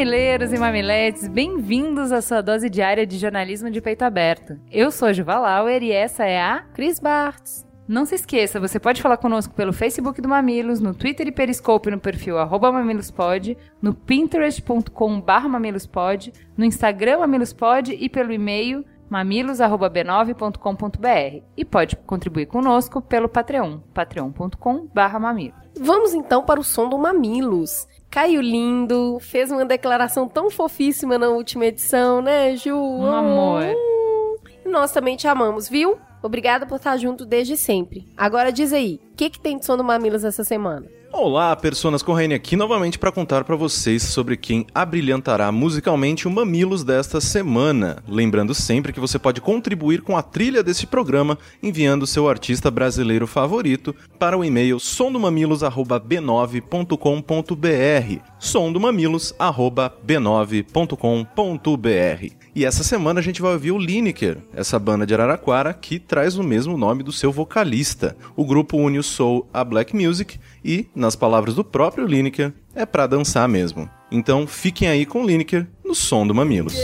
Mamileiros e mamiletes, bem-vindos à sua dose diária de jornalismo de peito aberto. Eu sou a Juva Lauer e essa é a Cris Bartz. Não se esqueça, você pode falar conosco pelo Facebook do Mamilos, no Twitter e Periscope no perfil mamilospod, no pinterest.com mamilospod, no Instagram mamilospod e pelo e-mail mamilos.b9.com.br. E pode contribuir conosco pelo Patreon, patreon.com barra mamilos. Vamos então para o som do Mamilos. Caio Lindo fez uma declaração tão fofíssima na última edição, né, Ju? Um amor. Nós também te amamos, viu? Obrigada por estar junto desde sempre. Agora diz aí, o que, que tem de som do Mamilos essa semana? Olá, personas Corrêne aqui novamente para contar para vocês sobre quem abrilhantará musicalmente o Mamilos desta semana. Lembrando sempre que você pode contribuir com a trilha deste programa enviando seu artista brasileiro favorito para o e-mail sondomamilos@b9.com.br. sondomamilos@b9.com.br. E essa semana a gente vai ouvir o Lineker, essa banda de Araraquara que traz o mesmo nome do seu vocalista. O grupo une o soul a black music e, nas palavras do próprio Lineker, é pra dançar mesmo. Então fiquem aí com o Lineker no som do Mamilos.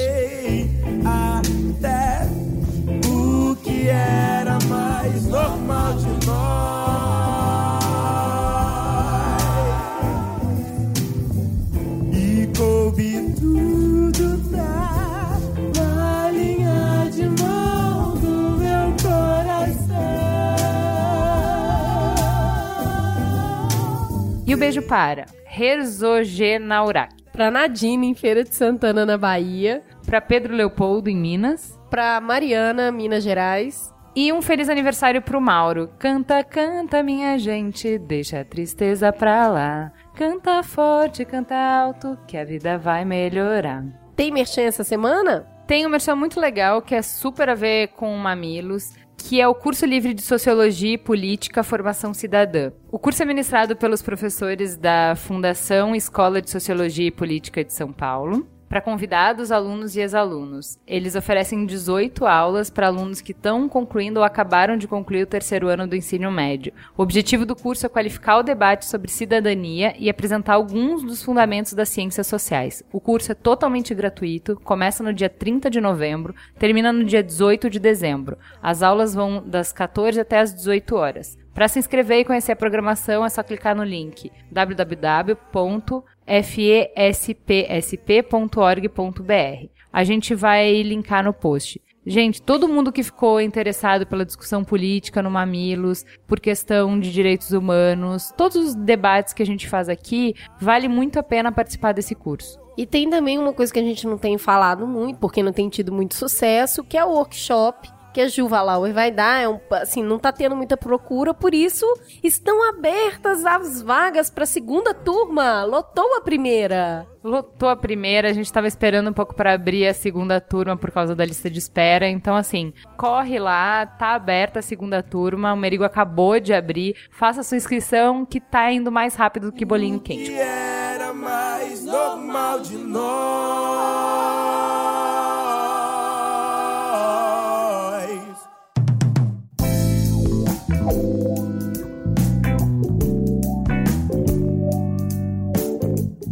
E o beijo para Herzogenaurak, Pra Nadine, em Feira de Santana, na Bahia. para Pedro Leopoldo, em Minas, Pra Mariana, Minas Gerais. E um feliz aniversário pro Mauro. Canta, canta, minha gente, deixa a tristeza pra lá. Canta forte, canta alto, que a vida vai melhorar. Tem merchan essa semana? Tem uma versão muito legal que é super a ver com mamilos, que é o curso livre de Sociologia e Política Formação Cidadã. O curso é ministrado pelos professores da Fundação Escola de Sociologia e Política de São Paulo. Para convidados, alunos e ex-alunos. Eles oferecem 18 aulas para alunos que estão concluindo ou acabaram de concluir o terceiro ano do ensino médio. O objetivo do curso é qualificar o debate sobre cidadania e apresentar alguns dos fundamentos das ciências sociais. O curso é totalmente gratuito, começa no dia 30 de novembro, termina no dia 18 de dezembro. As aulas vão das 14 até as 18 horas. Para se inscrever e conhecer a programação, é só clicar no link www.fespsp.org.br. A gente vai linkar no post. Gente, todo mundo que ficou interessado pela discussão política no Mamilos, por questão de direitos humanos, todos os debates que a gente faz aqui, vale muito a pena participar desse curso. E tem também uma coisa que a gente não tem falado muito, porque não tem tido muito sucesso, que é o workshop que a Juva Lauer vai dar. É um, assim, não tá tendo muita procura, por isso estão abertas as vagas para a segunda turma. Lotou a primeira. Lotou a primeira, a gente tava esperando um pouco para abrir a segunda turma por causa da lista de espera. Então, assim, corre lá, tá aberta a segunda turma. O Merigo acabou de abrir. Faça sua inscrição que tá indo mais rápido do que bolinho quente. que era mais normal de nós.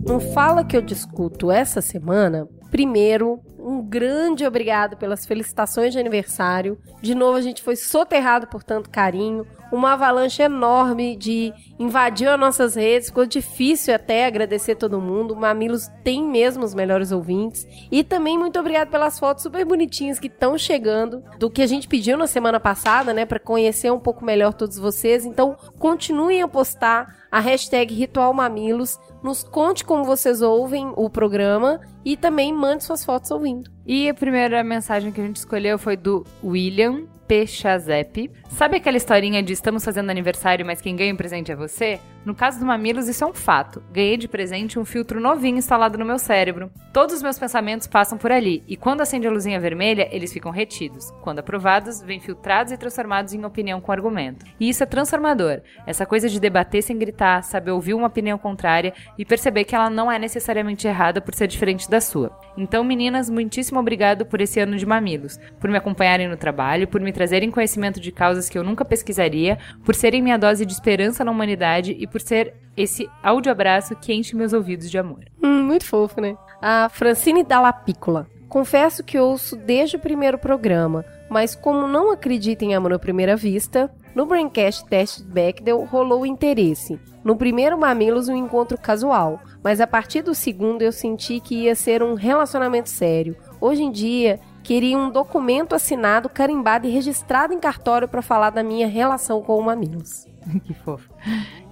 Um fala que eu discuto essa semana Primeiro, um grande obrigado pelas felicitações de aniversário. De novo, a gente foi soterrado por tanto carinho. Uma avalanche enorme de invadiu as nossas redes. Ficou difícil até agradecer todo mundo. O Mamilos tem mesmo os melhores ouvintes. E também muito obrigado pelas fotos super bonitinhas que estão chegando do que a gente pediu na semana passada, né, para conhecer um pouco melhor todos vocês. Então, continuem a postar a hashtag Ritual Mamilos nos conte como vocês ouvem o programa e também mande suas fotos ouvindo. E a primeira mensagem que a gente escolheu foi do William Pechazep. Sabe aquela historinha de estamos fazendo aniversário, mas quem ganha o presente é você? No caso do Mamilos, isso é um fato. Ganhei de presente um filtro novinho instalado no meu cérebro. Todos os meus pensamentos passam por ali, e quando acende a luzinha vermelha, eles ficam retidos. Quando aprovados, vêm filtrados e transformados em opinião com argumento. E isso é transformador. Essa coisa de debater sem gritar, saber ouvir uma opinião contrária e perceber que ela não é necessariamente errada por ser diferente da sua. Então, meninas, muitíssimo obrigado por esse ano de Mamilos, por me acompanharem no trabalho, por me trazerem conhecimento de causas que eu nunca pesquisaria, por serem minha dose de esperança na humanidade e por ser esse áudio abraço que enche meus ouvidos de amor. Hum, muito fofo, né? A Francine Dallapícola. Confesso que ouço desde o primeiro programa, mas como não acredito em amor à primeira vista, no Braincast Test Bechdel rolou interesse. No primeiro Mamilos, um encontro casual, mas a partir do segundo eu senti que ia ser um relacionamento sério. Hoje em dia, queria um documento assinado, carimbado e registrado em cartório para falar da minha relação com o Mamilos. que fofo.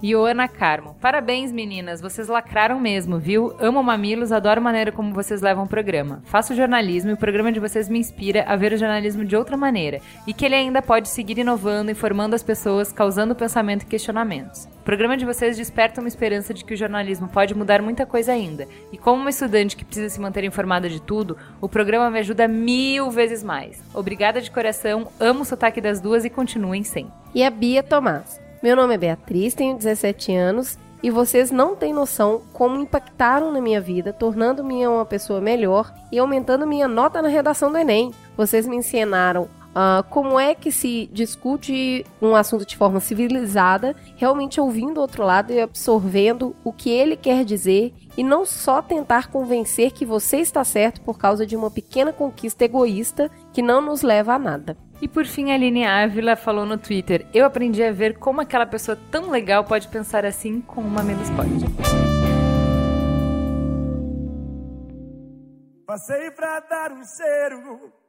Ioana Carmo. Parabéns, meninas. Vocês lacraram mesmo, viu? Amo mamilos, adoro a maneira como vocês levam o programa. Faço jornalismo e o programa de vocês me inspira a ver o jornalismo de outra maneira. E que ele ainda pode seguir inovando, informando as pessoas, causando pensamento e questionamentos. O programa de vocês desperta uma esperança de que o jornalismo pode mudar muita coisa ainda. E como uma estudante que precisa se manter informada de tudo, o programa me ajuda mil vezes mais. Obrigada de coração, amo o sotaque das duas e continuem sempre. E a Bia Tomás. Meu nome é Beatriz, tenho 17 anos e vocês não têm noção como impactaram na minha vida, tornando-me uma pessoa melhor e aumentando minha nota na redação do Enem. Vocês me ensinaram Uh, como é que se discute um assunto de forma civilizada, realmente ouvindo o outro lado e absorvendo o que ele quer dizer e não só tentar convencer que você está certo por causa de uma pequena conquista egoísta que não nos leva a nada. E por fim, a Aline Ávila falou no Twitter: Eu aprendi a ver como aquela pessoa tão legal pode pensar assim com uma menos pode. Passei pra dar um cheiro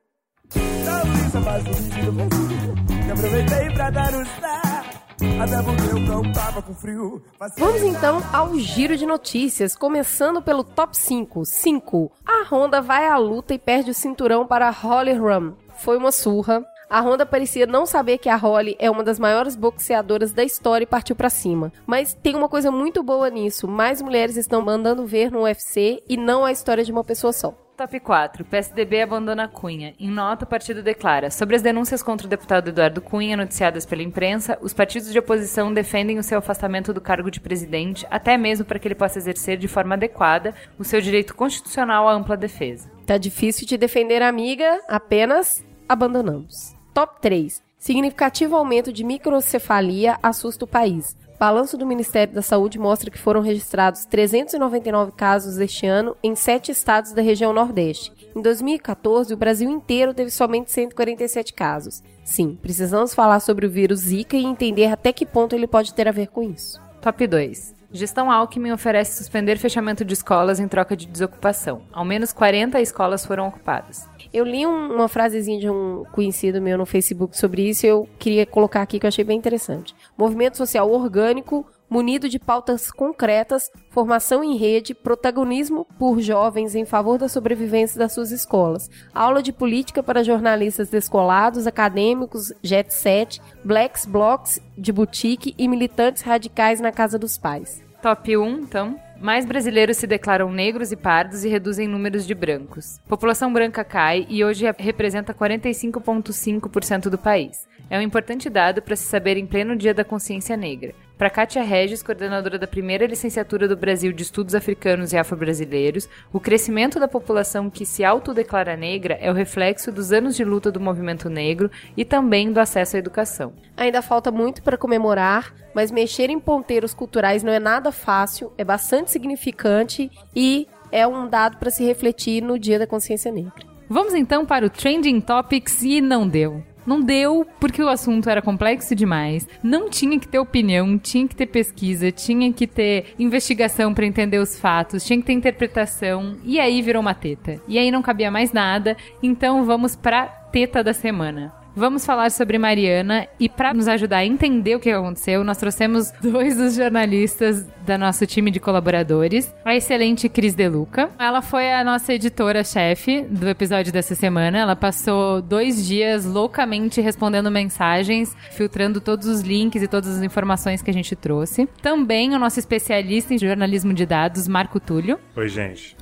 Vamos então ao giro de notícias, começando pelo top 5. 5. A Honda vai à luta e perde o cinturão para Holly Rum. Foi uma surra. A Honda parecia não saber que a Holly é uma das maiores boxeadoras da história e partiu para cima. Mas tem uma coisa muito boa nisso: mais mulheres estão mandando ver no UFC e não a história de uma pessoa só. Top 4. PSDB abandona Cunha. Em nota, o partido declara: sobre as denúncias contra o deputado Eduardo Cunha noticiadas pela imprensa, os partidos de oposição defendem o seu afastamento do cargo de presidente, até mesmo para que ele possa exercer de forma adequada o seu direito constitucional à ampla defesa. Tá difícil de defender a amiga, apenas abandonamos. Top 3. Significativo aumento de microcefalia assusta o país. Balanço do Ministério da Saúde mostra que foram registrados 399 casos este ano em sete estados da região Nordeste. Em 2014, o Brasil inteiro teve somente 147 casos. Sim, precisamos falar sobre o vírus Zika e entender até que ponto ele pode ter a ver com isso. Top 2. Gestão Alckmin oferece suspender fechamento de escolas em troca de desocupação. Ao menos 40 escolas foram ocupadas. Eu li um, uma frasezinha de um conhecido meu no Facebook sobre isso e eu queria colocar aqui que eu achei bem interessante. Movimento social orgânico, munido de pautas concretas, formação em rede, protagonismo por jovens em favor da sobrevivência das suas escolas, aula de política para jornalistas descolados, acadêmicos, jet set, blacks, blocks de boutique e militantes radicais na casa dos pais. Top 1, então. Mais brasileiros se declaram negros e pardos e reduzem números de brancos. População branca cai e hoje representa 45,5% do país. É um importante dado para se saber em pleno dia da consciência negra. Para Kátia Regis, coordenadora da primeira licenciatura do Brasil de Estudos Africanos e Afro-Brasileiros, o crescimento da população que se autodeclara negra é o reflexo dos anos de luta do movimento negro e também do acesso à educação. Ainda falta muito para comemorar, mas mexer em ponteiros culturais não é nada fácil, é bastante significante e é um dado para se refletir no Dia da Consciência Negra. Vamos então para o Trending Topics e não deu. Não deu porque o assunto era complexo demais. Não tinha que ter opinião, tinha que ter pesquisa, tinha que ter investigação para entender os fatos, tinha que ter interpretação. E aí virou uma teta. E aí não cabia mais nada. Então vamos para teta da semana. Vamos falar sobre Mariana e para nos ajudar a entender o que aconteceu, nós trouxemos dois dos jornalistas da nosso time de colaboradores, a excelente Cris Deluca. Ela foi a nossa editora-chefe do episódio dessa semana. Ela passou dois dias loucamente respondendo mensagens, filtrando todos os links e todas as informações que a gente trouxe. Também o nosso especialista em jornalismo de dados, Marco Túlio. Oi, gente.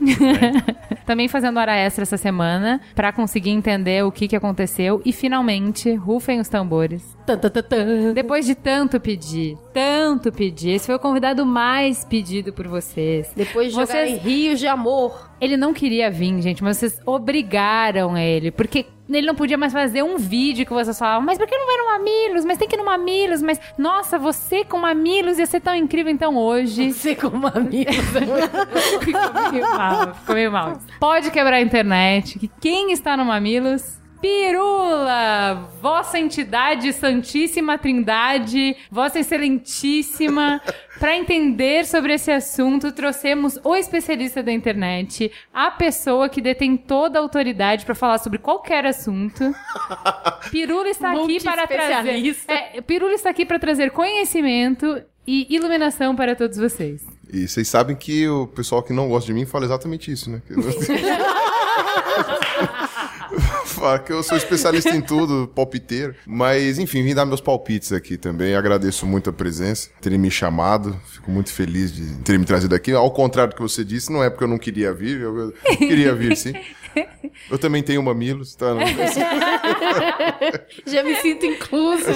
Também fazendo hora extra essa semana para conseguir entender o que, que aconteceu e finalmente rufem os tambores. Depois de tanto pedir, tanto pedir, esse foi o convidado mais pedido por vocês. Depois de jogar Vocês- rios de amor. Ele não queria vir, gente, mas vocês obrigaram ele, porque ele não podia mais fazer um vídeo que vocês falavam, mas por que não vai no Mamilos? Mas tem que ir no Mamilos, mas nossa, você com Mamilos ia ser tão incrível então hoje. Você como amigo. ficou meio mal, ficou meio mal. Pode quebrar a internet, que quem está no Mamilos... Pirula, vossa entidade santíssima trindade, vossa excelentíssima, para entender sobre esse assunto, trouxemos o especialista da internet, a pessoa que detém toda a autoridade para falar sobre qualquer assunto. Pirula está aqui para trazer, é, Pirula está aqui para trazer conhecimento e iluminação para todos vocês. E vocês sabem que o pessoal que não gosta de mim fala exatamente isso, né? Que eu- Fala que eu sou especialista em tudo, palpiteiro. Mas, enfim, vim dar meus palpites aqui também. Agradeço muito a presença, terem me chamado. Fico muito feliz de terem me trazido aqui. Ao contrário do que você disse, não é porque eu não queria vir, eu, eu queria vir sim. Eu também tenho mamilos, tá? Já me sinto inclusa.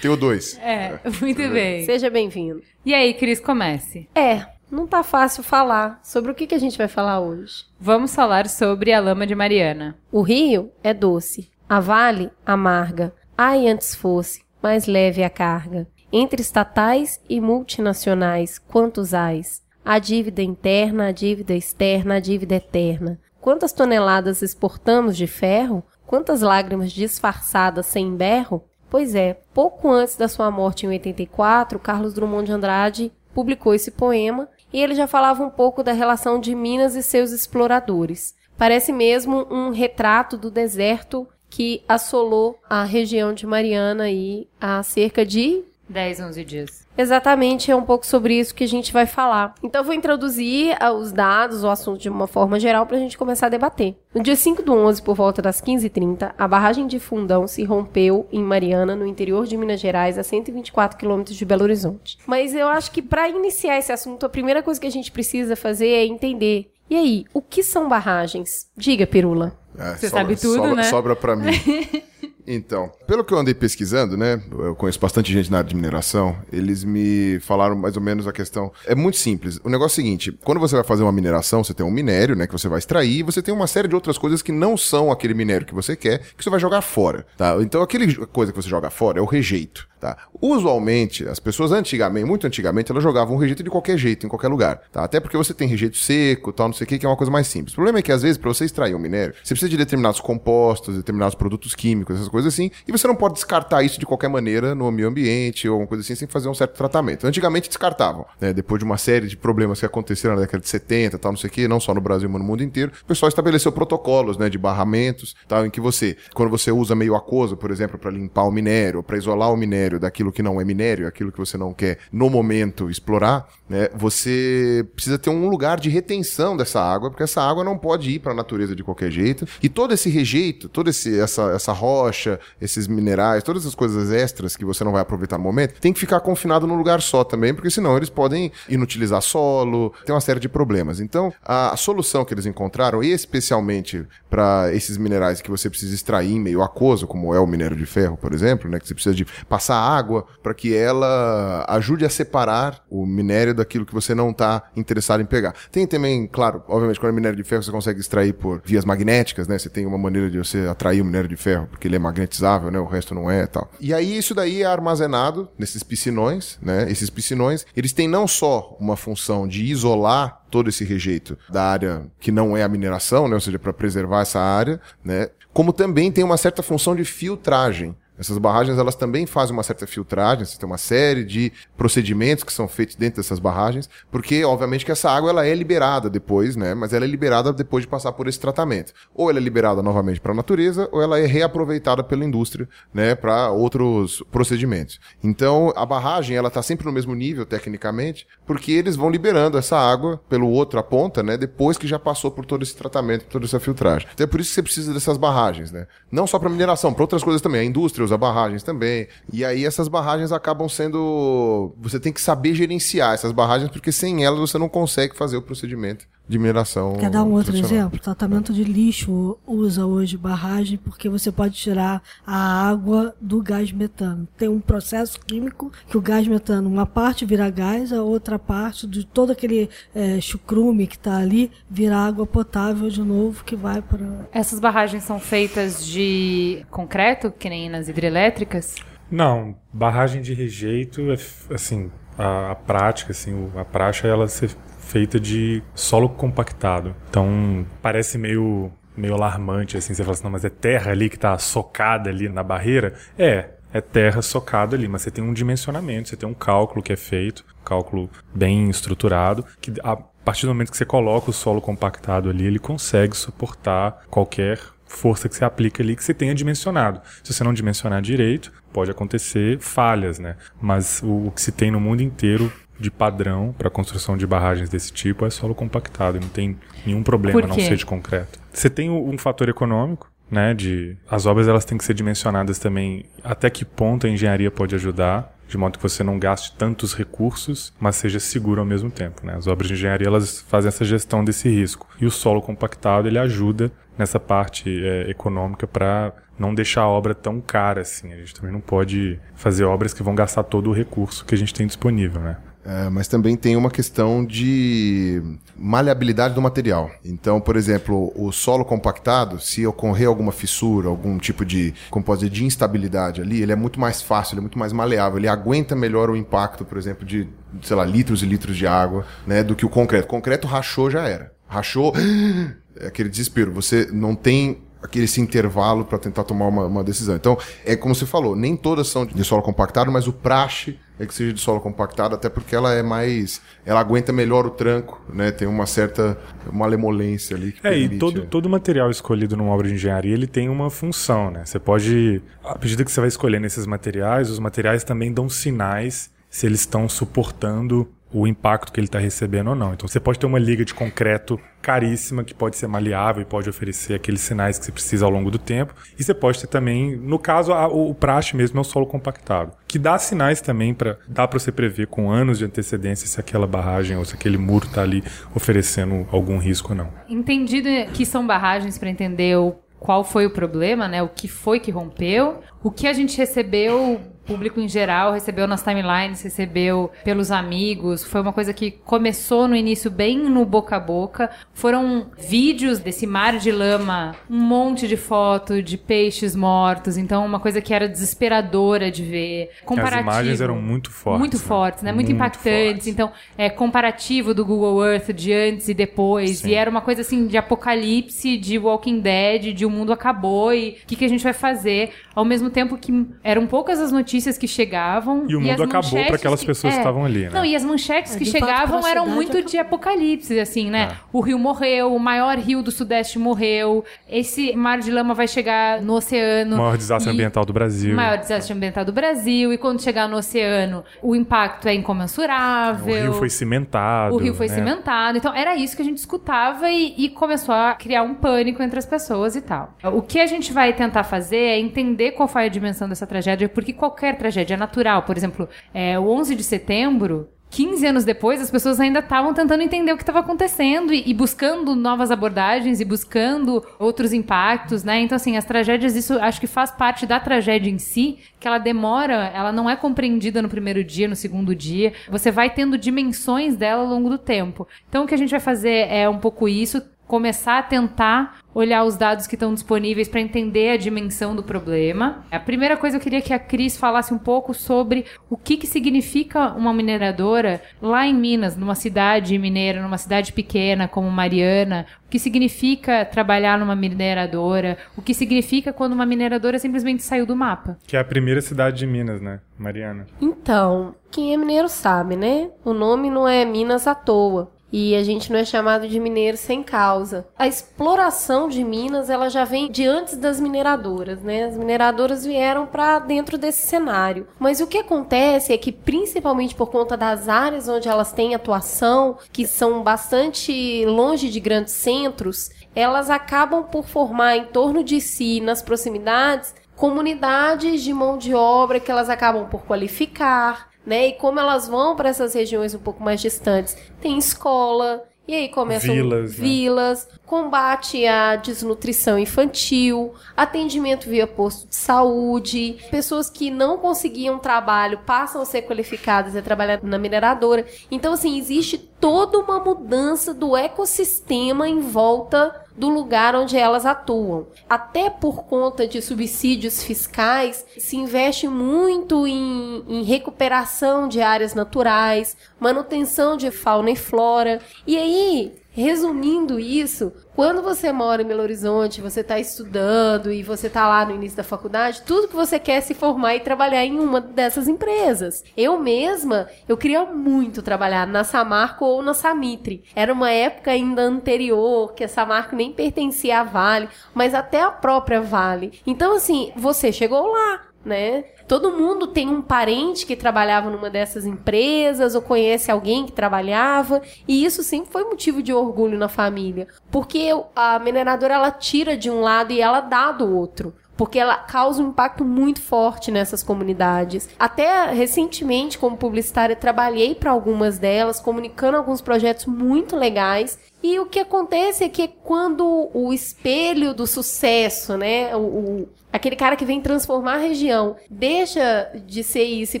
Tenho dois. É, muito bem. Seja bem-vindo. E aí, Cris, comece. É, não tá fácil falar. Sobre o que, que a gente vai falar hoje? Vamos falar sobre a lama de Mariana. O rio é doce, a vale amarga. Ai, antes fosse, mais leve a carga. Entre estatais e multinacionais, quantos ais? A dívida interna, a dívida externa, a dívida eterna. Quantas toneladas exportamos de ferro? Quantas lágrimas disfarçadas sem berro? Pois é, pouco antes da sua morte em 84, Carlos Drummond de Andrade publicou esse poema e ele já falava um pouco da relação de Minas e seus exploradores. Parece mesmo um retrato do deserto que assolou a região de Mariana aí há cerca de 10, 11 dias. Exatamente, é um pouco sobre isso que a gente vai falar. Então, eu vou introduzir ah, os dados, o assunto de uma forma geral, para a gente começar a debater. No dia 5 do 11, por volta das 15h30, a barragem de Fundão se rompeu em Mariana, no interior de Minas Gerais, a 124 quilômetros de Belo Horizonte. Mas eu acho que para iniciar esse assunto, a primeira coisa que a gente precisa fazer é entender. E aí, o que são barragens? Diga, Pirula. É, Você sabe tudo, sobra, né? Sobra pra mim. Então, pelo que eu andei pesquisando, né? Eu conheço bastante gente na área de mineração. Eles me falaram mais ou menos a questão. É muito simples. O negócio é o seguinte: quando você vai fazer uma mineração, você tem um minério, né? Que você vai extrair, e você tem uma série de outras coisas que não são aquele minério que você quer, que você vai jogar fora, tá? Então, aquele coisa que você joga fora é o rejeito. Tá? Usualmente, as pessoas antigamente, muito antigamente, elas jogavam rejeito de qualquer jeito, em qualquer lugar. Tá? Até porque você tem rejeito seco, tal, não sei o que, que é uma coisa mais simples. O problema é que, às vezes, para você extrair um minério, você precisa de determinados compostos, determinados produtos químicos, essas coisas assim, e você não pode descartar isso de qualquer maneira no meio ambiente ou alguma coisa assim, sem fazer um certo tratamento. Antigamente descartavam, né? Depois de uma série de problemas que aconteceram na década de 70, tal, não sei o que, não só no Brasil, mas no mundo inteiro, o pessoal estabeleceu protocolos, né, de barramentos, tal, em que você, quando você usa meio aquoso, por exemplo, para limpar o minério, para isolar o minério daquilo que não é minério, aquilo que você não quer no momento explorar, né, você precisa ter um lugar de retenção dessa água, porque essa água não pode ir para a natureza de qualquer jeito. E todo esse rejeito, toda essa, essa rocha, esses minerais, todas essas coisas extras que você não vai aproveitar no momento, tem que ficar confinado num lugar só também, porque senão eles podem inutilizar solo, tem uma série de problemas. Então, a, a solução que eles encontraram, especialmente para esses minerais que você precisa extrair em meio aquoso, como é o minério de ferro, por exemplo, né, que você precisa de passar água para que ela ajude a separar o minério daquilo que você não está interessado em pegar. Tem também, claro, obviamente, quando é minério de ferro, você consegue extrair por vias magnéticas, né? Você tem uma maneira de você atrair o minério de ferro, porque ele é magnetizável, né? O resto não é e tal. E aí, isso daí é armazenado nesses piscinões, né? Esses piscinões, eles têm não só uma função de isolar todo esse rejeito da área que não é a mineração, né? ou seja, para preservar essa área, né? como também tem uma certa função de filtragem. Essas barragens elas também fazem uma certa filtragem, você tem uma série de procedimentos que são feitos dentro dessas barragens, porque obviamente que essa água ela é liberada depois, né? Mas ela é liberada depois de passar por esse tratamento. Ou ela é liberada novamente para a natureza, ou ela é reaproveitada pela indústria, né, para outros procedimentos. Então, a barragem ela está sempre no mesmo nível tecnicamente, porque eles vão liberando essa água pelo outro a ponta, né, depois que já passou por todo esse tratamento, toda essa filtragem. Então é por isso que você precisa dessas barragens, né? Não só para mineração, para outras coisas também. A indústria usa barragens também. E aí essas barragens acabam sendo. Você tem que saber gerenciar essas barragens, porque sem elas você não consegue fazer o procedimento de mineração. Quer dar um outro exemplo? Tratamento de lixo usa hoje barragem porque você pode tirar a água do gás metano. Tem um processo químico que o gás metano, uma parte vira gás, a outra parte de todo aquele é, chucrume que está ali vira água potável de novo que vai para. Essas barragens são feitas de concreto, que nem nas hidrelétricas? Não, barragem de rejeito é assim, a, a prática, assim, a praxe é ela ser feita de solo compactado. Então, parece meio meio alarmante assim, você fala assim, não, mas é terra ali que tá socada ali na barreira? É, é terra socada ali, mas você tem um dimensionamento, você tem um cálculo que é feito, um cálculo bem estruturado, que a partir do momento que você coloca o solo compactado ali, ele consegue suportar qualquer força que você aplica ali que você tenha dimensionado. Se você não dimensionar direito, pode acontecer falhas, né? Mas o, o que se tem no mundo inteiro de padrão para construção de barragens desse tipo é solo compactado, não tem nenhum problema não ser de concreto. Você tem um fator econômico, né, de as obras elas têm que ser dimensionadas também até que ponto a engenharia pode ajudar, de modo que você não gaste tantos recursos, mas seja seguro ao mesmo tempo, né? As obras de engenharia elas fazem essa gestão desse risco. E o solo compactado, ele ajuda nessa parte é, econômica para não deixar a obra tão cara assim. A gente também não pode fazer obras que vão gastar todo o recurso que a gente tem disponível, né? É, mas também tem uma questão de maleabilidade do material. Então, por exemplo, o solo compactado, se ocorrer alguma fissura, algum tipo de, como pode dizer, de instabilidade ali, ele é muito mais fácil, ele é muito mais maleável, ele aguenta melhor o impacto, por exemplo, de, sei lá, litros e litros de água, né, do que o concreto. O concreto rachou já era. Rachou, é aquele desespero. Você não tem aquele esse intervalo para tentar tomar uma, uma decisão. Então, é como você falou, nem todas são de solo compactado, mas o praxe é que seja de solo compactado, até porque ela é mais. Ela aguenta melhor o tranco, né? Tem uma certa malemolência ali. É, e permite, todo, todo material escolhido numa obra de engenharia, ele tem uma função, né? Você pode, à medida que você vai escolhendo esses materiais, os materiais também dão sinais se eles estão suportando o impacto que ele está recebendo ou não. Então você pode ter uma liga de concreto caríssima que pode ser maleável e pode oferecer aqueles sinais que você precisa ao longo do tempo. E você pode ter também, no caso, a- o, o praxe mesmo é o solo compactado, que dá sinais também para dá para você prever com anos de antecedência se aquela barragem ou se aquele muro está ali oferecendo algum risco ou não. Entendido que são barragens para entender o, qual foi o problema, né? O que foi que rompeu, o que a gente recebeu, público em geral recebeu nas timelines, recebeu pelos amigos, foi uma coisa que começou no início bem no boca a boca. Foram vídeos desse mar de lama, um monte de foto de peixes mortos, então uma coisa que era desesperadora de ver. Comparativo. imagens eram muito fortes, Muito né? fortes, né? Muito, Muito impactantes. fortes. Então, é comparativo do Google Earth de antes e depois. Sim. E era uma coisa assim de apocalipse, de Walking Dead, de o mundo acabou e o que, que a gente vai fazer. Ao mesmo tempo que eram poucas as notícias que chegavam. E o mundo as acabou para aquelas que- pessoas que é. estavam ali, né? Não, e as manchetes É, que fato, chegavam eram muito acabou. de apocalipse, assim, né? É. O rio morreu, o maior rio do Sudeste morreu, esse mar de lama vai chegar no oceano. O maior desastre e- ambiental do Brasil. o maior desastre ambiental do Brasil. E quando chegar no oceano, o impacto é O incomensurável. rio foi cimentado. O rio foi né? cimentado. Então, era isso que a gente escutava e, e começou a criar um pânico entre as pessoas e tal. O que a gente vai tentar fazer é entender qual foi a dimensão dessa tragédia, porque qualquer tragédia é natural. Por exemplo, é, o 11 de setembro 15 anos depois, as pessoas ainda estavam tentando entender o que estava acontecendo e, e, buscando novas abordagens e buscando outros impactos, né? Então, assim, as tragédias, isso acho que faz parte da tragédia em si, que ela demora, ela não é compreendida no primeiro dia, no segundo dia. Você vai tendo dimensões dela ao longo do tempo. Então, o que a gente vai fazer é um pouco isso, começar a tentar olhar os dados que estão disponíveis para entender a dimensão do problema. A primeira coisa eu queria que a Cris falasse um pouco sobre o que, que significa uma mineradora lá em Minas, numa cidade mineira, numa cidade pequena como Mariana. O que significa trabalhar numa mineradora? O que significa quando uma mineradora simplesmente saiu do mapa? Que é a primeira cidade de Minas, né, Mariana? Então, quem é mineiro sabe, né? O nome não é Minas à toa e a gente não é chamado de mineiro sem causa. A exploração de Minas, ela já vem de antes das mineradoras, né? As mineradoras vieram para dentro desse cenário. Mas o que acontece é que principalmente por conta das áreas onde elas têm atuação, que são bastante longe de grandes centros, elas acabam por formar em torno de si, nas proximidades, comunidades de mão de obra que elas acabam por qualificar, né? E como elas vão para essas regiões um pouco mais distantes, tem escola, e aí começam vilas, vilas né? Combate à desnutrição infantil, atendimento via posto de saúde, pessoas que não conseguiam trabalho passam a ser qualificadas a trabalhar na mineradora. Então, assim, existe toda uma mudança do ecossistema em volta do lugar onde elas atuam. Até por conta de subsídios fiscais, se investe muito em, em recuperação de áreas naturais, manutenção de fauna e flora. E aí, Resumindo isso, quando você mora em Belo Horizonte, você está estudando e você está lá no início da faculdade, tudo que você quer é se formar e trabalhar em uma dessas empresas. Eu mesma, eu queria muito trabalhar na Samarco ou na Samitre. Era uma época ainda anterior, que a Samarco nem pertencia à Vale, mas até a própria Vale. Então, assim, você chegou lá, né? Todo mundo tem um parente que trabalhava numa dessas empresas ou conhece alguém que trabalhava, e isso sempre foi motivo de orgulho na família, porque a mineradora ela tira de um lado e ela dá do outro porque ela causa um impacto muito forte nessas comunidades. Até recentemente, como publicitária, trabalhei para algumas delas, comunicando alguns projetos muito legais. E o que acontece é que quando o espelho do sucesso, né, o, o aquele cara que vem transformar a região, deixa de ser isso e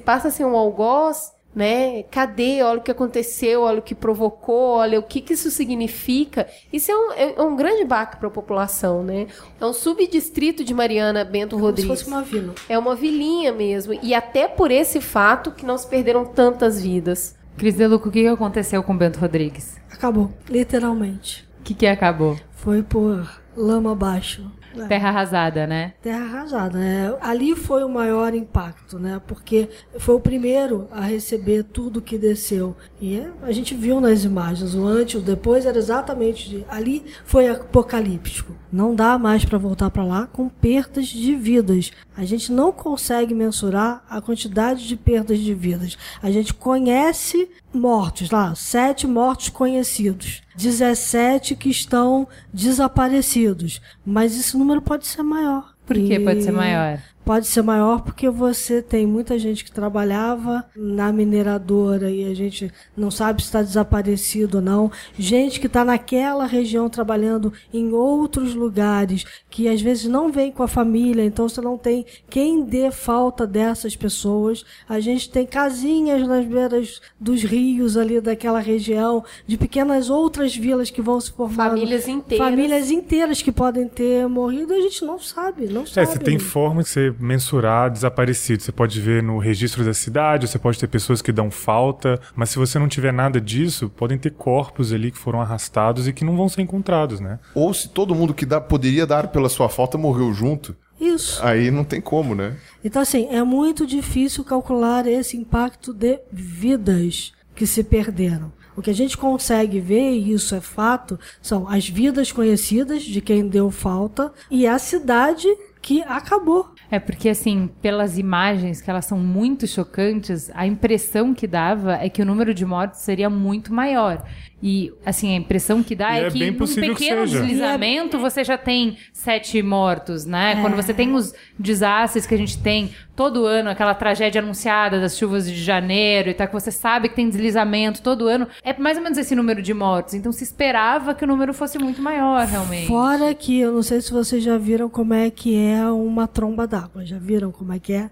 passa a ser um algoz, né? Cadê? Olha o que aconteceu, olha o que provocou, olha o que, que isso significa. Isso é um, é um grande baque para a população, né? É um subdistrito de Mariana Bento é Rodrigues. Como se fosse uma vila. É uma vilinha mesmo. E até por esse fato que não se perderam tantas vidas. Cris Deluco, o que aconteceu com Bento Rodrigues? Acabou, literalmente. O que, que acabou? Foi por lama abaixo. É. Terra arrasada, né? Terra arrasada. né? Ali foi o maior impacto, né? Porque foi o primeiro a receber tudo que desceu. E é, a gente viu nas imagens, o antes, o depois era exatamente de, ali foi apocalíptico. Não dá mais para voltar para lá com perdas de vidas. A gente não consegue mensurar a quantidade de perdas de vidas. A gente conhece mortos lá, sete mortos conhecidos, 17 que estão desaparecidos, mas esse número pode ser maior. Por que pode ser maior? Pode ser maior porque você tem muita gente que trabalhava na mineradora e a gente não sabe se está desaparecido ou não. Gente que está naquela região trabalhando em outros lugares, que às vezes não vem com a família, então você não tem quem dê falta dessas pessoas. A gente tem casinhas nas beiras dos rios ali daquela região, de pequenas outras vilas que vão se formar. Famílias inteiras. Famílias inteiras que podem ter morrido, a gente não sabe, não É, sabe. você tem forma de você mensurar desaparecido. Você pode ver no registro da cidade, você pode ter pessoas que dão falta, mas se você não tiver nada disso, podem ter corpos ali que foram arrastados e que não vão ser encontrados, né? Ou se todo mundo que dá, poderia dar pela sua falta morreu junto, Isso. aí não tem como, né? Então, assim, é muito difícil calcular esse impacto de vidas que se perderam. O que a gente consegue ver, e isso é fato, são as vidas conhecidas de quem deu falta e a cidade que acabou. É porque, assim, pelas imagens, que elas são muito chocantes, a impressão que dava é que o número de mortes seria muito maior. E, assim, a impressão que dá E é, é que bem num pequeno deslizamento você já tem sete mortos, né? É. Quando você tem os desastres que a gente tem todo ano, aquela tragédia anunciada das chuvas de janeiro e tal, que você sabe que tem deslizamento todo ano, é mais ou menos esse número de mortos. Então se esperava que o número fosse muito maior, realmente. Fora que, eu não sei se vocês já viram como é que é uma tromba d'água. Já viram como é que é?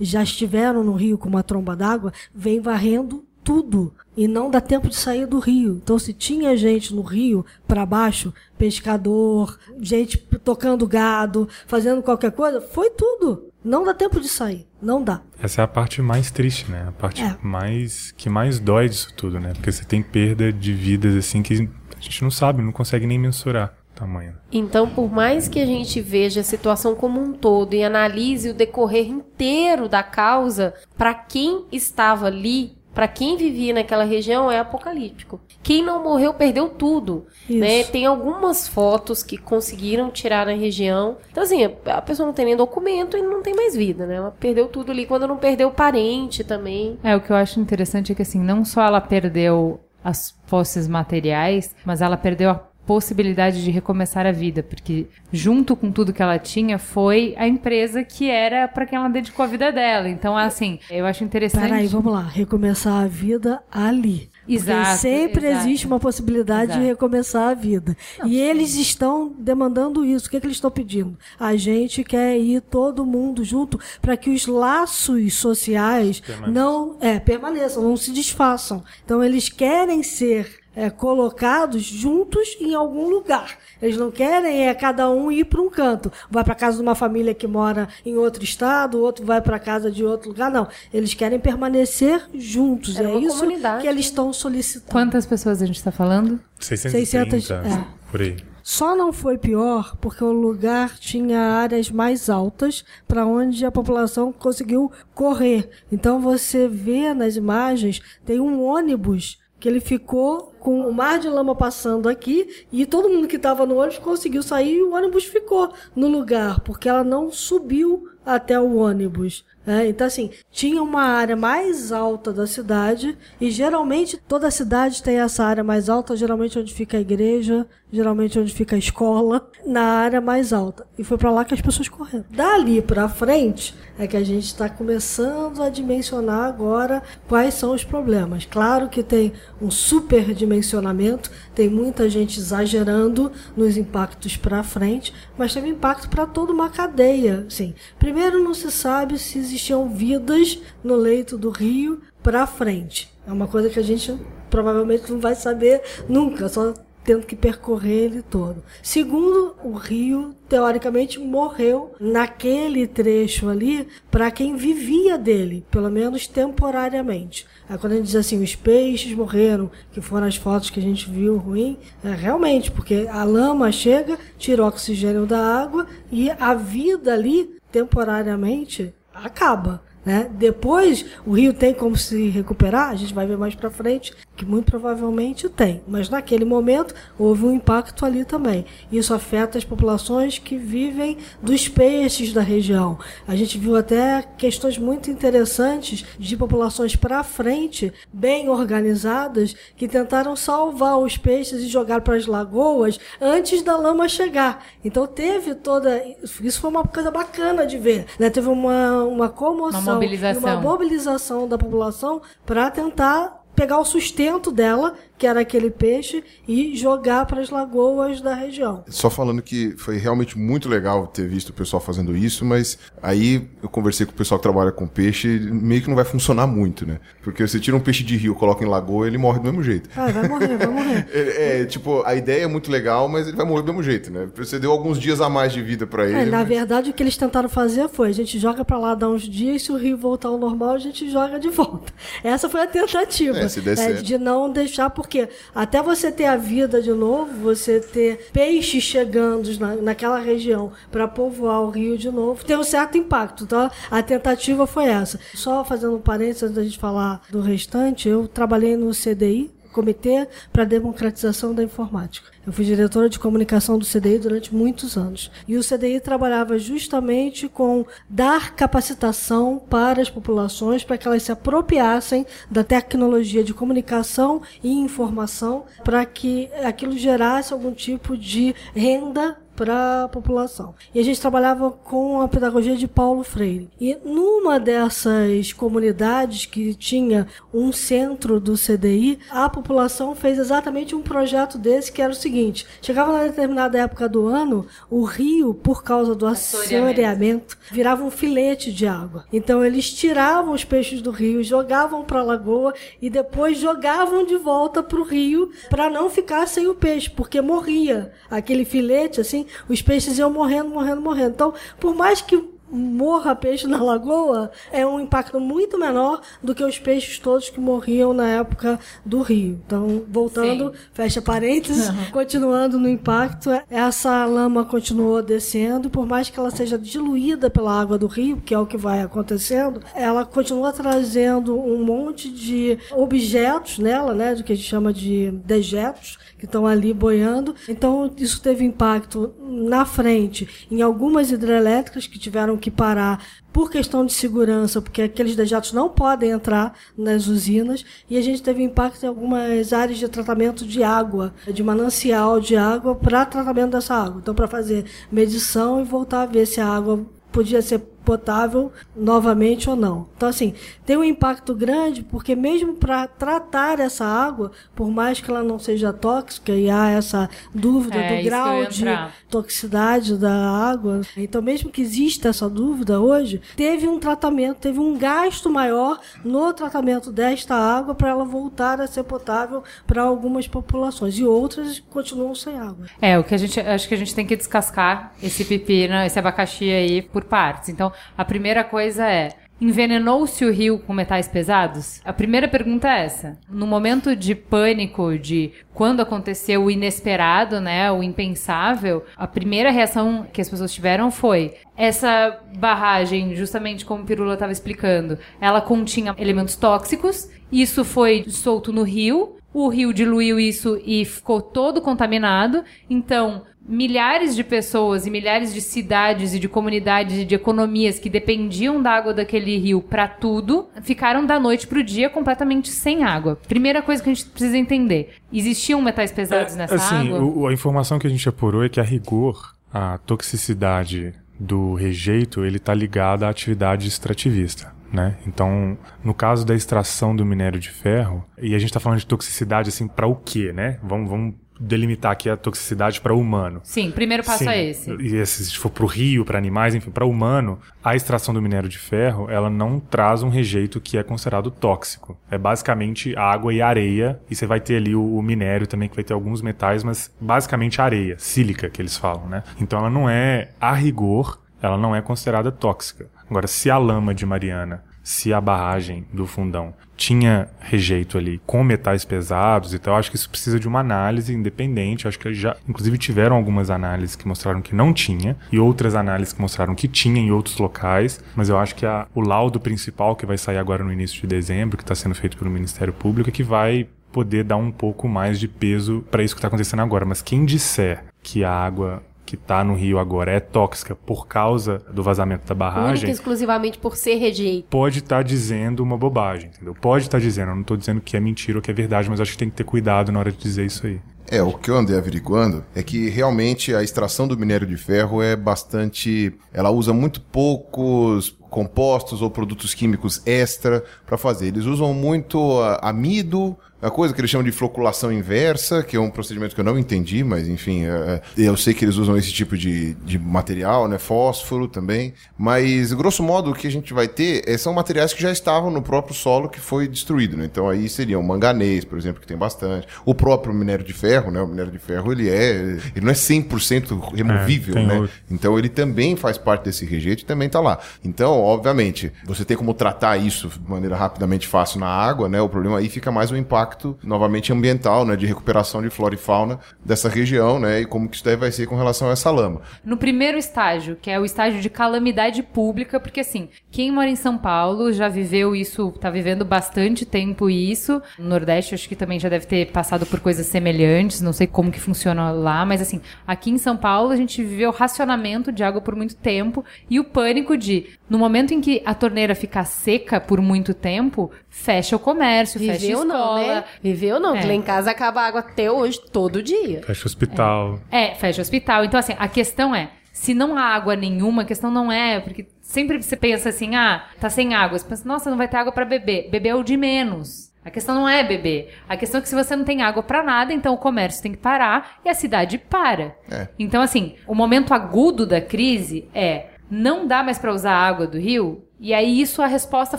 Já estiveram no rio com uma tromba d'água? Vem varrendo tudo. E não dá tempo de sair do rio. Então, se tinha gente no rio para baixo, pescador, gente tocando gado, fazendo qualquer coisa, foi tudo. Não dá tempo de sair. Não dá. Essa é a parte mais triste, né? A parte É. mais que mais dói disso tudo, né? Porque você tem perda de vidas assim que a gente não sabe, não consegue nem mensurar o tamanho. Então, por mais que a gente veja a situação como um todo e analise o decorrer inteiro da causa, para quem estava ali, para quem vivia naquela região, é apocalíptico. Quem não morreu perdeu tudo. Isso. Né? Tem algumas fotos que conseguiram tirar na região. Então, assim, a pessoa não tem nem documento e não tem mais vida, né? Ela perdeu tudo ali quando não perdeu parente também. É, o que eu acho interessante é que, assim, não só ela perdeu as posses materiais, mas ela perdeu a possibilidade de recomeçar a vida, porque junto com tudo que ela tinha foi a empresa que era para quem ela dedicou a vida dela. Então, assim, eu acho interessante. Peraí, vamos lá. Recomeçar a vida ali. Exato, Porque sempre exato. existe uma possibilidade Exato. de recomeçar a vida. e eles estão demandando isso. O que, é que eles estão pedindo? A gente quer ir todo mundo junto para que os laços sociais não é, permaneçam, não se desfaçam. Então eles querem ser é, colocados juntos em algum lugar. Eles não querem é cada um ir para um canto. Vai para casa de uma família que mora em outro estado, o outro vai para casa de outro lugar. Não, eles querem permanecer juntos. É uma isso comunidade. que eles estão solicitando. Quantas pessoas a gente tá falando? 630, 600, é. por aí. Só não foi pior porque o lugar tinha áreas mais altas para onde a população conseguiu correr. Então você vê nas imagens, tem um ônibus que ele ficou com o mar de lama passando aqui e todo mundo que estava no ônibus conseguiu sair e o ônibus ficou no lugar, porque ela não subiu até o ônibus. Né? então, assim, tinha uma área mais alta da cidade e geralmente toda cidade tem essa área mais alta, geralmente onde fica a igreja, geralmente onde fica a escola, na área mais alta. E foi pra lá que as pessoas correram. Dali pra frente é que a gente está começando a dimensionar agora quais são os problemas. Claro que tem um super dimensionamento, tem muita gente exagerando nos impactos para frente, mas teve impacto para toda uma cadeia. Sim. Primeiro, não se sabe se existiam vidas no leito do rio para frente. É uma coisa que a gente provavelmente não vai saber nunca, só tendo que percorrer ele todo. Segundo, o rio teoricamente morreu naquele trecho ali para quem vivia dele, pelo menos temporariamente. Aí quando a gente diz assim, os peixes morreram, que foram as fotos que a gente viu ruim, é realmente, porque a lama chega, tira o oxigênio da água e a vida ali, temporariamente, acaba. Né? Depois, o rio tem como se recuperar, a gente vai ver mais para frente, que muito provavelmente tem. Mas naquele momento, houve um impacto ali também. Isso afeta as populações que vivem dos peixes da região. A gente viu até questões muito interessantes de populações para frente, bem organizadas, que tentaram salvar os peixes e jogar para as lagoas antes da lama chegar. Então teve toda. Isso foi uma coisa bacana de ver. Né? Teve uma, uma comoção Uma mobilização. uma mobilização da população para tentar pegar o sustento dela, que era aquele peixe, e jogar para as lagoas da região. Só falando que foi realmente muito legal ter visto o pessoal fazendo isso, mas aí eu conversei com o pessoal que trabalha com peixe, meio que não vai funcionar muito, né? Porque você tira um peixe de rio, coloca em lagoa, ele morre do mesmo jeito. Ah, vai morrer, vai morrer. É, é, tipo, a ideia é muito legal, mas ele vai morrer do mesmo jeito, né? Você deu alguns dias a mais de vida pra ele. É, na mas- verdade, o que eles tentaram fazer foi: a gente joga pra lá, dá uns dias, se o rio voltar ao normal, a gente joga de volta. Essa foi a tentativa. É, se der certo. de não deixar, porque até você ter a vida de novo, você ter peixes chegando na, naquela região para povoar o rio de novo, tem um certo impacto. Então, a tentativa foi essa. Só fazendo um parênteses antes da gente falar do restante, eu trabalhei no CDI, Comitê para a Democratização da Informática. Eu fui diretora de comunicação do CDI durante muitos anos. E o CDI trabalhava justamente com dar capacitação para as populações para que elas se apropriassem da tecnologia de comunicação e informação para que aquilo gerasse algum tipo de renda para a população. E a gente trabalhava com a pedagogia de Paulo Freire. E numa dessas comunidades que tinha um centro do CDI, a população fez exatamente um projeto desse que era o seguinte: chegava na determinada época do ano, o rio, por causa do assoreamento, virava um filete de água. Então eles tiravam os peixes do rio, jogavam para a lagoa e depois jogavam de volta para o rio para não ficar sem o peixe, porque morria aquele filete assim os peixes iam morrendo, morrendo, morrendo. Então, por mais que morra peixe na lagoa, é um impacto muito menor do que os peixes todos que morriam na época do rio. Então, voltando, Sim. fecha parênteses, uhum. continuando no impacto, essa lama continuou descendo, por mais que ela seja diluída pela água do rio, que é o que vai acontecendo, ela continua trazendo um monte de objetos nela, né, do que a gente chama de dejetos, que estão ali boiando. Então, isso teve impacto na frente em algumas hidrelétricas que tiveram que parar por questão de segurança, porque aqueles dejetos não podem entrar nas usinas, e a gente teve impacto em algumas áreas de tratamento de água, de manancial de água para tratamento dessa água. Então, para fazer medição e voltar a ver se a água podia ser potável novamente ou não. Então, assim, tem um impacto grande porque mesmo para tratar essa água, por mais que ela não seja tóxica e há essa dúvida é, do grau de toxicidade da água, então mesmo que exista essa dúvida hoje, teve um tratamento, teve um gasto maior no tratamento desta água para ela voltar a ser potável para algumas populações e outras continuam sem água. É, o que a gente acho que a gente tem que descascar esse pepino, esse abacaxi aí por partes. Então, a primeira coisa é: Envenenou-se o rio com metais pesados? A primeira pergunta é essa. No momento de pânico, de quando aconteceu o inesperado, né, o impensável, a primeira reação que as pessoas tiveram foi essa barragem, justamente como o Pirula estava explicando, ela continha elementos tóxicos, isso foi solto no rio, o rio diluiu isso e ficou todo contaminado. Então, milhares de pessoas e milhares de cidades e de comunidades e de economias que dependiam da água daquele rio para tudo, ficaram da noite pro dia completamente sem água. Primeira coisa que a gente precisa entender: existiam metais pesados é, nessa assim, água? O, a informação que a gente apurou é que a rigor a toxicidade do rejeito ele está ligada à atividade extrativista. Né? Então, no caso da extração do minério de ferro, e a gente está falando de toxicidade assim para o quê, né? Vamos, vamos delimitar aqui a toxicidade para o humano. Sim, primeiro passo Sim. é esse. E esse, se for para o rio, para animais, enfim, para o humano, a extração do minério de ferro, ela não traz um rejeito que é considerado tóxico. É basicamente água e areia, e você vai ter ali o, o minério também, que vai ter alguns metais, mas basicamente areia, sílica, que eles falam, né? Então ela não é, a rigor, ela não é considerada tóxica. Agora, se a lama de Mariana se a barragem do fundão tinha rejeito ali com metais pesados e tal, acho que isso precisa de uma análise independente. Acho que já, inclusive, tiveram algumas análises que mostraram que não tinha e outras análises que mostraram que tinha em outros locais. Mas eu acho que a, o laudo principal que vai sair agora no início de dezembro, que está sendo feito pelo Ministério Público, é que vai poder dar um pouco mais de peso para isso que está acontecendo agora. Mas quem disser que a água que está no rio agora é tóxica por causa do vazamento da barragem. Única exclusivamente por ser rejeito. Pode estar tá dizendo uma bobagem, entendeu? Pode estar tá dizendo, eu não estou dizendo que é mentira ou que é verdade, mas acho que tem que ter cuidado na hora de dizer isso aí. É, o que eu andei averiguando é que realmente a extração do minério de ferro é bastante. Ela usa muito poucos compostos ou produtos químicos extra para fazer. Eles usam muito amido, a coisa que eles chamam de floculação inversa, que é um procedimento que eu não entendi, mas enfim, é, é, eu sei que eles usam esse tipo de, de material, né? Fósforo também. Mas, grosso modo, o que a gente vai ter é, são materiais que já estavam no próprio solo que foi destruído, né? Então aí seria o manganês, por exemplo, que tem bastante. O próprio minério de ferro, né? O minério de ferro, ele é. Ele não é 100% removível, é, né? Outro. Então ele também faz parte desse rejeito e também está lá. Então, obviamente. Você tem como tratar isso de maneira rapidamente fácil na água, né? O problema aí fica mais o impacto, novamente, ambiental, né? De recuperação de flora e fauna dessa região, né? E como que isso daí vai ser com relação a essa lama. No primeiro estágio, que é o estágio de calamidade pública, porque assim, quem mora em São Paulo já viveu isso, tá vivendo bastante tempo isso. No Nordeste, acho que também já deve ter passado por coisas semelhantes, não sei como que funciona lá, mas assim, aqui em São Paulo a gente viveu racionamento de água por muito tempo e o pânico de, no momento em que a torneira ficar seca por muito tempo, fecha o comércio, fecha a Viveu escola. não, né? Viveu não. É. Lá em casa acaba a água até hoje, todo dia. Fecha o hospital. É, fecha o hospital. Então, assim, a questão é, se não há água nenhuma, a questão não é, porque sempre você pensa assim, ah, tá sem água. Você pensa, nossa, não vai ter água pra beber. Beber é o de menos. A questão não é beber. A questão é que se você não tem água pra nada, então o comércio tem que parar e a cidade para. É. Então, assim, o momento agudo da crise é não dá mais pra usar a água do rio. E aí isso a resposta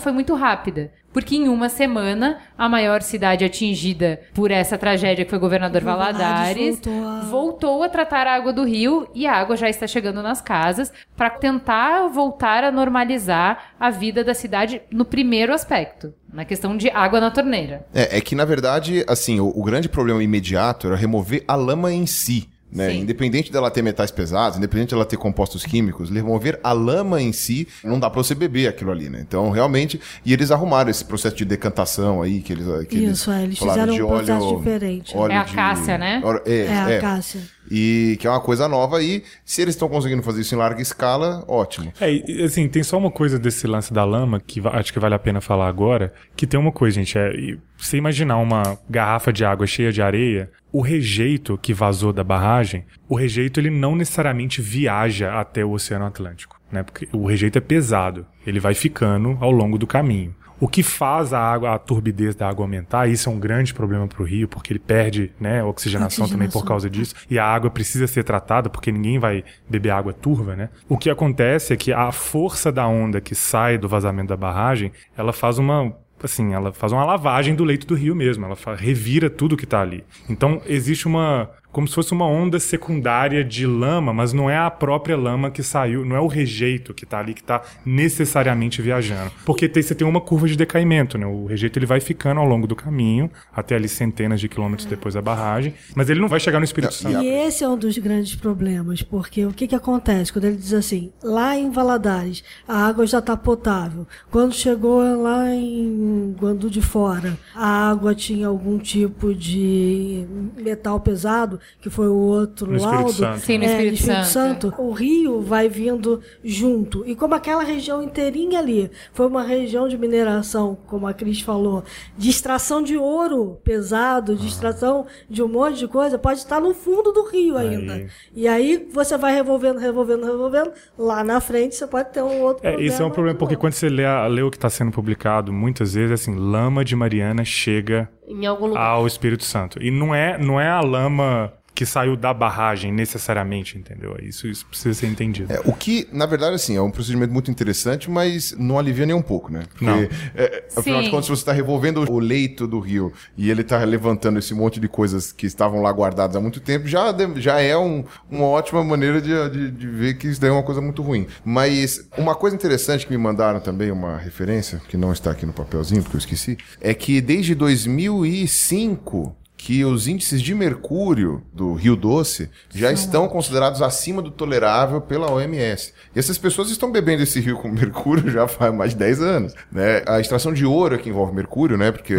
foi muito rápida. Porque em uma semana, a maior cidade atingida por essa tragédia que foi Governador Valadares Valadares voltou a- voltou a tratar a água do rio e a água já está chegando nas casas para tentar voltar a normalizar a vida da cidade no primeiro aspecto, na questão de água na torneira. É, é que, na verdade, assim, o, o grande problema imediato era remover a lama em si. Né? Independente dela ter metais pesados, independente dela ter compostos químicos, remover a lama em si, não dá pra você beber aquilo ali, né? Então, realmente, e eles arrumaram esse processo de decantação aí, que eles... Que Isso, é, eles falaram fizeram um processo diferente. óleo É a de- cássia, né? óleo- É, É, a é. Cássia. E que é uma coisa nova aí. Se eles estão conseguindo fazer isso em larga escala, ótimo. É, e, assim, tem só uma coisa desse lance da lama que acho que vale a pena falar agora, que tem uma coisa, gente, é, você imaginar uma garrafa de água cheia de areia, o rejeito que vazou da barragem, o rejeito ele não necessariamente viaja até o Oceano Atlântico, né? Porque o rejeito é pesado, ele vai ficando ao longo do caminho. O que faz a água, a turbidez da água aumentar, isso é um grande problema para o rio, porque ele perde né, oxigenação, também por Oxigenação. causa disso, e a água precisa ser tratada, porque ninguém vai beber água turva, né? O que acontece é que a força da onda que sai do vazamento da barragem, ela faz uma assim, ela faz uma lavagem do leito do rio mesmo, ela revira tudo que tá ali. Então existe uma como se fosse uma onda secundária de lama, mas não é a própria lama que saiu, não é o rejeito que tá ali que tá necessariamente viajando. Porque tem- você tem uma curva de decaimento, né? O rejeito ele vai ficando ao longo do caminho, até ali centenas de quilômetros depois da barragem, mas ele não vai chegar no Espírito Não, Santo. E esse é um dos grandes problemas, porque o que, que acontece quando ele diz assim, lá em Valadares a água já está potável. Quando chegou lá em Guandu de Fora, a água tinha algum tipo de metal pesado, que foi o outro No Espírito laudo. Santo. Sim, no É, Espírito Santo. Santo. O rio vai vindo junto. E como aquela região inteirinha ali foi uma região de mineração, como a Cris falou, de extração de ouro pesado, de extração de um monte de coisa, pode estar no fundo do rio ainda. Aí. E aí você vai revolvendo, revolvendo, revolvendo. Lá na frente você pode ter um outro É, problema. esse é um problema, porque quando você lê, lê o que está sendo publicado, muitas vezes, assim, lama de Mariana chega Em algum lugar. ao Espírito Santo. E não é, não é a lama que saiu da barragem, necessariamente, entendeu? Isso, isso precisa ser entendido. É, o que, na verdade, assim, é um procedimento muito interessante, mas não alivia nem um pouco, né? Porque, Não. é, afinal de contas, se você está revolvendo o leito do rio e ele está levantando esse monte de coisas que estavam lá guardadas há muito tempo, já, já é um- uma ótima maneira de, de, de ver que isso daí é uma coisa muito ruim. Mas uma coisa interessante que me mandaram também, uma referência, que não está aqui no papelzinho, porque eu esqueci, é que desde 2005 que os índices de mercúrio do Rio Doce já estão considerados acima do tolerável pela OMS. E essas pessoas estão bebendo esse rio com mercúrio já faz mais de 10 anos. Né? A extração de ouro é que envolve mercúrio, né? Porque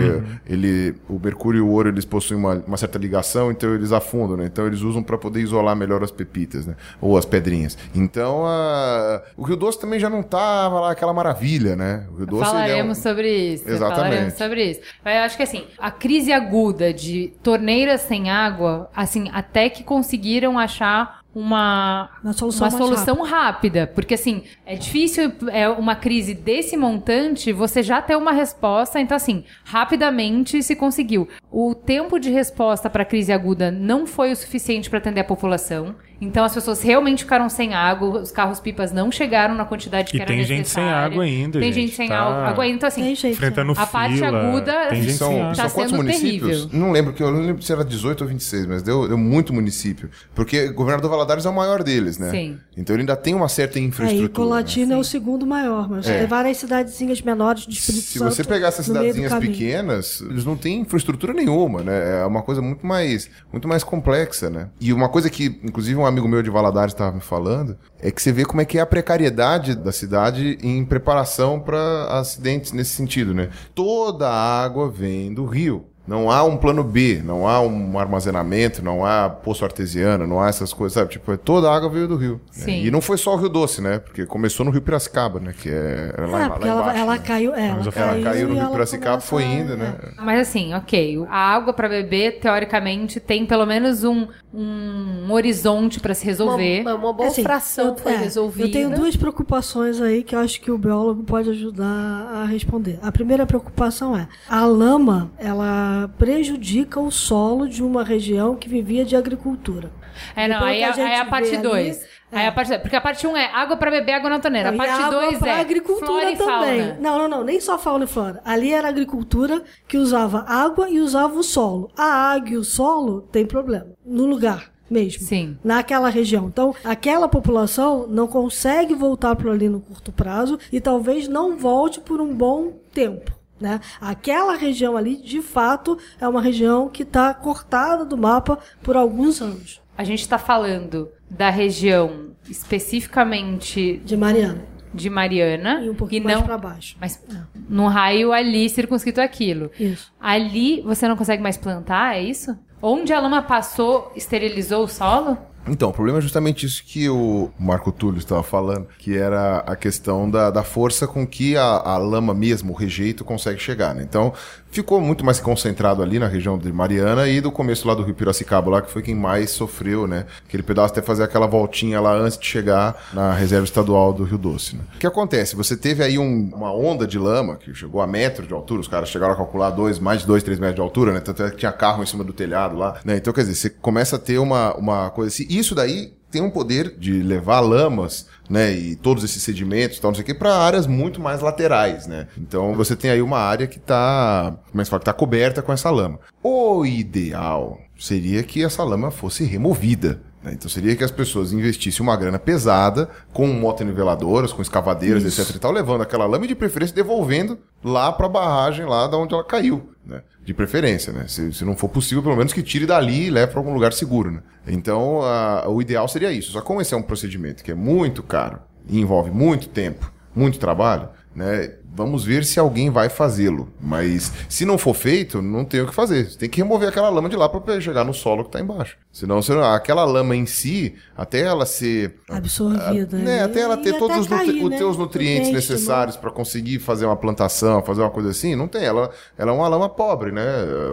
ele, o mercúrio e o ouro eles possuem uma, uma certa ligação, então eles afundam, né? Então eles usam para poder isolar melhor as pepitas, né? Ou as pedrinhas. Então a... o Rio Doce também já não tava lá aquela maravilha, né? O Rio Doce ele é um- Falaremos sobre isso. Exatamente. Falaremos sobre isso. Mas eu acho que assim, a crise aguda de torneiras sem água, assim, até que conseguiram achar uma, Uma solução uma solução rápida. Porque assim, é difícil, é uma crise desse montante, você já ter uma resposta, então assim, rapidamente se conseguiu. O tempo de resposta para a crise aguda não foi o suficiente para atender a população. Então as pessoas realmente ficaram sem água, os carros-pipas não chegaram na quantidade que E era tem gente necessária. sem água ainda, Tem gente. gente sem Tá água ainda. Então, assim, Tem gente. Enfrentando A parte fila, aguda tem gente são-. Tá são quantos municípios? terrível. Não lembro, que eu não lembro se era 18 ou 26, mas deu, deu muito município. Porque o governador Valadares é o maior deles, né? Sim. Então ele ainda tem uma certa É, e infraestrutura. Colatina né? é o segundo maior, mas É. tem várias cidadezinhas menores de Espírito Se Santo. você pegar essas cidadezinhas pequenas, eles não têm infraestrutura nenhuma, né? É uma coisa muito mais, muito mais complexa, né? E uma coisa que, inclusive, um amigo meu de Valadares estava me falando, é que você vê como é que é a precariedade da cidade em preparação para acidentes nesse sentido, né? Toda a água vem do rio. Não há um plano B, não há um armazenamento, não há poço artesiano, não há essas coisas, sabe? Tipo, toda a água veio do rio. né? E não foi só o Rio Doce, né? Porque começou no Rio Piracicaba, né? Que é, é lá, É, lá porque ela, embaixo, ela né? caiu. É, ela, Ela caiu, Ela caiu no Rio Piracicaba, foi indo, né? Mas assim, ok, a água para beber, teoricamente, tem pelo menos um, um horizonte para se resolver. Uma, uma boa Assim, fração eu- foi é, resolvida. Eu tenho duas preocupações aí que eu acho que o biólogo pode ajudar a responder. A primeira preocupação é: a lama ela prejudica o solo de uma região que vivia de agricultura. É, não, Pelo aí, a é- aí é a parte vê ali, 2. Aí a parte. Porque a parte 1 um é água para beber, água na torneira. A parte água 2 pra é agricultura também. Não, não, não, nem só fauna e flora. Ali era agricultura que usava água e usava o solo. A água e o solo tem problema no lugar mesmo. Sim. Naquela região. Então, aquela população não consegue voltar para ali no curto prazo e talvez não volte por um bom tempo. Né? Aquela região ali, de fato, é uma região que está cortada do mapa por alguns anos. A gente tá falando da região especificamente De Mariana. de Mariana E um pouquinho e mais não para baixo. mas num raio ali circunscrito aquilo. Isso. Ali você não consegue mais plantar, é isso? Onde a lama passou, esterilizou o solo? Então, o problema é justamente isso que o Marco Túlio estava falando, que era a questão da, da força com que a, a lama mesmo, o rejeito, consegue chegar. Né? Então, ficou muito mais concentrado ali na região de Mariana e do começo lá do Rio Piracicaba, lá que foi quem mais sofreu, né? Aquele pedaço até fazer aquela voltinha lá antes de chegar na reserva estadual do Rio Doce. Né? O que acontece? Você teve aí um- uma onda de lama que chegou a metro de altura, os caras chegaram a calcular dois, mais de dois, três metros de altura, né? Tanto é que tinha carro em cima do telhado lá, né? Então, quer dizer, você começa a ter uma, uma coisa assim. Isso daí tem um poder de levar lamas, né, e todos esses sedimentos, tal, não sei o que, para áreas muito mais laterais, né? Então você tem aí uma área que tá, como é que se fala, que tá coberta com essa lama. O ideal seria que essa lama fosse removida. né? Então seria que as pessoas investissem uma grana pesada com motoniveladoras, com escavadeiras, etc e tal, levando aquela lama e de preferência devolvendo lá para a barragem lá da onde ela caiu, né? De preferência, né? Se, se não for possível, pelo menos que tire dali e leve para algum lugar seguro, né? Então, a- o ideal seria isso. Só como esse é um procedimento que é muito caro e envolve muito tempo, muito trabalho, né? Vamos ver se alguém vai fazê-lo. Mas se não for feito, não tem o que fazer. Você tem que remover aquela lama de lá para chegar no solo que está embaixo. Senão, senão, aquela lama em si, até ela ser Absorvida. né, né? até ela E ter todos os, nutri- cair, os né? teus nutrientes Nutrientes, necessários para conseguir fazer uma plantação, fazer uma coisa assim, não tem. Ela, ela é uma lama pobre, né?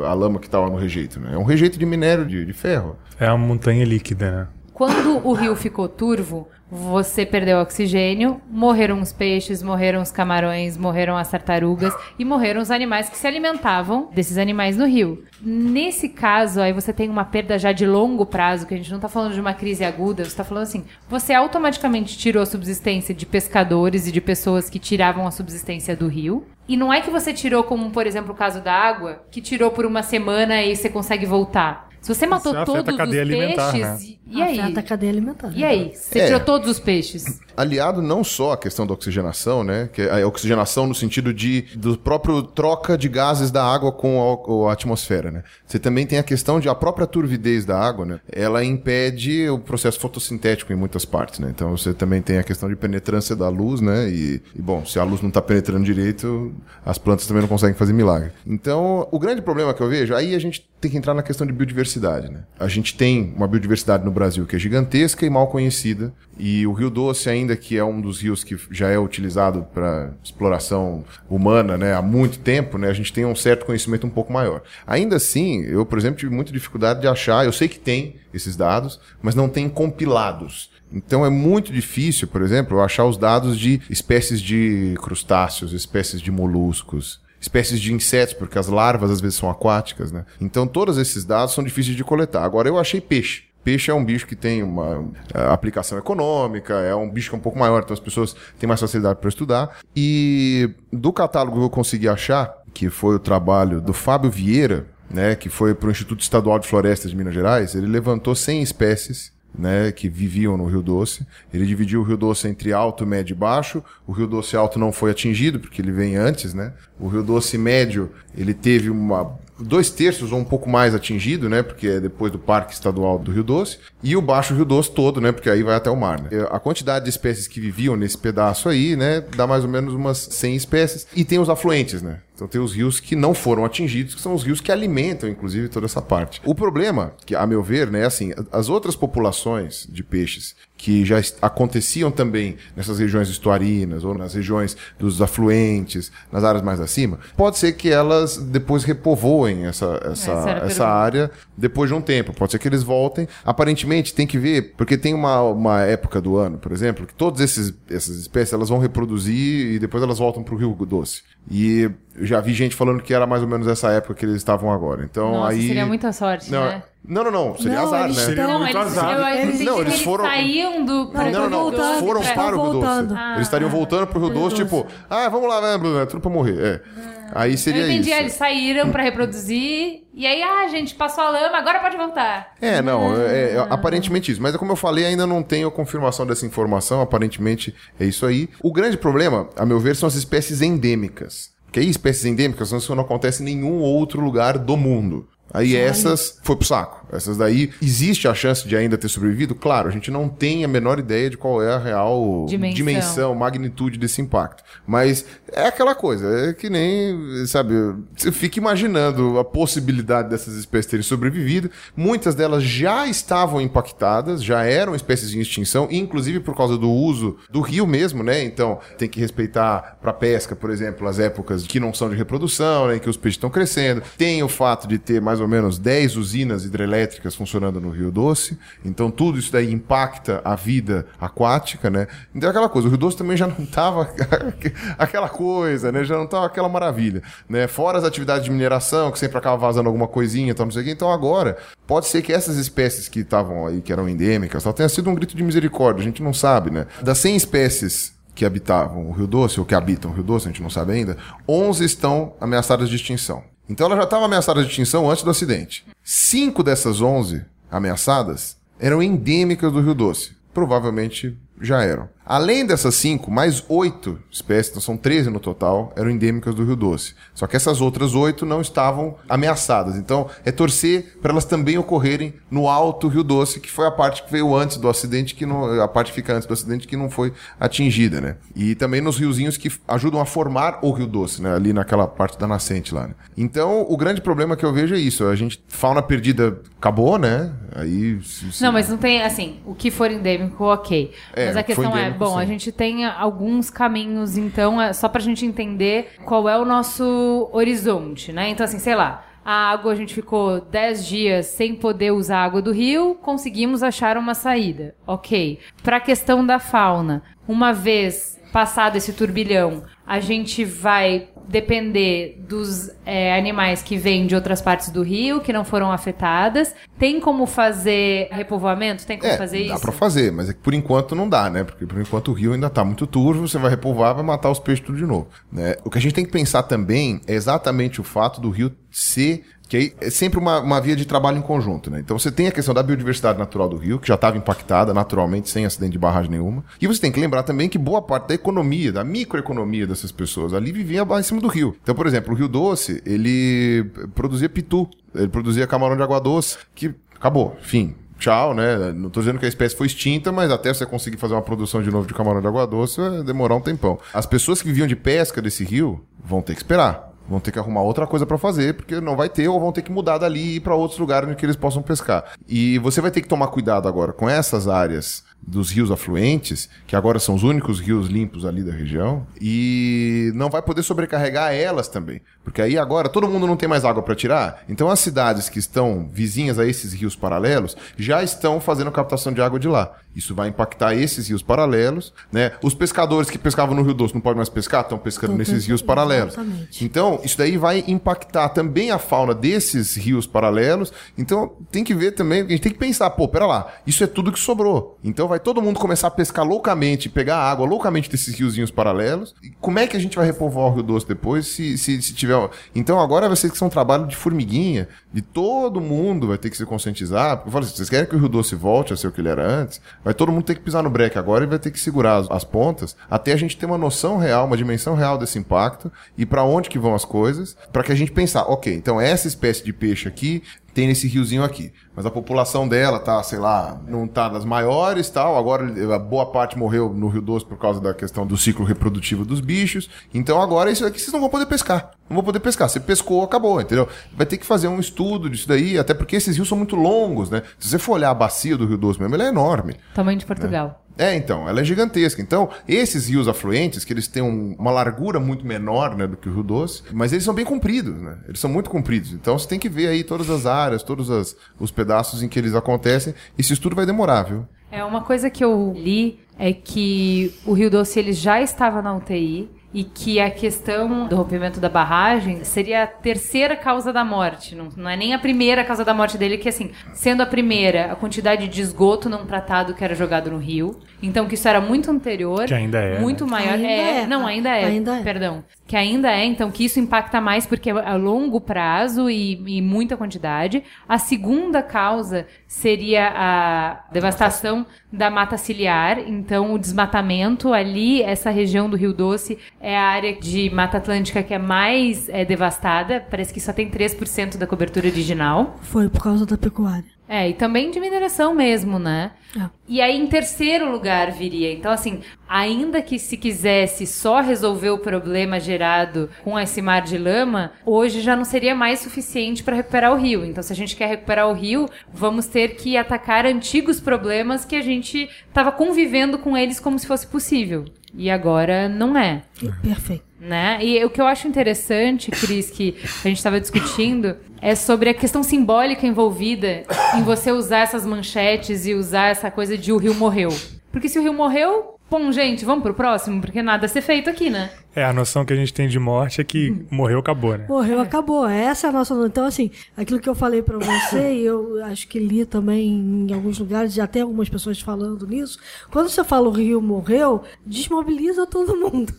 A lama que tá lá no rejeito, né? É um rejeito de minério de, de ferro. É uma montanha líquida, né? Quando o rio ficou turvo, você perdeu oxigênio, morreram os peixes, morreram os camarões, morreram as tartarugas e morreram os animais que se alimentavam desses animais no rio. Nesse caso, aí você tem uma perda já de longo prazo, que a gente não tá falando de uma crise aguda, você tá falando assim, você automaticamente tirou a subsistência de pescadores e de pessoas que tiravam a subsistência do rio. E não é que você tirou, como por exemplo o caso da água, que tirou por uma semana e você consegue voltar. Se você matou afeta a todos os cadeia alimentar, peixes, né? e- e aí? Afeta a cadeia alimentar. E aí? Você É. tirou todos os peixes? Aliado não só à questão da oxigenação, né? Que é a oxigenação no sentido de do próprio troca de gases da água com a, a atmosfera, né? Você também tem a questão de a própria turvidez da água, né? Ela impede o processo fotossintético em muitas partes, né? Então você também tem a questão de penetrância da luz, né? E, e, bom, se a luz não está penetrando direito, as plantas também não conseguem fazer milagre. Então, o grande problema que eu vejo, aí a gente tem que entrar na questão de biodiversidade, né? A gente tem uma biodiversidade no Brasil que é gigantesca e mal conhecida, e o Rio Doce ainda que é um dos rios que já é utilizado para exploração humana, né, há muito tempo, né, a gente tem um certo conhecimento um pouco maior. Ainda assim, eu, por exemplo, tive muita dificuldade de achar, eu sei que tem esses dados, mas não tem compilados. Então é muito difícil, por exemplo, achar os dados de espécies de crustáceos, espécies de moluscos, espécies de insetos, porque as larvas às vezes são aquáticas, né? Então todos esses dados são difíceis de coletar. Agora eu achei peixe. Peixe é um bicho que tem uma é, aplicação econômica, é um bicho que é um pouco maior, então as pessoas têm mais facilidade para estudar. E do catálogo que eu consegui achar, que foi o trabalho do Fábio Vieira, né, que foi para o Instituto Estadual de Florestas de Minas Gerais, ele levantou 100 espécies né, que viviam no Rio Doce. Ele dividiu o Rio Doce entre alto, médio e baixo. O Rio Doce alto não foi atingido, porque ele vem antes, né? O Rio Doce médio, ele teve uma dois terços ou um pouco mais atingido, né? Porque é depois do Parque Estadual do Rio Doce. E o Baixo Rio Doce todo, né? Porque aí vai até o mar, né? A quantidade de espécies que viviam nesse pedaço aí, né? Dá mais ou menos umas 100 espécies. E tem os afluentes, né? Então tem os rios que não foram atingidos, que são os rios que alimentam, inclusive, toda essa parte. O problema, que a meu ver, né, é assim, as outras populações de peixes que já aconteciam também nessas regiões estuarinas ou nas regiões dos afluentes, nas áreas mais acima, pode ser que elas depois repovoem essa, essa, Essa área depois de um tempo. Pode ser que eles voltem. Aparentemente, tem que ver, porque tem uma, uma época do ano, por exemplo, que todas esses, essas espécies elas vão reproduzir e depois elas voltam para o Rio Doce. E já vi gente falando que era mais ou menos essa época que eles estavam agora. Então Nossa, aí. seria muita sorte, não, né? não, não, não. Seria Não, azar, eles né? Seria Não, muito eles, azar. eu entendi Não, eles eles foram- saíam do... Não, Não, não, não. voltando, Eles foram para o Rio Doce. voltando. Eles estariam voltando para o Rio Doce, tipo, ah, vamos lá, né, Bruno, é tudo para morrer. É. Aí seria Eu entendi, isso. eles saíram pra reproduzir, e aí, ah, gente, passou a lama, agora pode voltar. É, não, é, é aparentemente isso. Mas como eu falei, ainda não tenho confirmação dessa informação. Aparentemente é isso aí. O grande problema, a meu ver, são as espécies endêmicas. Que aí, espécies endêmicas não acontecem em nenhum outro lugar do mundo. Aí essas foi pro saco. Essas daí, existe a chance de ainda ter sobrevivido? Claro, a gente não tem a menor ideia de qual é a real Dimensão. dimensão, magnitude desse impacto. Mas é aquela coisa, é que nem, sabe, você fica imaginando a possibilidade dessas espécies terem sobrevivido. Muitas delas já estavam impactadas, já eram espécies em extinção, inclusive por causa do uso do rio mesmo, né? Então, tem que respeitar para pesca, por exemplo, as épocas que não são de reprodução, né, em que os peixes estão crescendo. Tem o fato de ter mais ou menos 10 usinas hidrelétricas funcionando no Rio Doce. Então, tudo isso daí impacta a vida aquática, né? Então, é aquela coisa, o Rio Doce também já não estava aquela coisa, né? Já não estava aquela maravilha, né? Fora as atividades de mineração, que sempre acaba vazando alguma coisinha, tal, não sei o quê. Então, agora, pode ser que essas espécies que estavam aí, que eram endêmicas, tal, tenha sido um grito de misericórdia. A gente não sabe, né? Das 100 espécies que habitavam o Rio Doce, ou que habitam o Rio Doce, a gente não sabe ainda, 11 estão ameaçadas de extinção. Então ela já estava ameaçada de extinção antes do acidente. Cinco dessas 11 ameaçadas eram endêmicas do Rio Doce. Provavelmente já eram. Além dessas cinco, mais oito espécies, então são 13 no total, eram endêmicas do Rio Doce. Só que essas outras oito não estavam ameaçadas. Então, é torcer para elas também ocorrerem no alto Rio Doce, que foi a parte que veio antes do acidente, que não, a parte que fica antes do acidente que não foi atingida, né? E também nos riozinhos que ajudam a formar o Rio Doce, né? Ali naquela parte da nascente lá. Né? Então, o grande problema que eu vejo é isso. A gente, fauna perdida acabou, né? Aí. se- se- Não, mas não tem, assim, o que for endêmico, ok. É, mas a questão é, bom, a sim. gente tem alguns caminhos, então, é só pra gente entender qual é o nosso horizonte, né? Então, assim, sei lá, a água, a gente ficou 10 dias sem poder usar a água do rio, conseguimos achar uma saída. Ok. Pra questão da fauna, uma vez passado esse turbilhão, a gente vai depender dos é, animais que vêm de outras partes do rio, que não foram afetadas. Tem como fazer repovoamento? Tem como É, fazer dá isso? pra fazer, mas é que por enquanto não dá, né? Porque por enquanto o rio ainda tá muito turvo, você vai repovoar, vai matar os peixes tudo de novo, né? O que a gente tem que pensar também é exatamente o fato do rio ser que é sempre uma, uma via de trabalho em conjunto, né? Então você tem a questão da biodiversidade natural do rio, que já estava impactada naturalmente, sem acidente de barragem nenhuma. E você tem que lembrar também que boa parte da economia, da microeconomia dessas pessoas ali vivia em cima do rio. Então, por exemplo, o Rio Doce, ele produzia pitu, ele produzia camarão de água doce, que acabou, fim. Tchau, né? Não tô dizendo que a espécie foi extinta, mas até você conseguir fazer uma produção de novo de camarão de água doce vai demorar um tempão. As pessoas que viviam de pesca desse rio vão ter que esperar. Vão ter que arrumar outra coisa pra fazer, porque não vai ter, ou vão ter que mudar dali e ir pra outros lugares onde eles possam pescar. E você vai ter que tomar cuidado agora com essas áreas dos rios afluentes, que agora são os únicos rios limpos ali da região, e não vai poder sobrecarregar elas também. Porque aí agora todo mundo não tem mais água para tirar. Então as cidades que estão vizinhas a esses rios paralelos já estão fazendo captação de água de lá. Isso vai impactar esses rios paralelos, né? Os pescadores que pescavam no Rio Doce não podem mais pescar, estão pescando nesses rios paralelos. exatamente. Então, isso daí vai impactar também a fauna desses rios paralelos. Então, tem que ver também, a gente tem que pensar, pô, pera lá, isso é tudo que sobrou. Então, vai todo mundo começar a pescar loucamente, pegar água loucamente desses riozinhos paralelos. E como é que a gente vai repovoar o Rio Doce depois se, se, se tiver... Então, agora vai ser que ser um trabalho de formiguinha, de todo mundo vai ter que se conscientizar. Porque assim, vocês querem que o Rio Doce volte a ser o que ele era antes? Vai todo mundo ter que pisar no breque agora e vai ter que segurar as, as pontas até a gente ter uma noção real, uma dimensão real desse impacto e para onde que vão as coisas, para que a gente pensar, ok, então essa espécie de peixe aqui tem nesse riozinho aqui, mas a população dela tá, sei lá, não tá das maiores, tal, agora a boa parte morreu no Rio Doce por causa da questão do ciclo reprodutivo dos bichos. Então agora isso aqui vocês não vão poder pescar. Não vão poder pescar. Você pescou, acabou, entendeu? Vai ter que fazer um estudo disso daí, até porque esses rios são muito longos, né? Se você for olhar a bacia do Rio Doce mesmo, ela é enorme. Tamanho de Portugal. É, então, ela é gigantesca. Então, esses rios afluentes, que eles têm um- uma largura muito menor né, do que o Rio Doce, mas eles são bem compridos, né? Eles são muito compridos. Então, você tem que ver aí todas as áreas, todos as- os pedaços em que eles acontecem. Esse estudo vai demorar, viu? É uma coisa que eu li é que o Rio Doce ele já estava na UTI e que a questão do rompimento da barragem seria a terceira causa da morte, não, não é nem a primeira causa da morte dele, que assim, sendo a primeira a quantidade de esgoto não tratado que era jogado no rio, então que isso era muito anterior, Que ainda é, muito né? maior, Ainda é, é. não, ainda é, Ainda é. perdão, que ainda é, então que isso impacta mais porque é a longo prazo e, e muita quantidade. A segunda causa seria a devastação da mata ciliar, então o desmatamento ali, essa região do Rio Doce é a área de mata atlântica que é mais é, devastada, parece que só tem 3% da cobertura original. Foi por causa da pecuária. É, e também de mineração mesmo, né? É. E aí, em terceiro lugar, viria. Então, assim, ainda que se quisesse só resolver o problema gerado com esse mar de lama, hoje já não seria mais suficiente para recuperar o rio. Então, se a gente quer recuperar o rio, vamos ter que atacar antigos problemas que a gente estava convivendo com eles como se fosse possível. E agora não é Perfeito. Né? E o que eu acho interessante, Cris, que a gente estava discutindo, é sobre a questão simbólica envolvida em você usar essas manchetes e usar essa coisa de o rio morreu. Porque se o rio morreu, bom, gente, vamos pro próximo, porque nada a ser feito aqui, né? É, a noção que a gente tem de morte é que morreu, acabou, né? Morreu, acabou. Essa é a nossa. Então, assim, aquilo que eu falei pra você, e eu acho que li também em alguns lugares, já tem algumas pessoas falando nisso. Quando você fala o Rio morreu, desmobiliza todo mundo.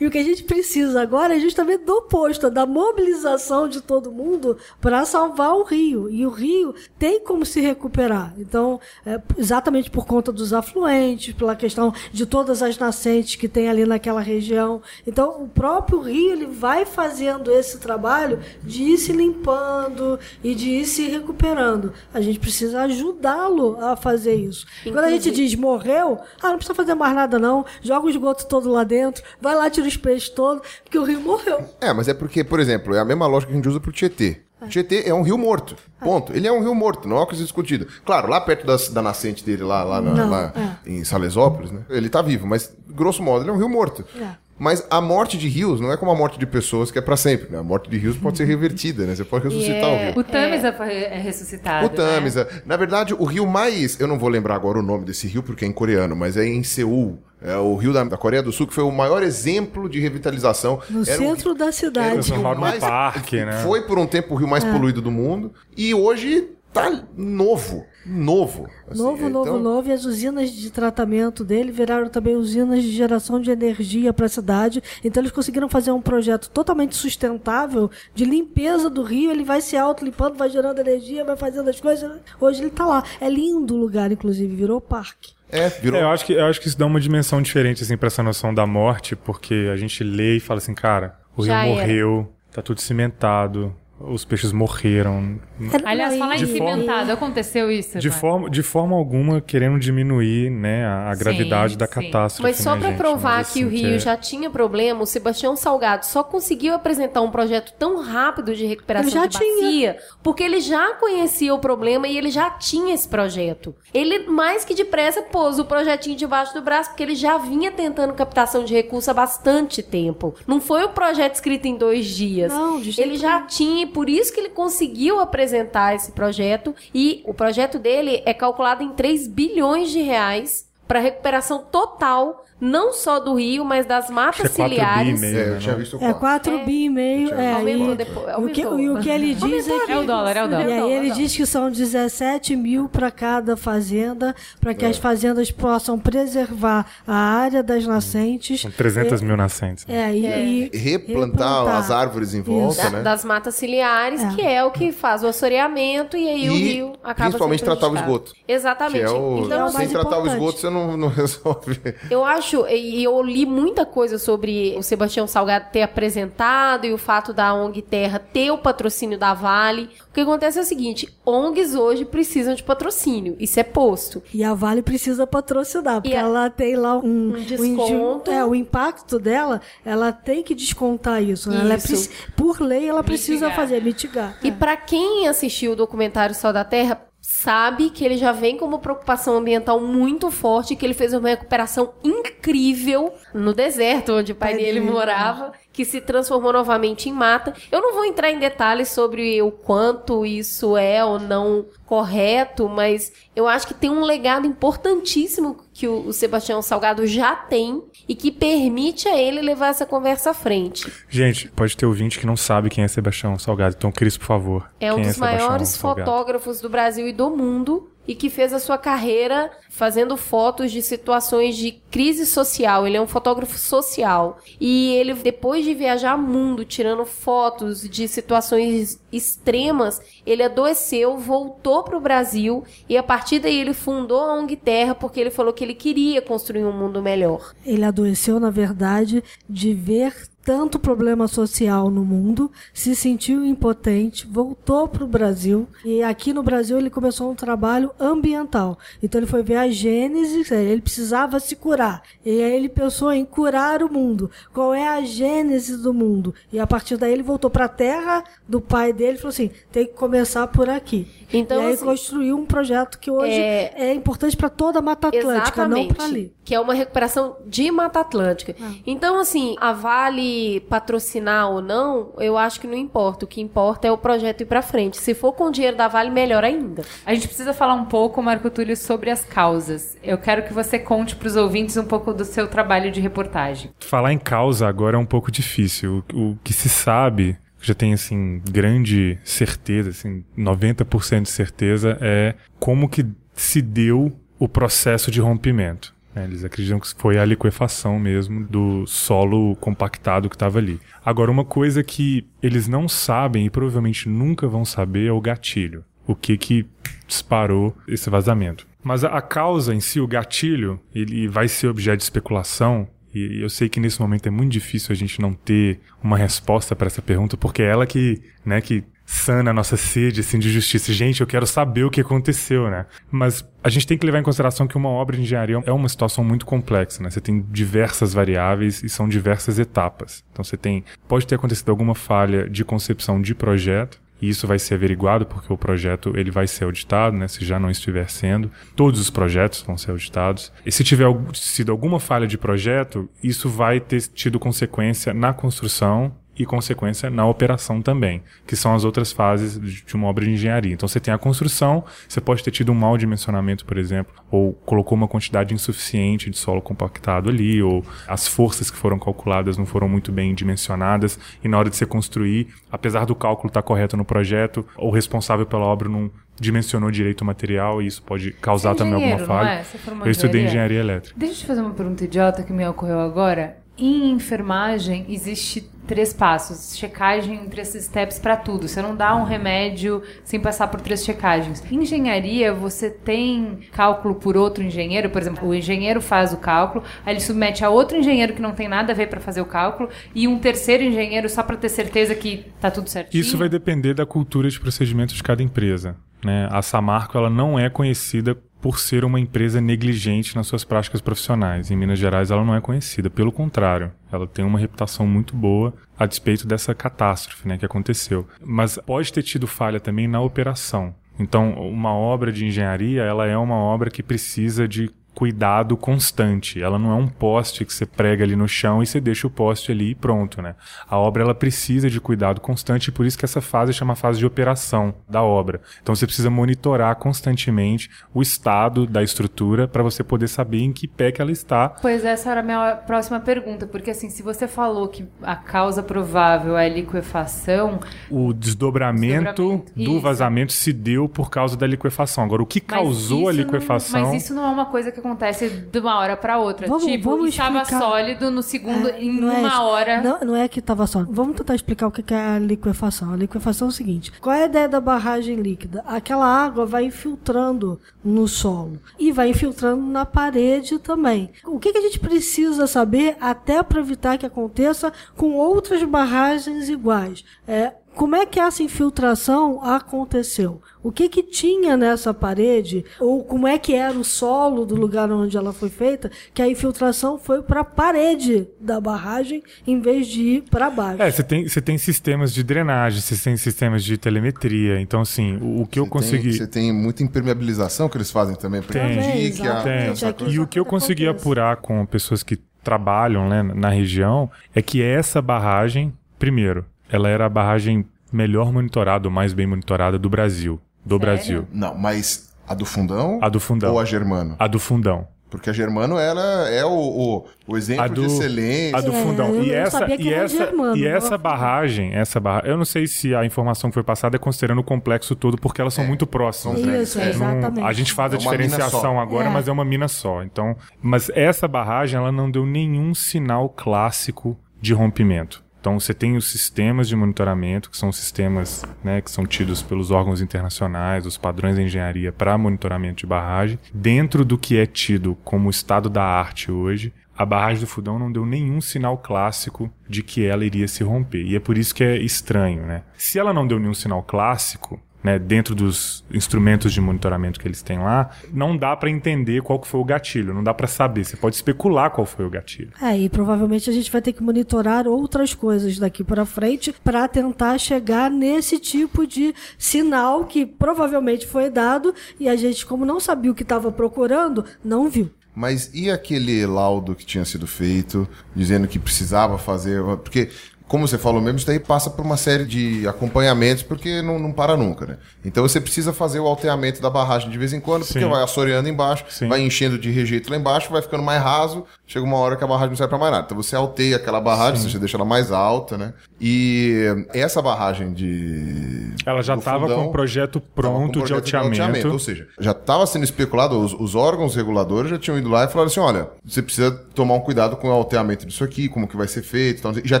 E o que a gente precisa agora é justamente do oposto, da mobilização de todo mundo para salvar o Rio. E o Rio tem como se recuperar. Então, é, exatamente por conta dos afluentes, pela questão de todas as nascentes que tem ali naquela região. Então, o próprio Rio ele vai fazendo esse trabalho de ir se limpando e de ir se recuperando. A gente precisa ajudá-lo a fazer isso. Quando a gente diz morreu, ah, não precisa fazer mais nada não, joga o esgoto todo lá dentro, vai lá, tira os peixes todos, porque o Rio morreu. É, mas é porque, por exemplo, é a mesma lógica que a gente usa pro Tietê. O Tietê é um rio morto. Ponto. Ele é um rio morto, não é uma coisa discutida. Claro, lá perto das- da, nascente dele, lá, lá, na- Não, lá é. em Salesópolis, né? Ele tá vivo, mas, grosso modo, ele é um rio morto. É. Mas a morte de rios não é como a morte de pessoas que é pra sempre, né? A morte de rios pode ser revertida, né? Você pode ressuscitar o rio. O Tamisa foi é ressuscitado. O Tamisa. Na verdade, o rio mais. Eu não vou lembrar agora o nome desse rio porque é em coreano, mas é em Seul. É o rio da, da Coreia do Sul, que foi o maior exemplo de revitalização. No Era o centro da cidade. Transformado num parque, né? Foi por um tempo o rio mais É. poluído do mundo. E hoje tá novo. Novo. assim. Novo, novo, Então, novo. E as usinas de tratamento dele viraram também usinas de geração de energia para a cidade. Então eles conseguiram fazer um projeto totalmente sustentável de limpeza do rio. Ele vai se auto-limpando, vai gerando energia, vai fazendo as coisas. Hoje ele tá lá. É lindo o lugar, inclusive, virou parque. É, virou. É, eu, acho que, eu acho que isso dá uma dimensão diferente, assim, pra essa noção da morte, porque a gente lê e fala assim, cara, o Já rio era. morreu, tá tudo cimentado, os peixes morreram. Aliás, falar em De forma- cimentado, aconteceu isso? De forma, de forma alguma querendo diminuir né, a, a Sim, gravidade da sim. catástrofe. Mas só né, pra gente? provar Mas, que o assim, Rio é- já tinha problema, o Sebastião Salgado só conseguiu apresentar um projeto tão rápido de recuperação Ele já de tinha. bacia, porque ele já conhecia o problema e ele já tinha esse projeto. Ele, mais que depressa, pôs o projetinho debaixo do braço, porque ele já vinha tentando captação de recursos há bastante tempo. Não foi um projeto escrito em dois dias. Não, de jeito ele já tinha, e por isso que ele conseguiu apresentar esse projeto. E o projeto dele é calculado em 3 bilhões de reais para recuperação total, não só do rio, mas das matas Acho é 4 bi e ciliares. meio. É, né, eu tinha não? visto o É quatro. 4 bi e meio. É, Aumentou e, depois, e o que, e o que ele diz é que. É o dólar, é o E dólar. aí ele Aumentou. diz que são 17 mil para cada fazenda, para que as fazendas possam preservar a área das nascentes. São 300 mil nascentes. né? É, e, e Replantar as árvores em volta, Da- né? das matas ciliares, É. que é o que faz o assoreamento e aí o E, rio acaba principalmente, sendo tratar o esgoto. Exatamente. Que é o... Então, É o assim, mais Sem tratar o esgoto, você não, não resolve. Eu acho, e eu li muita coisa sobre o Sebastião Salgado ter apresentado e o fato da ONG Terra ter o patrocínio da Vale. O que acontece é o seguinte: ONGs hoje precisam de patrocínio, isso é posto. E a Vale precisa patrocinar, porque E a- ela tem lá um, Um desconto. indi- é, o impacto dela, ela tem que descontar isso. né? Ela é Isso. preci- por lei, ela precisa Mitigar. fazer, mitigar. E pra quem assistiu o documentário Sol da Terra, sabe que ele já vem com uma preocupação ambiental muito forte, que ele fez uma recuperação incrível no deserto onde o pai, Pai dele dele morava, que se transformou novamente em mata. Eu não vou entrar em detalhes sobre o quanto isso é ou não correto, mas eu acho que tem um legado importantíssimo que o, Sebastião Salgado já tem e que permite a ele levar essa conversa à frente. Gente, pode ter ouvinte que não sabe quem é Sebastião Salgado. Então, Cris, por favor. É um quem dos Sebastião maiores Salgado? fotógrafos do Brasil e do mundo e que fez a sua carreira fazendo fotos de situações de crise social. Ele é um fotógrafo social. E ele, depois de viajar mundo, tirando fotos de situações extremas, ele adoeceu, voltou para o Brasil e a partir daí ele fundou a ONG Terra porque ele falou que ele queria construir um mundo melhor. Ele adoeceu, na verdade, de ver tanto problema social no mundo, se sentiu impotente, voltou para o Brasil e aqui no Brasil ele começou um trabalho ambiental. Então ele foi ver a gênese, ele precisava se curar. E aí ele pensou em curar o mundo. Qual é a gênese do mundo? E a partir daí ele voltou para a terra do pai dele e falou assim: tem que começar por aqui. Então, e aí assim, construiu um projeto que hoje é- é, importante para toda a Mata Atlântica, não para ali. Que é uma recuperação de Mata Atlântica. Ah. Então, assim, a Vale patrocinar ou não, eu acho que não importa. O que importa é o projeto ir pra frente. Se for com o dinheiro da Vale, melhor ainda. A gente precisa falar um pouco, Marco Túlio, sobre as causas. Eu quero que você conte para os ouvintes um pouco do seu trabalho de reportagem. Falar em causa agora é um pouco difícil. O, o que se sabe, já tem assim grande certeza, assim, 90% de certeza é como que se deu o processo de rompimento. Né? Eles acreditam que foi a liquefação mesmo do solo compactado que estava ali. Agora, uma coisa que eles não sabem e provavelmente nunca vão saber é o gatilho. O que que disparou esse vazamento. Mas a, a causa em si, o gatilho, ele vai ser objeto de especulação e eu sei que nesse momento é muito difícil a gente não ter uma resposta para essa pergunta, porque é ela que, né, que sana a nossa sede assim, de justiça. Gente, eu quero saber o que aconteceu, né? Mas a gente tem que levar em consideração que uma obra de engenharia é uma situação muito complexa, né? Você tem diversas variáveis e são diversas etapas. Então você tem, pode ter acontecido alguma falha de concepção de projeto, e isso vai ser averiguado porque o projeto ele vai ser auditado, né? Se já não estiver sendo, todos os projetos vão ser auditados. E se tiver sido alguma falha de projeto, isso vai ter tido consequência na construção e consequência na operação também, que são as outras fases de uma obra de engenharia. Então você tem a construção, você pode ter tido um mau dimensionamento, por exemplo, ou colocou uma quantidade insuficiente de solo compactado ali, ou as forças que foram calculadas não foram muito bem dimensionadas, e na hora de você construir, apesar do cálculo estar correto no projeto, o responsável pela obra não dimensionou direito o material e isso pode causar é também alguma falha. é? Formou Eu estudei engenharia? engenharia elétrica. Deixa eu te fazer uma pergunta idiota que me ocorreu agora. Em enfermagem existe três passos, checagem, três steps para tudo. Você não dá um remédio sem passar por três checagens. Em engenharia, você tem cálculo por outro engenheiro, por exemplo, o engenheiro faz o cálculo, aí ele submete a outro engenheiro que não tem nada a ver para fazer o cálculo e um terceiro engenheiro só para ter certeza que tá tudo certinho. Isso vai depender da cultura de procedimento de cada empresa. Né? A Samarco ela não é conhecida por ser uma empresa negligente nas suas práticas profissionais. Em Minas Gerais ela não é conhecida, pelo contrário, ela tem uma reputação muito boa a despeito dessa catástrofe né, que aconteceu. Mas pode ter tido falha também na operação. Então, uma obra de engenharia, ela é uma obra que precisa de cuidado constante. Ela não é um poste que você prega ali no chão e você deixa o poste ali e pronto, né? A obra ela precisa de cuidado constante e por isso que essa fase chama fase de operação da obra. Então você precisa monitorar constantemente o estado da estrutura para você poder saber em que pé que ela está. Pois essa era a minha próxima pergunta, porque assim, se você falou que a causa provável é a liquefação, o desdobramento, desdobramento do isso. vazamento se deu por causa da liquefação. Agora o que mas causou a liquefação? Não, mas isso não é uma coisa que acontece de uma hora para outra. Vamos, tipo, vamos estava explicar... sólido no segundo, é, em uma é, hora. Não, não é que estava sólido. Vamos tentar explicar o que é a liquefação. A liquefação é o seguinte: qual é a ideia da barragem líquida? Aquela água vai infiltrando no solo e vai infiltrando na parede também. O que, que a gente precisa saber até para evitar que aconteça com outras barragens iguais? É como é que essa infiltração aconteceu? O que que tinha nessa parede? Ou como é que era o solo do lugar onde ela foi feita? Que a infiltração foi para a parede da barragem em vez de ir para baixo. É, você tem, você tem sistemas de drenagem, você tem sistemas de telemetria. Então, assim, o, o que eu consegui. Você tem muita impermeabilização que eles fazem também para impedir que a. Tem. E o que eu consegui apurar com pessoas que trabalham né, na região é que essa barragem, primeiro, ela era a barragem melhor monitorada, ou mais bem monitorada do Brasil. Do Sério? Brasil. Não, mas a do Fundão? A do Fundão. Ou a Germano? A do Fundão. Porque a Germano ela é o, o, o exemplo do, de excelência. A do fundão. É, e essa, e essa, Germano, e essa barragem, essa barragem, eu não sei se a informação que foi passada é considerando o complexo todo, porque elas são é, muito próximas. Né? Isso, é, exatamente. Não, a gente faz a é diferenciação agora, é. mas é uma mina só. Então, mas essa barragem ela não deu nenhum sinal clássico de rompimento. Então você tem os sistemas de monitoramento, que são sistemas né, que são tidos pelos órgãos internacionais, os padrões de engenharia para monitoramento de barragem. Dentro do que é tido como estado da arte hoje, a barragem do Fudão não deu nenhum sinal clássico de que ela iria se romper. E é por isso que é estranho, né? Se ela não deu nenhum sinal clássico, né, dentro dos instrumentos de monitoramento que eles têm lá, não dá para entender qual que foi o gatilho, não dá para saber. Você pode especular qual foi o gatilho. É, e provavelmente a gente vai ter que monitorar outras coisas daqui para frente para tentar chegar nesse tipo de sinal que provavelmente foi dado e a gente, como não sabia o que estava procurando, não viu. Mas e aquele laudo que tinha sido feito, dizendo que precisava fazer. Porque como você falou mesmo, isso daí passa por uma série de acompanhamentos, porque não, não para nunca, né? Então você precisa fazer o alteamento da barragem de vez em quando, porque Sim. vai assoreando embaixo, Sim. vai enchendo de rejeito lá embaixo, vai ficando mais raso, chega uma hora que a barragem não serve para mais nada. Então você alteia aquela barragem, Sim. você deixa ela mais alta, né? E essa barragem de. Ela já estava com o projeto pronto com de, alteamento. de, alteamento. Ou seja, já estava sendo especulado, os, os, órgãos reguladores já tinham ido lá e falaram assim: olha, você precisa tomar um cuidado com o alteamento disso aqui, como que vai ser feito. Então, já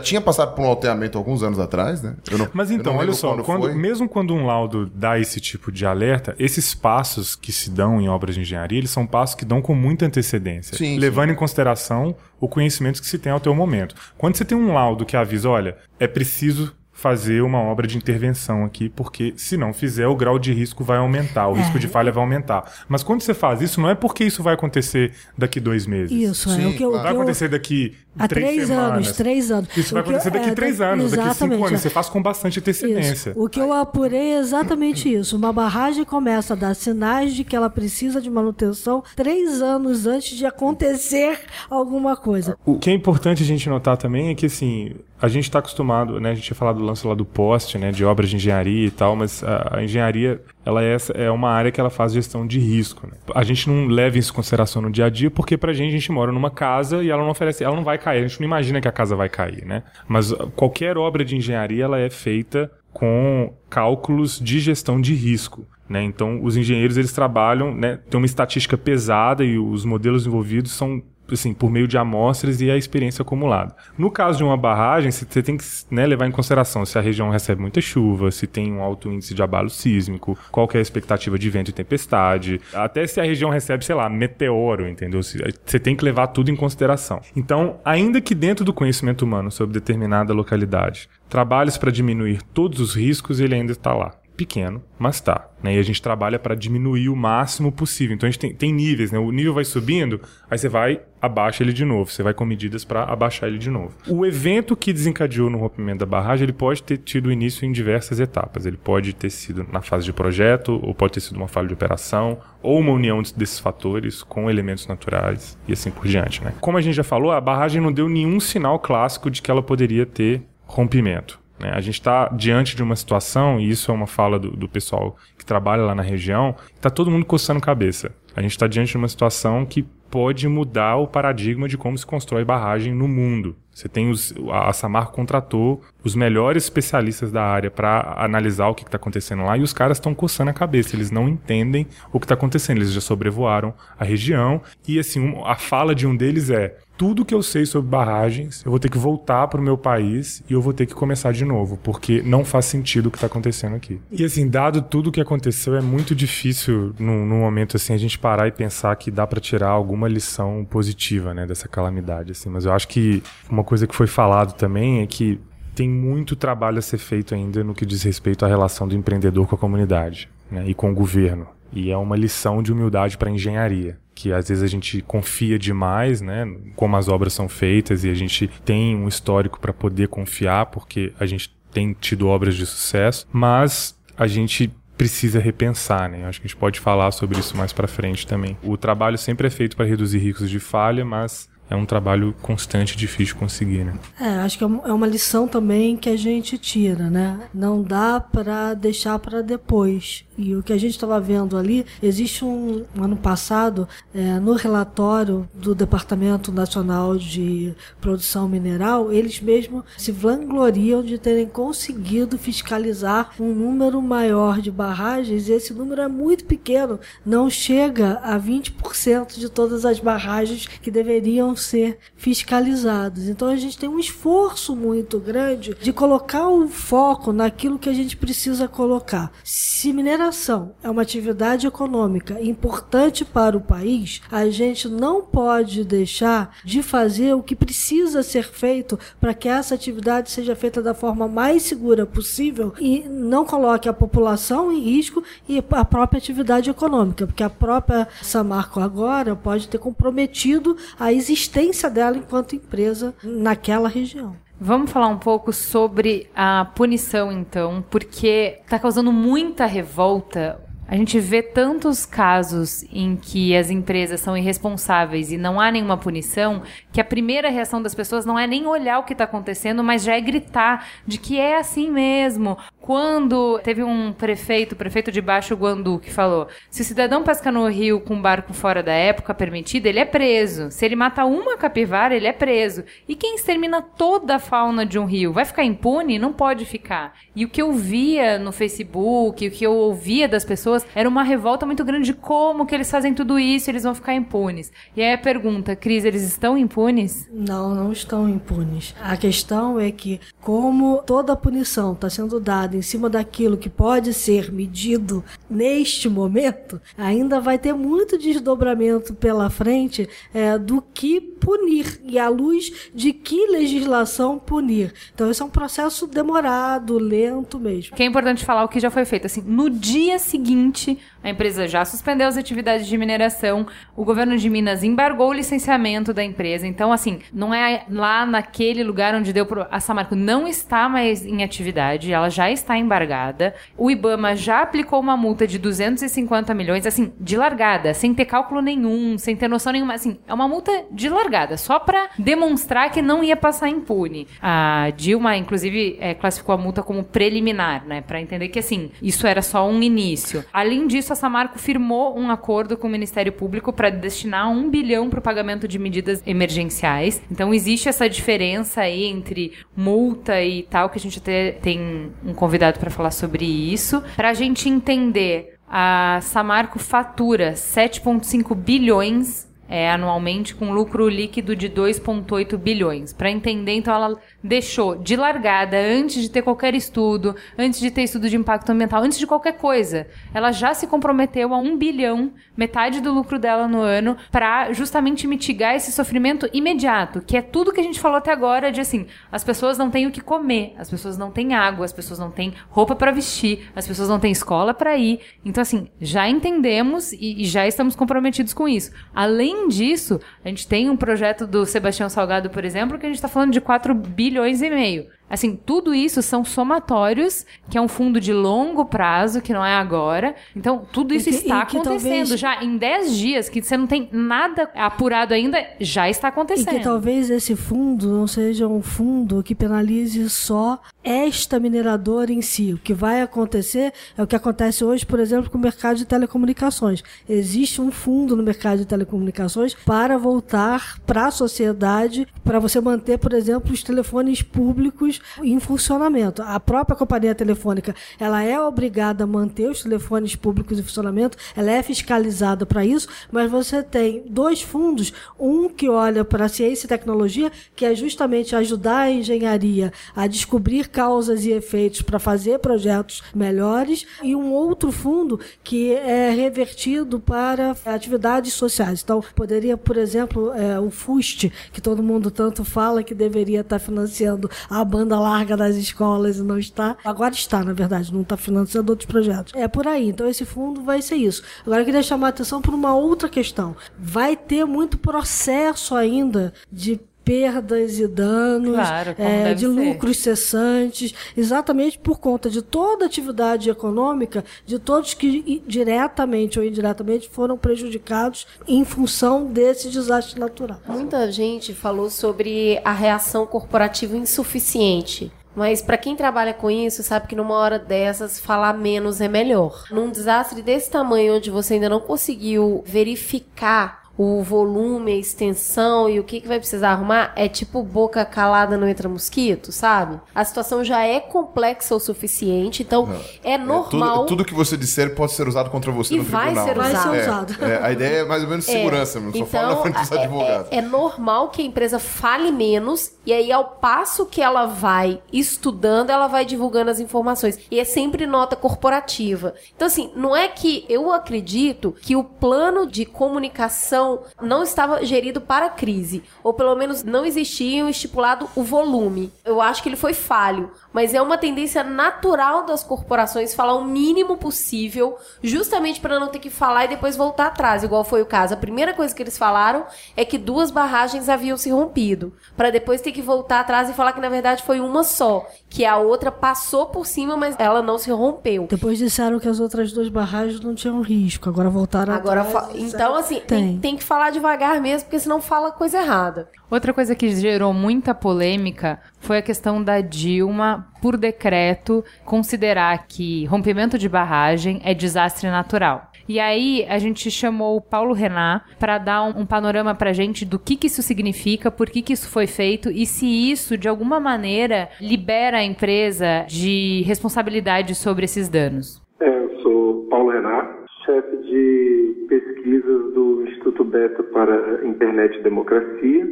tinha passado por um alteamento alguns anos atrás, né? Não, Mas então, olha só, quando, mesmo quando um laudo dá esse tipo de alerta, esses passos que se dão em obras de engenharia, eles são passos que dão com muita antecedência, sim, levando sim. em consideração o conhecimento que se tem ao teu momento. Quando você tem um laudo que avisa, olha, é preciso fazer uma obra de intervenção aqui, porque se não fizer, o grau de risco vai aumentar, o é. risco de falha vai aumentar. Mas quando você faz isso, não é porque isso vai acontecer daqui dois meses. Isso, Sim, é o que eu. Vai acontecer daqui Há três, três anos, três anos. Isso vai acontecer daqui a é, três anos, daqui cinco anos. Você faz com bastante antecedência. Isso. O que eu apurei é exatamente isso. Uma barragem começa a dar sinais de que ela precisa de manutenção três anos antes de acontecer alguma coisa. O que é importante a gente notar também é que, assim, a gente está acostumado, né? A gente tinha falado do lance lá do poste, né? De obras de engenharia e tal, mas a, a engenharia, ela é, é uma área que ela faz gestão de risco, né? A gente não leva isso em consideração no dia a dia, porque pra gente, a gente mora numa casa e ela não oferece, ela não vai cair. A gente não imagina que a casa vai cair, né? Mas qualquer obra de engenharia, ela é feita com cálculos de gestão de risco. Né? Então, os engenheiros eles trabalham, né, tem uma estatística pesada e os modelos envolvidos são assim, por meio de amostras e a experiência acumulada. No caso de uma barragem, você tem que né, levar em consideração se a região recebe muita chuva, se tem um alto índice de abalo sísmico, qual é a expectativa de vento e tempestade, até se a região recebe, sei lá, meteoro, entendeu? Você tem que levar tudo em consideração. Então, ainda que dentro do conhecimento humano sobre determinada localidade, trabalhos para diminuir todos os riscos, ele ainda está lá pequeno, mas tá. Né? E a gente trabalha para diminuir o máximo possível. Então a gente tem, tem níveis, né? O nível vai subindo, aí você vai, abaixa ele de novo. Você vai com medidas para abaixar ele de novo. O evento que desencadeou no rompimento da barragem, ele pode ter tido início em diversas etapas. Ele pode ter sido na fase de projeto, ou pode ter sido uma falha de operação, ou uma união desses fatores com elementos naturais e assim por diante, né? Como a gente já falou, a barragem não deu nenhum sinal clássico de que ela poderia ter rompimento. Né? A gente está diante de uma situação, e isso é uma fala do, do pessoal que trabalha lá na região, está todo mundo coçando cabeça. A gente está diante de uma situação que pode mudar o paradigma de como se constrói barragem no mundo. Você tem os, a Samar contratou os melhores especialistas da área para analisar o que está acontecendo lá e os caras estão coçando a cabeça. Eles não entendem o que está acontecendo. Eles já sobrevoaram a região e assim um, a fala de um deles é tudo que eu sei sobre barragens, eu vou ter que voltar para o meu país e eu vou ter que começar de novo, porque não faz sentido o que está acontecendo aqui. E assim, dado tudo o que aconteceu, é muito difícil, num, num, momento assim, a gente parar e pensar que dá para tirar alguma lição positiva, né, dessa calamidade, assim. Mas eu acho que uma coisa que foi falado também é que tem muito trabalho a ser feito ainda no que diz respeito à relação do empreendedor com a comunidade né, e com o governo. E é uma lição de humildade para engenharia que às vezes a gente confia demais, né, como as obras são feitas e a gente tem um histórico para poder confiar porque a gente tem tido obras de sucesso, mas a gente precisa repensar, né? Acho que a gente pode falar sobre isso mais para frente também. O trabalho sempre é feito para reduzir riscos de falha, mas é um trabalho constante, difícil de conseguir, né? É, acho que é, é uma lição também que a gente tira, né? Não dá para deixar para depois. E o que a gente estava vendo ali, existe um, ano passado, é, no relatório do Departamento Nacional de Produção Mineral, eles mesmos se vangloriam de terem conseguido fiscalizar um número maior de barragens, e esse número é muito pequeno, não chega a 20% de todas as barragens que deveriam ser fiscalizadas. Então a gente tem um esforço muito grande de colocar o foco naquilo que a gente precisa colocar. Se mineração mineração é uma atividade econômica importante para o país, a gente não pode deixar de fazer o que precisa ser feito para que essa atividade seja feita da forma mais segura possível e não coloque a população em risco e a própria atividade econômica, porque a própria Samarco agora pode ter comprometido a existência dela enquanto empresa naquela região. Vamos falar um pouco sobre a punição, então, porque está causando muita revolta a gente vê tantos casos em que as empresas são irresponsáveis e não há nenhuma punição, que a primeira reação das pessoas não é nem olhar o que está acontecendo, mas já é gritar de que é assim mesmo. Quando teve um prefeito, o prefeito de Baixo Guandu, que falou: se o cidadão pesca no rio com barco fora da época permitida, ele é preso. Se ele mata uma capivara, ele é preso. E quem extermina toda a fauna de um rio vai ficar impune? Não pode ficar. E o que eu via no Facebook, o que eu ouvia das pessoas, pessoas, era uma revolta muito grande de como que eles fazem tudo isso, eles vão ficar impunes. E aí a pergunta, Cris, eles estão impunes? Não, não estão impunes. A questão é que, como toda a punição está sendo dada em cima daquilo que pode ser medido neste momento, ainda vai ter muito desdobramento pela frente é, do que punir e à luz de que legislação punir. Então, esse é um processo demorado, lento mesmo. Que é importante falar o que já foi feito. Assim, no dia seguinte, seguinte, a empresa já suspendeu as atividades de mineração, o governo de Minas embargou o licenciamento da empresa. Então, assim, não é lá naquele lugar onde deu pro... a Samarco não está mais em atividade, ela já está embargada. O IBAMA já aplicou uma multa de 250 milhões, assim, de largada, sem ter cálculo nenhum, sem ter noção nenhuma, assim, é uma multa de largada, só para demonstrar que não ia passar impune. A Dilma, inclusive, é, classificou a multa como preliminar, né, para entender que assim, isso era só um início. Além disso, a Samarco firmou um acordo com o Ministério Público para destinar um bilhão para o pagamento de medidas emergenciais. Então, existe essa diferença aí entre multa e tal, que a gente até tem um convidado para falar sobre isso. Para a gente entender, a Samarco fatura 7,5 bilhões é, anualmente com lucro líquido de 2,8 bilhões. Para entender, então ela deixou de largada, antes de ter qualquer estudo, antes de ter estudo de impacto ambiental, antes de qualquer coisa, ela já se comprometeu a um bilhão, metade do lucro dela no ano, para justamente mitigar esse sofrimento imediato, que é tudo que a gente falou até agora de assim, as pessoas não têm o que comer, as pessoas não têm água, as pessoas não têm roupa para vestir, as pessoas não têm escola para ir. Então assim, já entendemos e, e já estamos comprometidos com isso. Além disso, a gente tem um projeto do Sebastião Salgado, por exemplo, que a gente está falando de 4 bilhões e meio. Assim, tudo isso são somatórios, que é um fundo de longo prazo, que não é agora. Então, tudo isso E que- está e acontecendo. talvez- Já em 10 dias, que você não tem nada apurado ainda, já está E acontecendo. que talvez esse fundo não seja um fundo que penalize só esta mineradora em si. O que vai acontecer é o que acontece hoje, por exemplo, com o mercado de telecomunicações. Existe um fundo no mercado de telecomunicações para voltar para a sociedade, para você manter, por exemplo, os telefones públicos em funcionamento. A própria companhia telefônica, ela é obrigada a manter os telefones públicos em funcionamento, ela é fiscalizada para isso, mas você tem dois fundos, um que olha para a ciência e tecnologia, que é justamente ajudar a engenharia a descobrir causas e efeitos para fazer projetos melhores, e um outro fundo que é revertido para atividades sociais. Então, poderia, por exemplo, é, o FUST, que todo mundo tanto fala que deveria estar financiando a banda larga das escolas e não está. Agora está, na verdade, não está financiando outros projetos. É por aí. Então, esse fundo vai ser isso. Agora, eu queria chamar a atenção para uma outra questão. Vai ter muito processo ainda de perdas e danos, Claro, é, de ser. lucros cessantes, exatamente por conta de toda a atividade econômica de todos que diretamente ou indiretamente foram prejudicados em função desse desastre natural. Muita gente falou sobre a reação corporativa insuficiente. Mas para quem trabalha com isso, sabe que numa hora dessas falar menos é melhor. Num desastre desse tamanho onde você ainda não conseguiu verificar o volume, a extensão e o que, que vai precisar arrumar, é tipo boca calada não entra mosquito, sabe? A situação já é complexa o suficiente, então é É, normal. tudo, tudo que você disser pode ser usado contra você E no vai tribunal. ser Vai ser usado. É, usado. é, a ideia é mais ou menos É, segurança, não só fala na frente dos é- advogados. É, é normal que a empresa fale menos e aí ao passo que ela vai estudando, ela vai divulgando as informações. E é sempre nota corporativa. Então assim, não é que eu acredito que o plano de comunicação não estava gerido para crise, ou pelo menos não existia estipulado o volume. Eu acho que ele foi falho, mas é uma tendência natural das corporações falar o mínimo possível, justamente para não ter que falar e depois voltar atrás, igual foi o caso. A primeira coisa que eles falaram é que duas barragens haviam se rompido, para depois ter que voltar atrás e falar que na verdade foi uma só, que a outra passou por cima, mas ela não se rompeu. Depois disseram que as outras duas barragens não tinham risco, agora voltaram Agora, atrás, fa- então assim, tem, tem que falar devagar mesmo, porque senão fala coisa errada. Outra coisa que gerou muita polêmica foi a questão da Dilma, por decreto, considerar que rompimento de barragem é desastre natural. E aí a gente chamou o Paulo Renan para dar um, um panorama pra gente do que, que isso significa, por que, que isso foi feito e se isso, de alguma maneira, libera a empresa de responsabilidade sobre esses danos. É, eu sou Paulo Renato, chefe de pesquisas do Instituto Beta para Internet e Democracia.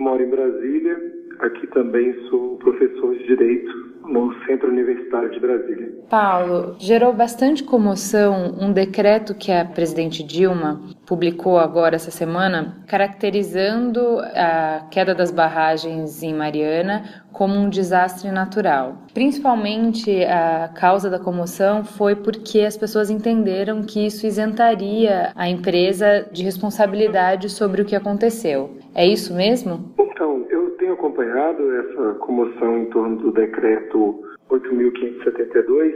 Moro em Brasília. Aqui também sou professor de Direito no Centro Universitário de Brasília. Paulo, gerou bastante comoção um decreto que a presidente Dilma publicou agora essa semana, caracterizando a queda das barragens em Mariana como um desastre natural. Principalmente a causa da comoção foi porque as pessoas entenderam que isso isentaria a empresa de responsabilidade sobre o que aconteceu. É isso mesmo? Então, acompanhado essa comoção em torno do decreto 8.572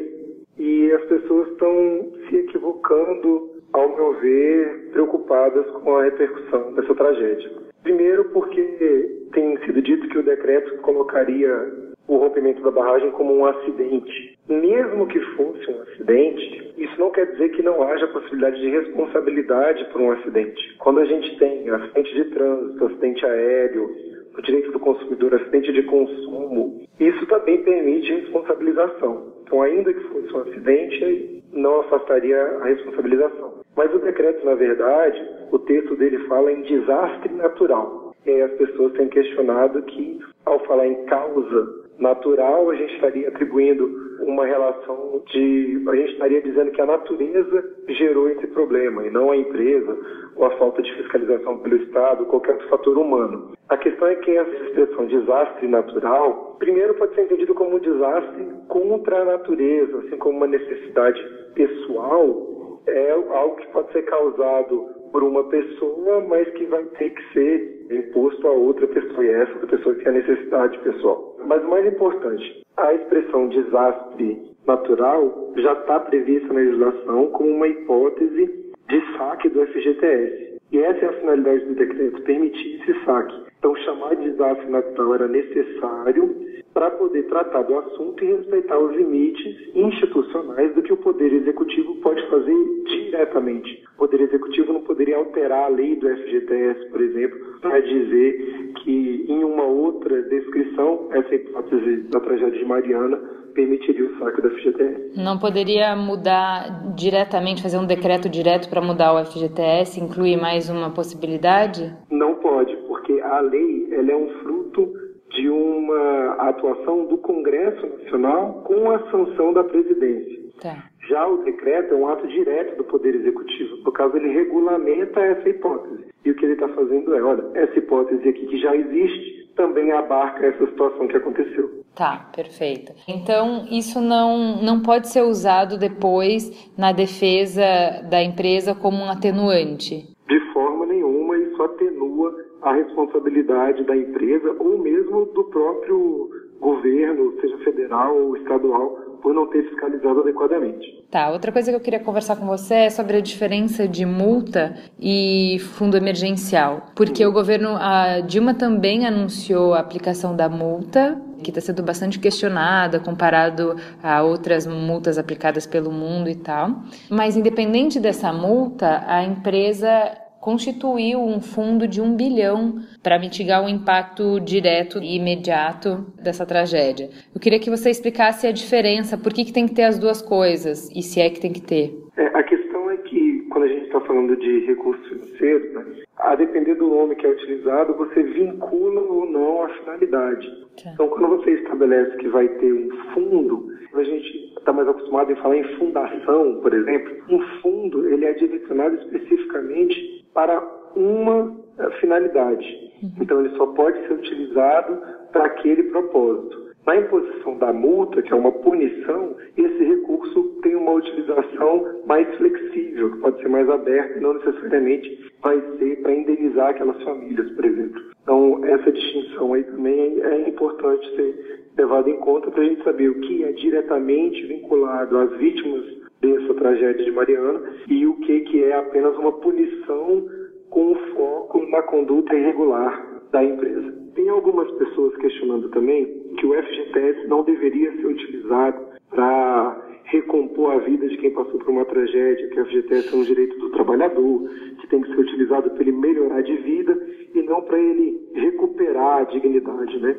e as pessoas estão se equivocando, ao meu ver, preocupadas com a repercussão dessa tragédia. Primeiro, porque tem sido dito que o decreto colocaria o rompimento da barragem como um acidente. Mesmo que fosse um acidente, isso não quer dizer que não haja possibilidade de responsabilidade por um acidente. Quando a gente tem acidente de trânsito, acidente aéreo, o direito do consumidor, acidente de consumo, isso também permite responsabilização. Então, ainda que fosse um acidente, não afastaria a responsabilização. Mas o decreto, na verdade, o texto dele fala em desastre natural. E aí as pessoas têm questionado que, ao falar em causa natural, a gente estaria atribuindo uma relação de. A gente estaria dizendo que a natureza gerou esse problema e não a empresa ou a falta de fiscalização pelo Estado, qualquer outro fator humano. A questão é que essa expressão desastre natural, primeiro pode ser entendido como um desastre contra a natureza, assim como uma necessidade pessoal, é algo que pode ser causado por uma pessoa, mas que vai ter que ser imposto a outra pessoa, e essa outra pessoa tem a necessidade pessoal. Mas o mais importante, a expressão desastre natural já está prevista na legislação como uma hipótese de saque do FGTS. E essa é a finalidade do decreto, permitir esse saque. Então, chamar de desastre natural era necessário para poder tratar do assunto e respeitar os limites institucionais do que o Poder Executivo pode fazer diretamente. O Poder Executivo não poderia alterar a lei do FGTS, por exemplo, para dizer que em uma outra descrição, essa hipótese da tragédia de Mariana permitiria o saque do FGTS. Não poderia mudar diretamente, fazer um decreto direto para mudar o FGTS, incluir mais uma possibilidade? Não pode, porque a lei ela é um fruto de uma atuação do Congresso Nacional com a sanção da presidência. Tá. Já o decreto é um ato direto do Poder Executivo. No caso, ele regulamenta essa hipótese. E o que ele está fazendo é, olha, essa hipótese aqui que já existe também abarca essa situação que aconteceu. Tá, perfeito. Então, isso não, não pode ser usado depois na defesa da empresa como um atenuante? De forma nenhuma, isso atenua a responsabilidade da empresa ou mesmo do próprio governo, seja federal ou estadual, por não ter fiscalizado adequadamente. Tá, outra coisa que eu queria conversar com você é sobre a diferença de multa e fundo emergencial. Porque o governo, a Dilma também anunciou a aplicação da multa, que está sendo bastante questionada comparado a outras multas aplicadas pelo mundo e tal. Mas independente dessa multa, a empresa constituiu um fundo de um bilhão para mitigar o impacto direto e imediato dessa tragédia. Eu queria que você explicasse a diferença, por que, que tem que ter as duas coisas e se é que tem que ter. É, a questão é que, quando a gente está falando de recurso financeiro, né, a depender do nome que é utilizado, você vincula ou não a finalidade. Tá. Então, quando você estabelece que vai ter um fundo, a gente está mais acostumado em falar em fundação, por exemplo. Um fundo ele é direcionado especificamente para uma eh, finalidade. Então, ele só pode ser utilizado para aquele propósito. Na imposição da multa, que é uma punição, esse recurso tem uma utilização mais flexível, que pode ser mais aberta e não necessariamente vai ser para indenizar aquelas famílias, por exemplo. Então, essa distinção aí também é importante ser levada em conta para a gente saber o que é diretamente vinculado às vítimas dessa tragédia de Mariana e o que, que é apenas uma punição com foco na conduta irregular da empresa. Tem algumas pessoas questionando também que o FGTS não deveria ser utilizado para recompor a vida de quem passou por uma tragédia, que o FGTS é um direito do trabalhador, que tem que ser utilizado para ele melhorar de vida e não para ele recuperar a dignidade, né?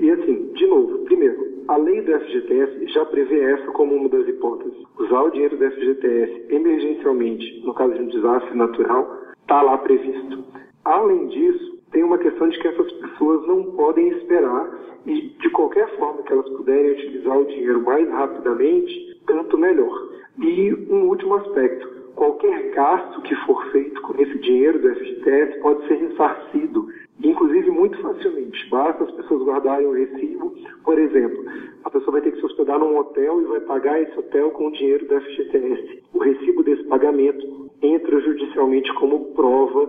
E assim, de novo, primeiro, a lei do FGTS já prevê essa como uma das hipóteses. Usar o dinheiro do FGTS emergencialmente, no caso de um desastre natural, está lá previsto. Além disso, tem uma questão de que essas pessoas não podem esperar e, de qualquer forma que elas puderem utilizar o dinheiro mais rapidamente, tanto melhor. E um último aspecto: qualquer gasto que for feito com esse dinheiro do FGTS pode ser ressarcido, inclusive muito facilmente. Basta as pessoas guardarem o recibo. Por exemplo, a pessoa vai ter que se hospedar num hotel e vai pagar esse hotel com o dinheiro do FGTS. O recibo desse pagamento entra judicialmente como prova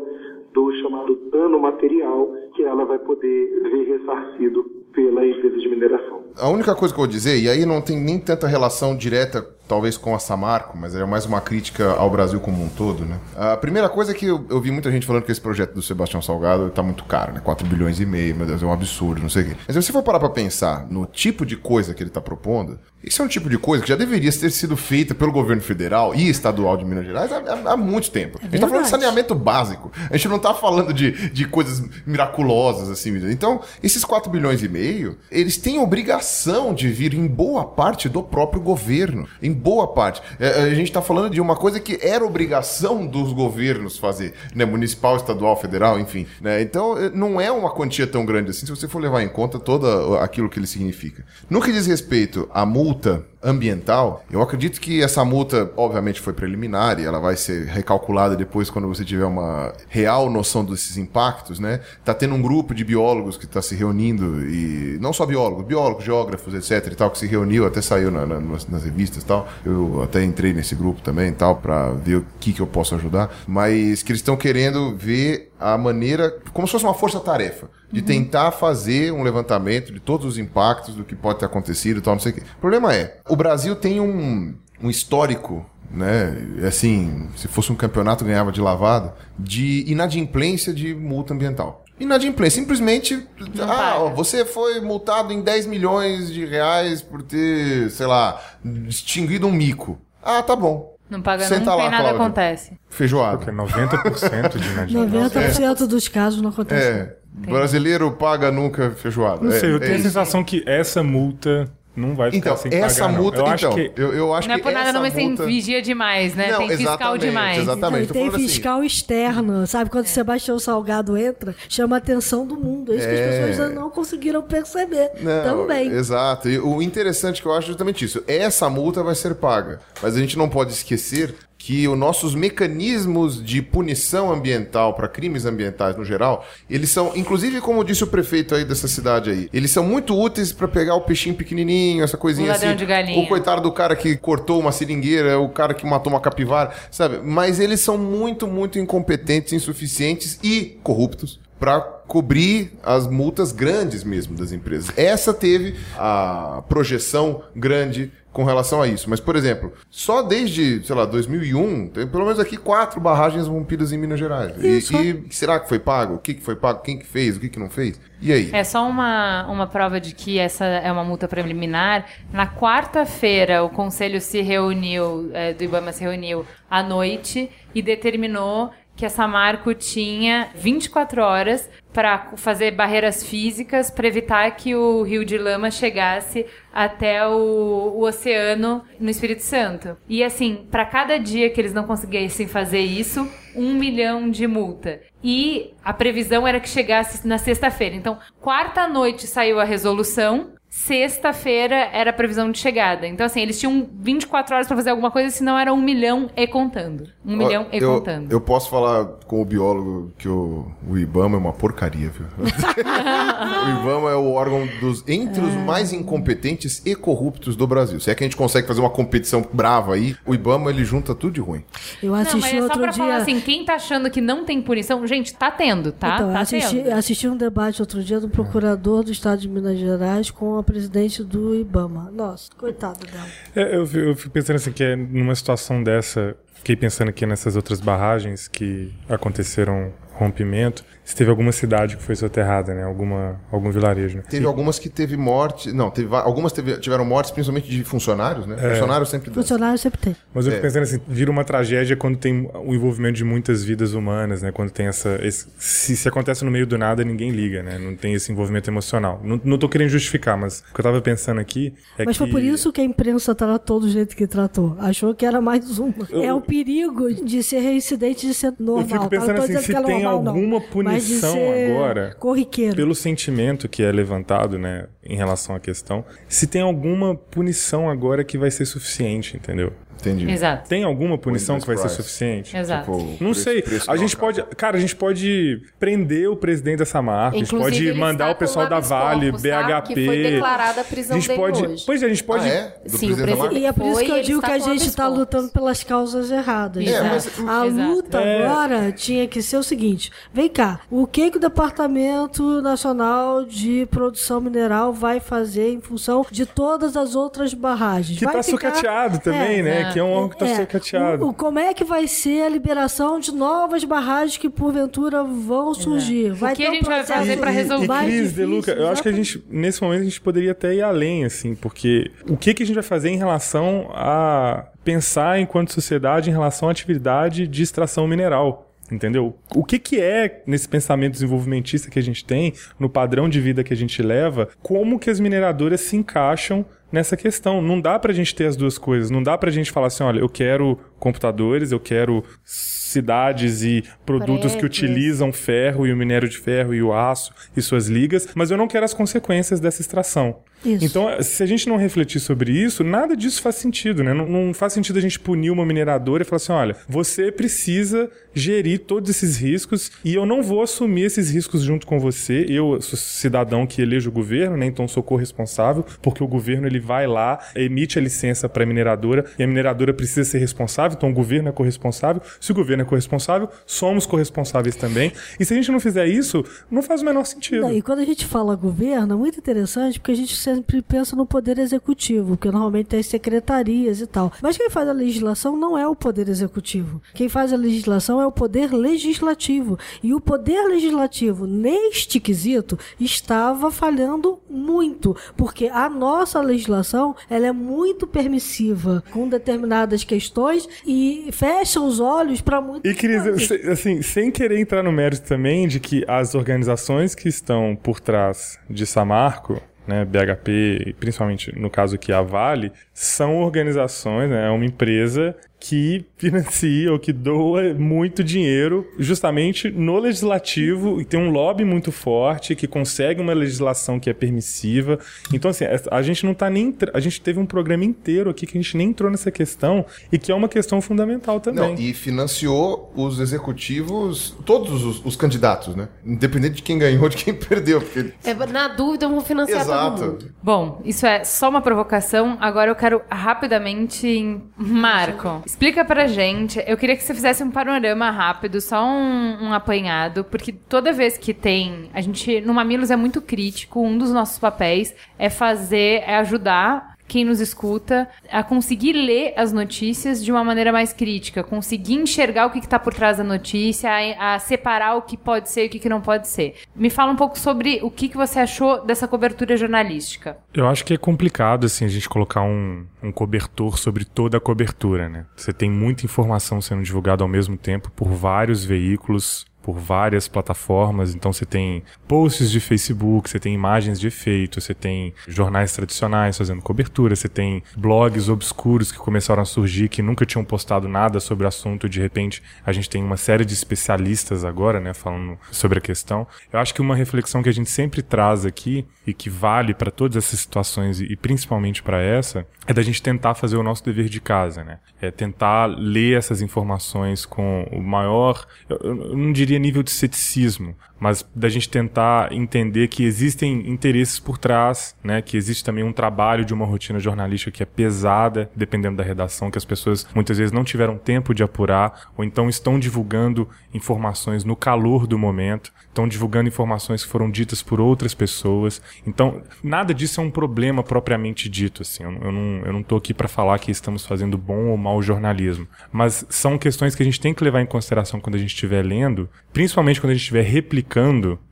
do chamado dano material que ela vai poder ver ressarcido pela empresa de mineração. A única coisa que eu vou dizer, e aí não tem nem tanta relação direta, talvez, com a Samarco, mas é mais uma crítica ao Brasil como um todo, né? A primeira coisa é que eu, eu vi muita gente falando que esse projeto do Sebastião Salgado tá muito caro, né? 4 bilhões e meio, meu Deus, é um absurdo, não sei o quê. Mas se você for parar pra pensar no tipo de coisa que ele tá propondo, isso é um tipo de coisa que já deveria ter sido feita pelo governo federal e estadual de Minas Gerais há, há- muito tempo. a gente tá falando de saneamento básico. A gente não tá falando de, de coisas miraculosas, assim. Então, esses 4 bilhões e meio, eles têm obrigação de vir em boa parte do próprio governo. Em boa parte. É, a gente está falando de uma coisa que era obrigação dos governos fazer, né? Municipal, estadual, federal, enfim. Né? Então, é, não é uma quantia tão grande assim, se você for levar em conta todo aquilo que ele significa. No que diz respeito à multa ambiental, eu acredito que essa multa, obviamente, foi preliminar e ela vai ser recalculada depois quando você tiver uma real noção desses impactos, né? Tá tendo um grupo de biólogos que está se reunindo e não só biólogos, biólogos, geógrafos, etc e tal, que se reuniu, até saiu na, na, nas, nas, revistas e tal. Eu até entrei nesse grupo também e tal, para ver o que que eu posso ajudar, mas que eles estão querendo ver a maneira, como se fosse uma força-tarefa, de uhum. tentar fazer um levantamento de todos os impactos do que pode ter acontecido e tal, não sei o quê. O problema é, o Brasil tem um, um histórico né? Assim, se fosse um campeonato ganhava de lavada, de inadimplência de multa ambiental. Inadimplência, simplesmente, Não ah, você foi multado em 10 milhões de reais por ter, sei lá, extinguido um mico. Ah, tá bom. Não paga Senta nunca lá, e nada Cláudia. acontece. Feijoada. Porque 90% de inadimplência. 90% é. dos casos não acontece. É. Brasileiro paga nunca feijoada. Não sei, é, eu tenho é a sensação que essa multa não vai ficar então, sem essa pagar, multa, eu então, acho que... eu, eu acho não que é por nada, não, mas multa... tem vigia demais, né? Não, tem fiscal demais. Exatamente. tem fiscal assim. externo, sabe? Quando é. Sebastião Salgado entra, chama a atenção do mundo. É isso é... que as é. pessoas não conseguiram perceber não, também. Exato. E o interessante que eu acho é justamente isso. Essa multa vai ser paga. Mas a gente não pode esquecer que os nossos mecanismos de punição ambiental para crimes ambientais no geral, eles são, inclusive como disse o prefeito aí dessa cidade aí, eles são muito úteis para pegar o peixinho pequenininho, essa coisinha o assim. De galinha. O coitado do cara que cortou uma seringueira, o cara que matou uma capivara, sabe? Mas eles são muito, muito incompetentes, insuficientes e corruptos para cobrir as multas grandes mesmo das empresas. Essa teve a projeção grande com relação a isso. Mas, por exemplo, só desde, sei lá, 2001, tem pelo menos aqui quatro barragens rompidas em Minas Gerais. E, e, será que foi pago? O que, que foi pago? Quem que fez? O que, que não fez? E aí? É só uma, uma prova de que essa é uma multa preliminar. Na quarta-feira, o conselho se reuniu, é, do Ibama se reuniu à noite e determinou que a Samarco tinha 24 horas para fazer barreiras físicas para evitar que o rio de lama chegasse até o, o oceano no Espírito Santo. E assim, para cada dia que eles não conseguissem fazer isso, um milhão de multa. E a previsão era que chegasse na sexta-feira. Então, quarta noite saiu a resolução sexta-feira era a previsão de chegada. Então, assim, eles tinham 24 horas para fazer alguma coisa, senão era um milhão e contando. Um milhão e eu, contando. Eu posso falar com o biólogo que o, o IBAMA é uma porcaria, viu? o IBAMA é o órgão dos entre os mais incompetentes e corruptos do Brasil. Se é que a gente consegue fazer uma competição brava aí, o IBAMA ele junta tudo de ruim. Eu assisti não, mas é só pra dia... falar assim, quem tá achando que não tem punição, gente, tá tendo, tá? Então, tá assisti, tendo. assisti um debate outro dia do procurador do estado de Minas Gerais com presidente do IBAMA. Nossa, coitado dela. É, eu, eu fico pensando assim, que é numa situação dessa, fiquei pensando aqui nessas outras barragens que aconteceram rompimento, se teve alguma cidade que foi soterrada, né? Alguma, algum vilarejo. Né? Teve e... algumas que teve morte. Não, teve, algumas teve, tiveram mortes, principalmente de funcionários, né? É. Funcionários sempre Funcionários sempre tem. Mas eu fico é. pensando assim, vira uma tragédia quando tem o envolvimento de muitas vidas humanas, né? Quando tem essa. Esse, se, se acontece no meio do nada, ninguém liga, né? Não tem esse envolvimento emocional. Não, não tô querendo justificar, mas o que eu tava pensando aqui é Mas que... foi por isso que a imprensa tratou do jeito que tratou. Achou que era mais uma. Eu... É o perigo de ser reincidente de ser normal. Eu fico pensando assim, se tem alguma não. punição agora agora, corriqueiro. pelo sentimento que é levantado, né, em relação à questão, se tem alguma punição agora que vai ser suficiente, entendeu? Entendi. Exato. Tem alguma punição que vai ser suficiente? Exato. Tipo, não preço, sei. Preço a gente pode, cara, a gente pode prender o presidente dessa marca, Inclusive, a gente pode mandar o pessoal da Vale, corpus, BHP. Que foi declarada a prisão a gente pode, hoje. Pois é, a gente pode. Ah, é? Do Sim, o presidente. E é por isso que eu digo que a gente está lutando pelas causas erradas. É, mas... A luta é. agora tinha que ser o seguinte: vem cá, o que, que o Departamento Nacional de Produção Mineral vai fazer em função de todas as outras barragens? Que está sucateado também, é, né? Que é um órgão que está sucateado. O, o, como é que vai ser a liberação de novas barragens que porventura vão surgir? Vai o que a gente um vai fazer para resolver? E, e Cris, De Luca, eu acho que a gente, nesse momento, a gente poderia até ir além, assim, porque o que, que a gente vai fazer em relação a pensar enquanto sociedade em relação à atividade de extração mineral? Entendeu? O que, que é, nesse pensamento desenvolvimentista que a gente tem, no padrão de vida que a gente leva, como que as mineradoras se encaixam nessa questão. Não dá pra gente ter as duas coisas. Não dá pra gente falar assim, olha, eu quero computadores, eu quero cidades e produtos que Prédios. utilizam ferro e o minério de ferro e o aço e suas ligas, mas eu não quero as consequências dessa extração. Isso. Então, se a gente não refletir sobre isso, nada disso faz sentido, né? Não, não faz sentido a gente punir uma mineradora e falar assim: olha, você precisa gerir todos esses riscos e eu não vou assumir esses riscos junto com você. Eu sou cidadão que elejo o governo, né? Então sou corresponsável, porque o governo ele vai lá, emite a licença para a mineradora e a mineradora precisa ser responsável, então o governo é corresponsável. Se o governo é corresponsável, somos corresponsáveis também. E se a gente não fizer isso, não faz o menor sentido. E quando a gente fala governo, é muito interessante porque a gente sempre pensa no poder executivo, porque normalmente tem as secretarias e tal. Mas quem faz a legislação não é o poder executivo. Quem faz a legislação é o poder legislativo. E o poder legislativo, neste quesito, estava falhando muito, porque a nossa legislação ela é muito permissiva com determinadas questões e fecha os olhos para muitas E, Cris, coisas. assim, sem querer entrar no mérito também de que as organizações que estão por trás de Samarco, né, BHP, principalmente no caso aqui a Vale, são organizações, né, é uma empresa que financia ou que doa muito dinheiro justamente no legislativo e tem um lobby muito forte que consegue uma legislação que é permissiva. Então, assim, a- gente não tá nem. A gente teve um programa inteiro aqui que a gente nem entrou nessa questão e que é uma questão fundamental também. Não, e financiou os executivos, todos os, os candidatos, né? Independente de quem ganhou, de quem perdeu. Porque... É, na dúvida, eu vou financiar todo Exato. mundo. Bom, isso é só uma provocação. Agora eu quero rapidamente. em- Marco, explica pra gente. Eu queria que você fizesse um panorama rápido, só um, um apanhado, porque toda vez que tem. A gente, no Mamilos é muito crítico. Um dos nossos papéis é fazer, é ajudar quem nos escuta a conseguir ler as notícias de uma maneira mais crítica, conseguir enxergar o que está por trás da notícia, a, a separar o que pode ser e o que, que não pode ser. Me fala um pouco sobre o que, que você achou dessa cobertura jornalística. Eu acho que é complicado, assim, a gente colocar um, um cobertor sobre toda a cobertura, né? Você tem muita informação sendo divulgada ao mesmo tempo por vários veículos, por várias plataformas. Então você tem posts de Facebook, você tem imagens de efeito, você tem jornais tradicionais fazendo cobertura, você tem blogs obscuros que começaram a surgir que nunca tinham postado nada sobre o assunto. De repente, a gente tem uma série de especialistas agora, né, falando sobre a questão. Eu acho que uma reflexão que a gente sempre traz aqui e que vale para todas essas situações e, principalmente para essa é da gente tentar fazer o nosso dever de casa, né? É tentar ler essas informações com o maior, eu, eu não diria nível de ceticismo, mas da gente tentar entender que existem interesses por trás, né? Que existe também um trabalho de uma rotina jornalística que é pesada, dependendo da redação, que as pessoas muitas vezes não tiveram tempo de apurar, ou então estão divulgando informações no calor do momento, estão divulgando informações que foram ditas por outras pessoas. Então, nada disso é um problema propriamente dito, assim. Eu, eu não, eu não tô aqui para falar que estamos fazendo bom ou mau jornalismo, mas são questões que a gente tem que levar em consideração quando a gente estiver lendo, principalmente quando a gente estiver replicando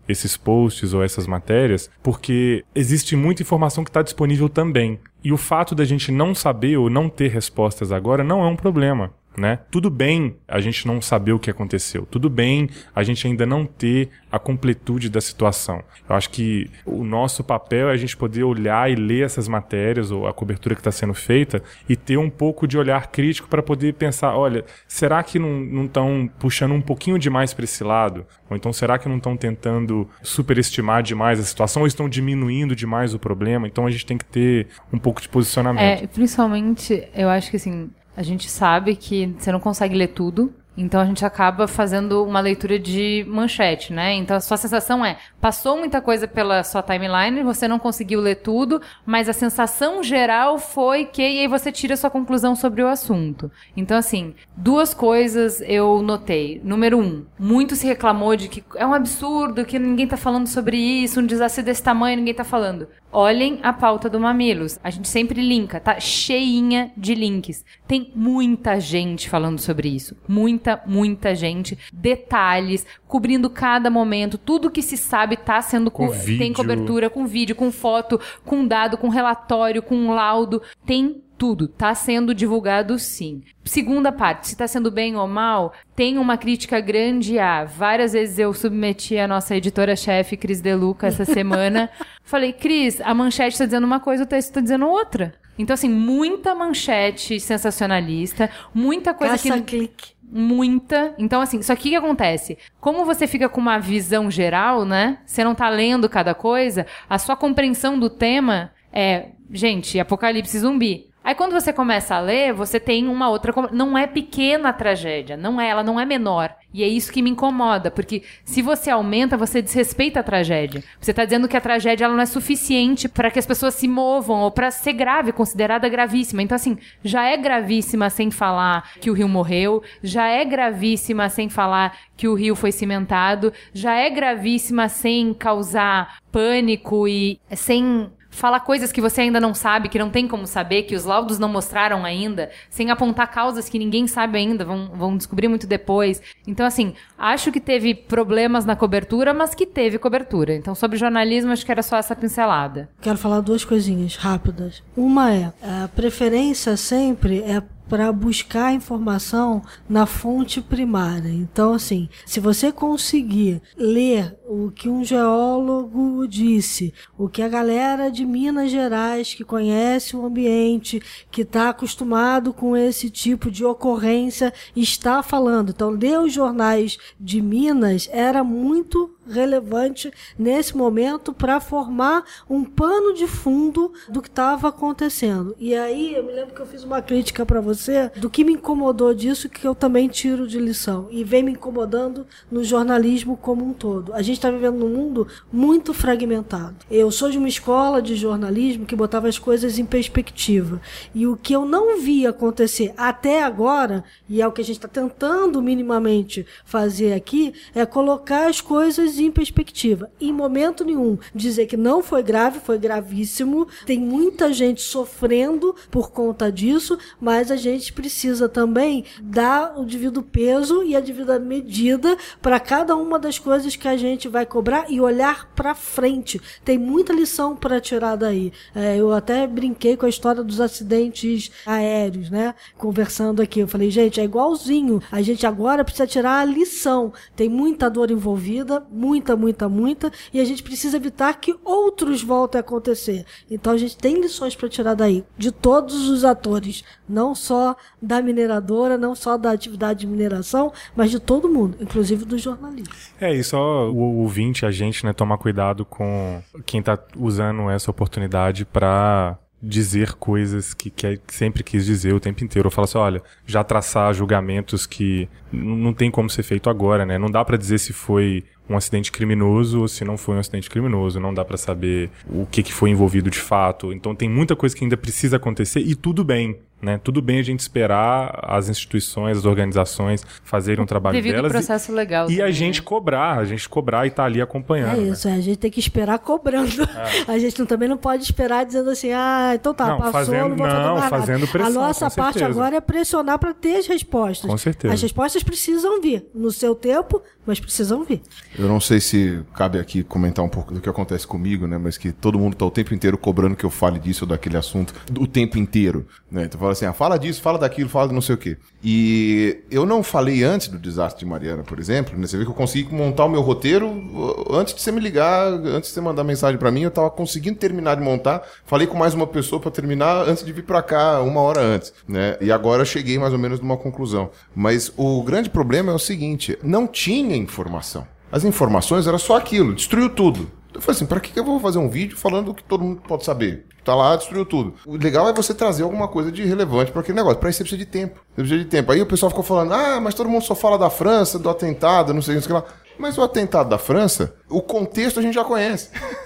esses posts ou essas matérias, porque existe muita informação que está disponível também. E o fato da gente não saber ou não ter respostas agora não é um problema. Né? Tudo bem a gente não saber o que aconteceu. Tudo bem a gente ainda não ter a completude da situação. Eu acho que o nosso papel é a gente poder olhar e ler essas matérias ou a cobertura que está sendo feita e ter um pouco de olhar crítico para poder pensar, olha, será que não estão puxando um pouquinho demais para esse lado? Ou então será que não estão tentando superestimar demais a situação ou estão diminuindo demais o problema? Então a gente tem que ter um pouco de posicionamento. É, principalmente, eu acho que assim, a gente sabe que você não consegue ler tudo. Então a gente acaba fazendo uma leitura de manchete, né? Então a sua sensação é, passou muita coisa pela sua timeline, você não conseguiu ler tudo, mas a sensação geral foi que e aí você tira a sua conclusão sobre o assunto. Então assim, duas coisas eu notei. Número um, muito se reclamou de que é um absurdo, que ninguém tá falando sobre isso, um desastre desse tamanho, ninguém tá falando. Olhem a pauta do Mamilos. A gente sempre linka, tá cheinha de links. Tem muita gente falando sobre isso. Muita, muita gente. Detalhes, cobrindo cada momento. Tudo que se sabe tá sendo... Co- vídeo. Tem cobertura com vídeo, com foto, com dado, com relatório, com laudo. Tem tudo. Tá sendo divulgado sim. Segunda parte, se tá sendo bem ou mal, tem uma crítica grande a. Várias vezes eu submeti a nossa editora-chefe, Cris Deluca, essa semana. Falei, Cris, a manchete tá dizendo uma coisa, o texto tá dizendo outra. Então, assim, muita manchete sensacionalista, muita coisa que. Caça-clique. Muita. Então, assim, só que o que acontece? Como você fica com uma visão geral, né? Você não tá lendo cada coisa, a sua compreensão do tema é, gente, apocalipse zumbi. Aí quando você começa a ler, você tem uma outra. Não é pequena a tragédia, não é, ela não é menor. E é isso que me incomoda, porque se você aumenta, você desrespeita a tragédia. Você tá dizendo que a tragédia ela não é suficiente para que as pessoas se movam ou para ser grave, considerada gravíssima. Então assim, já é gravíssima sem falar que o rio morreu, já é gravíssima sem falar que o rio foi cimentado, já é gravíssima sem causar pânico e sem falar coisas que você ainda não sabe, que não tem como saber, que os laudos não mostraram ainda, sem apontar causas que ninguém sabe ainda, vão, vão descobrir muito depois. Então, assim, acho que teve problemas na cobertura, mas que teve cobertura. Então, sobre jornalismo, acho que era só essa pincelada. Quero falar duas coisinhas rápidas. Uma é, a preferência sempre é para buscar informação na fonte primária. Então, assim, se você conseguir ler o que um geólogo disse, o que a galera de Minas Gerais que conhece o ambiente, que está acostumado com esse tipo de ocorrência, está falando. Então, ler os jornais de Minas era muito relevante nesse momento para formar um pano de fundo do que estava acontecendo. E aí eu me lembro que eu fiz uma crítica para você do que me incomodou disso que eu também tiro de lição e vem me incomodando no jornalismo como um todo. A gente está vivendo num mundo muito fragmentado. Eu sou de uma escola de jornalismo que botava as coisas em perspectiva e o que eu não vi acontecer até agora e é o que a gente está tentando minimamente fazer aqui é colocar as coisas em perspectiva. Em momento nenhum dizer que não foi grave, foi gravíssimo. Tem muita gente sofrendo por conta disso, mas a gente precisa também dar o devido peso e a devida medida para cada uma das coisas que a gente vai cobrar e olhar para frente. Tem muita lição para tirar daí. É, eu até brinquei com a história dos acidentes aéreos, né? Conversando aqui, eu falei, gente, é igualzinho. A gente agora precisa tirar a lição. Tem muita dor envolvida, muita, muita, muita, e a gente precisa evitar que outros voltem a acontecer. Então a gente tem lições para tirar daí, de todos os atores, não só da mineradora, não só da atividade de mineração, mas de todo mundo, inclusive do jornalismo. É, e só o ouvinte, a gente, né, tomar cuidado com quem tá usando essa oportunidade pra dizer coisas que, que sempre quis dizer o tempo inteiro. Ou falar assim, olha, já traçar julgamentos que não tem como ser feito agora, né? Não dá pra dizer se foi um acidente criminoso ou se não foi um acidente criminoso. Não dá pra saber o que, que foi envolvido de fato. Então tem muita coisa que ainda precisa acontecer e tudo bem. Né? Tudo bem a gente esperar as instituições, as organizações fazerem um trabalho Devido delas e- processo legal. e a também, gente né? cobrar, a gente cobrar e tá ali acompanhando. É né? isso, é, a gente tem que esperar cobrando. A gente não- também não pode esperar dizendo assim, ah, então tá, Não, passou, fazendo- não vou fazer não, fazendo pressão, A nossa com parte certeza. agora é pressionar para ter as respostas. Com certeza. As respostas precisam vir no seu tempo, mas precisam vir. Eu não sei se cabe aqui comentar um pouco do que acontece comigo, né? Mas que todo mundo tá o tempo inteiro cobrando que eu fale disso ou daquele assunto, o tempo inteiro, né? Então fala assim, ah, fala disso, fala daquilo, fala de não sei o quê. E eu não falei antes do desastre de Mariana, por exemplo, né? Você vê que eu consegui montar o meu roteiro antes de você me ligar, antes de você mandar mensagem pra mim, eu tava conseguindo terminar de montar. Falei com mais uma pessoa pra terminar antes de vir pra cá, uma hora antes, né? E agora cheguei mais ou menos numa conclusão. Mas o grande problema é o seguinte, não tinha informação. As informações era só aquilo, destruiu tudo. Eu falei assim, pra que eu vou fazer um vídeo falando o que todo mundo pode saber? Tá lá, destruiu tudo. O legal é você trazer alguma coisa de relevante para aquele negócio. Pra isso você precisa de tempo. Você precisa de tempo. Aí o pessoal ficou falando, ah, mas todo mundo só fala da França, do atentado, não sei o que lá. Mas o atentado da França, o contexto a gente já conhece.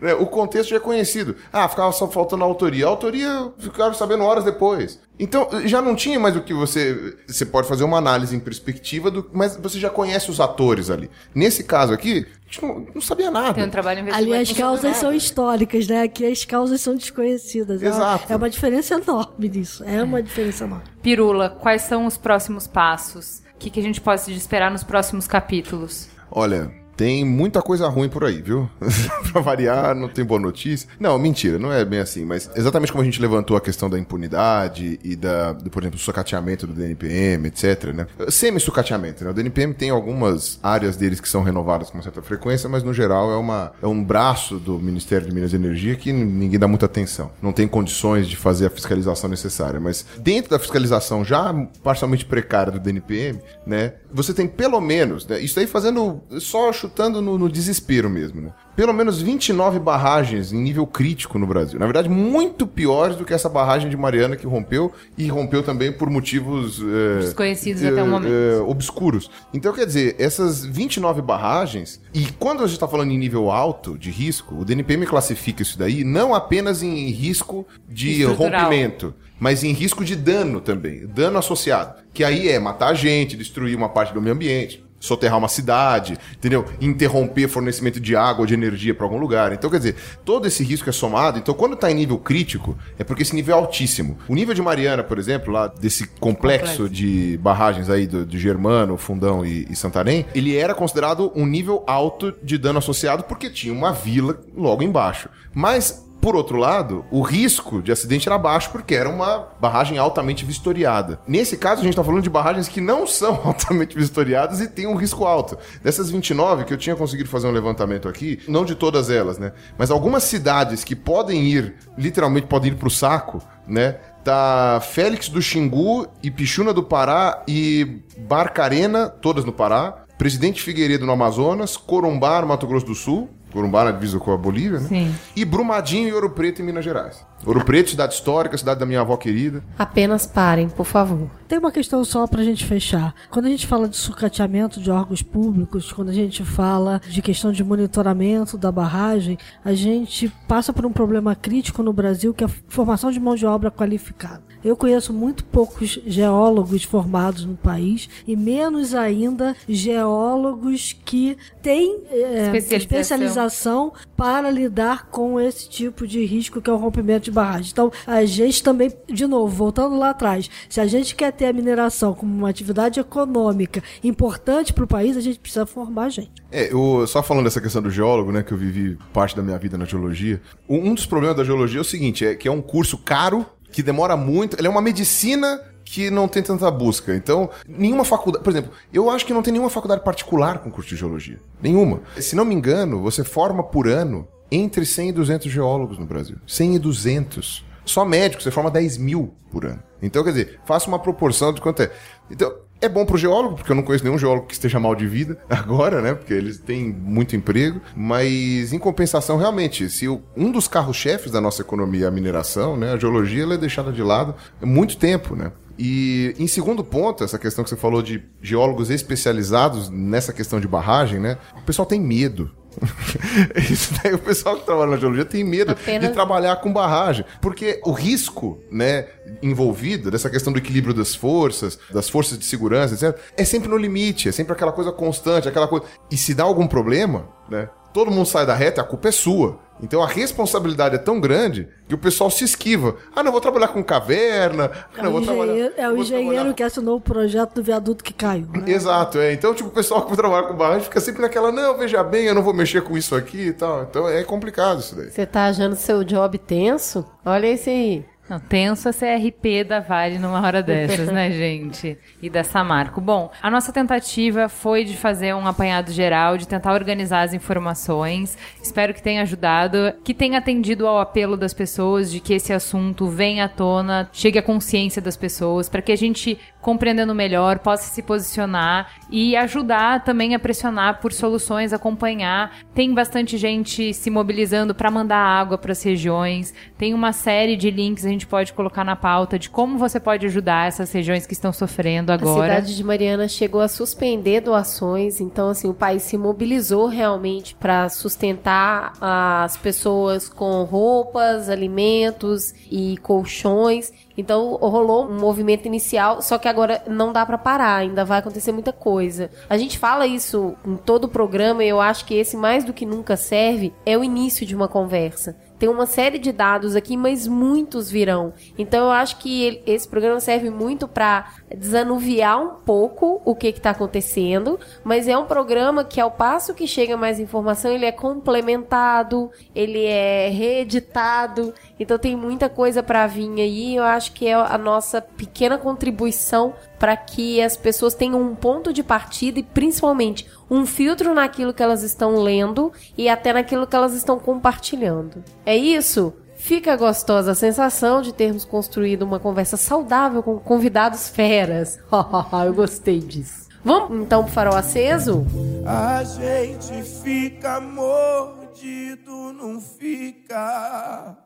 Né? o contexto já é conhecido. Ah, ficava só faltando a autoria. A autoria ficaram sabendo horas depois. Então, já não tinha mais o que você. Você pode fazer uma análise em perspectiva, do, mas você já conhece os atores ali. Nesse caso aqui, a gente não, não sabia nada. Tem um trabalho Ali as causas são históricas, né? Aqui as causas são desconhecidas. É uma- Exato. É uma diferença enorme nisso. É uma diferença enorme. Pirula, quais são os próximos passos? Que, que a gente pode esperar nos próximos capítulos? Olha, tem muita coisa ruim por aí, viu? pra variar, não tem boa notícia. Não, mentira, não é bem assim. Mas exatamente como a gente levantou a questão da impunidade e da, do, por exemplo, sucateamento do DNPM, etc, né? Semi-sucateamento, né? O DNPM tem algumas áreas deles que são renovadas com uma certa frequência, mas no geral é, uma, é um braço do Ministério de Minas e Energia que ninguém dá muita atenção. Não tem condições de fazer a fiscalização necessária. Mas dentro da fiscalização já parcialmente precária do DNPM, né? Você tem pelo menos, né? Isso aí fazendo, só chutando no, no desespero mesmo, né? Pelo menos 29 barragens em nível crítico no Brasil. Na verdade, muito piores do que essa barragem de Mariana que rompeu e rompeu também por motivos é, Desconhecidos até o momento. é, obscuros. Então, quer dizer, essas 29 barragens, e quando a gente está falando em nível alto de risco, o DNPM classifica isso daí não apenas em risco de Estrutural. rompimento, mas em risco de dano também, dano associado. Que aí é matar gente, destruir uma parte do meio ambiente, soterrar uma cidade, entendeu? Interromper fornecimento de água ou de energia para algum lugar. Então, quer dizer, todo esse risco é somado. Então, quando está em nível crítico, é porque esse nível é altíssimo. O nível de Mariana, por exemplo, lá desse complexo, de barragens aí do, de Germano, Fundão e, e Santarém, ele era considerado um nível alto de dano associado porque tinha uma vila logo embaixo. Mas por outro lado, o risco de acidente era baixo porque era uma barragem altamente vistoriada. Nesse caso, a gente está falando de barragens que não são altamente vistoriadas e têm um risco alto. Dessas 29 que eu tinha conseguido fazer um levantamento aqui, não de todas elas, né? Mas algumas cidades que podem ir, literalmente podem ir para o saco, né? Tá Félix do Xingu e Pichuna do Pará e Barcarena, todas no Pará. Presidente Figueiredo no Amazonas, Corumbá no Mato Grosso do Sul, Corumbá na divisa com a Bolívia, né? Sim. E Brumadinho e Ouro Preto em Minas Gerais. Ouro Preto, cidade histórica, cidade da minha avó querida. Apenas parem, por favor. Tem uma questão só pra gente fechar. Quando a gente fala de sucateamento de órgãos públicos, quando a gente fala de questão de monitoramento da barragem, a gente passa por um problema crítico no Brasil que é a formação de mão de obra qualificada. Eu conheço muito poucos geólogos formados no país e menos ainda geólogos que têm é, Especialização. especialização para lidar com esse tipo de risco que é o rompimento de barragem. Então, a gente também, de novo, voltando lá atrás, se a gente quer ter a mineração como uma atividade econômica importante para o país, a gente precisa formar gente. É, eu, só falando dessa questão do geólogo, né, que eu vivi parte da minha vida na geologia. Um um dos problemas da geologia é o seguinte, é que é um curso caro, que demora muito, ele é uma medicina que não tem tanta busca. Então, nenhuma faculdade, por exemplo, eu acho que não tem nenhuma faculdade particular com curso de geologia. Nenhuma. Se não me engano, você forma por ano entre 100 e 200 geólogos no Brasil. 100 e 200. Só médico, você forma 10 mil por ano. Então, quer dizer, faça uma proporção de quanto é. Então, é bom pro geólogo, porque eu não conheço nenhum geólogo que esteja mal de vida agora, né? Porque eles têm muito emprego. Mas, em compensação, realmente, se o- um dos carros-chefes da nossa economia é a mineração, né? A geologia ela é deixada de lado há muito tempo, né? E, em segundo ponto, essa questão que você falou de geólogos especializados nessa questão de barragem, né? O pessoal tem medo. Isso daí, o pessoal que trabalha na geologia tem medo Apenas- de trabalhar com barragem. Porque o risco, né, envolvido dessa questão do equilíbrio das forças, das forças de segurança, etc., é sempre no limite, é sempre aquela coisa constante, aquela coisa. E se dá algum problema, né? Todo mundo sai da reta, a culpa é sua. Então a responsabilidade é tão grande que o pessoal se esquiva. Ah, não vou trabalhar com caverna. Ah, É não o vou trabalhar. engenheiro, é o vou engenheiro trabalhar- que assinou o projeto do viaduto que caiu. né? Exato, é. Então, tipo, o pessoal que trabalha com barragem fica sempre naquela, não, veja bem, eu não vou mexer com isso aqui e tal. Então é complicado isso daí. Você tá achando seu job tenso? Olha esse aí. Não, tenso a CRP da Vale numa hora dessas, né, gente? E da Samarco. Bom, a nossa tentativa foi de fazer um apanhado geral, de tentar organizar as informações. Espero que tenha ajudado, que tenha atendido ao apelo das pessoas de que esse assunto venha à tona, chegue à consciência das pessoas, para que a gente, compreendendo melhor, possa se posicionar e ajudar também a pressionar por soluções, acompanhar. Tem bastante gente se mobilizando para mandar água para as regiões. Tem uma série de links a gente pode colocar na pauta de como você pode ajudar essas regiões que estão sofrendo A agora. cidade de Mariana chegou a suspender doações, então assim o país se mobilizou realmente para sustentar as pessoas com roupas, alimentos e colchões. Então rolou um movimento inicial, só que agora não dá para parar, ainda vai acontecer muita coisa. A gente fala isso em todo o programa e eu acho que esse mais do que nunca serve é o início de uma conversa. Tem uma série de dados aqui, mas muitos virão. Então eu acho que esse programa serve muito para desanuviar um pouco o que está acontecendo, mas é um programa que ao passo que chega mais informação, ele é complementado, ele é reeditado, então tem muita coisa para vir aí. Eu acho que é a nossa pequena contribuição para que as pessoas tenham um ponto de partida e principalmente um filtro naquilo que elas estão lendo e até naquilo que elas estão compartilhando. É isso? Fica gostosa a sensação de termos construído uma conversa saudável com convidados feras. Eu gostei disso. Vamos então pro farol aceso? A gente fica mordido, não fica.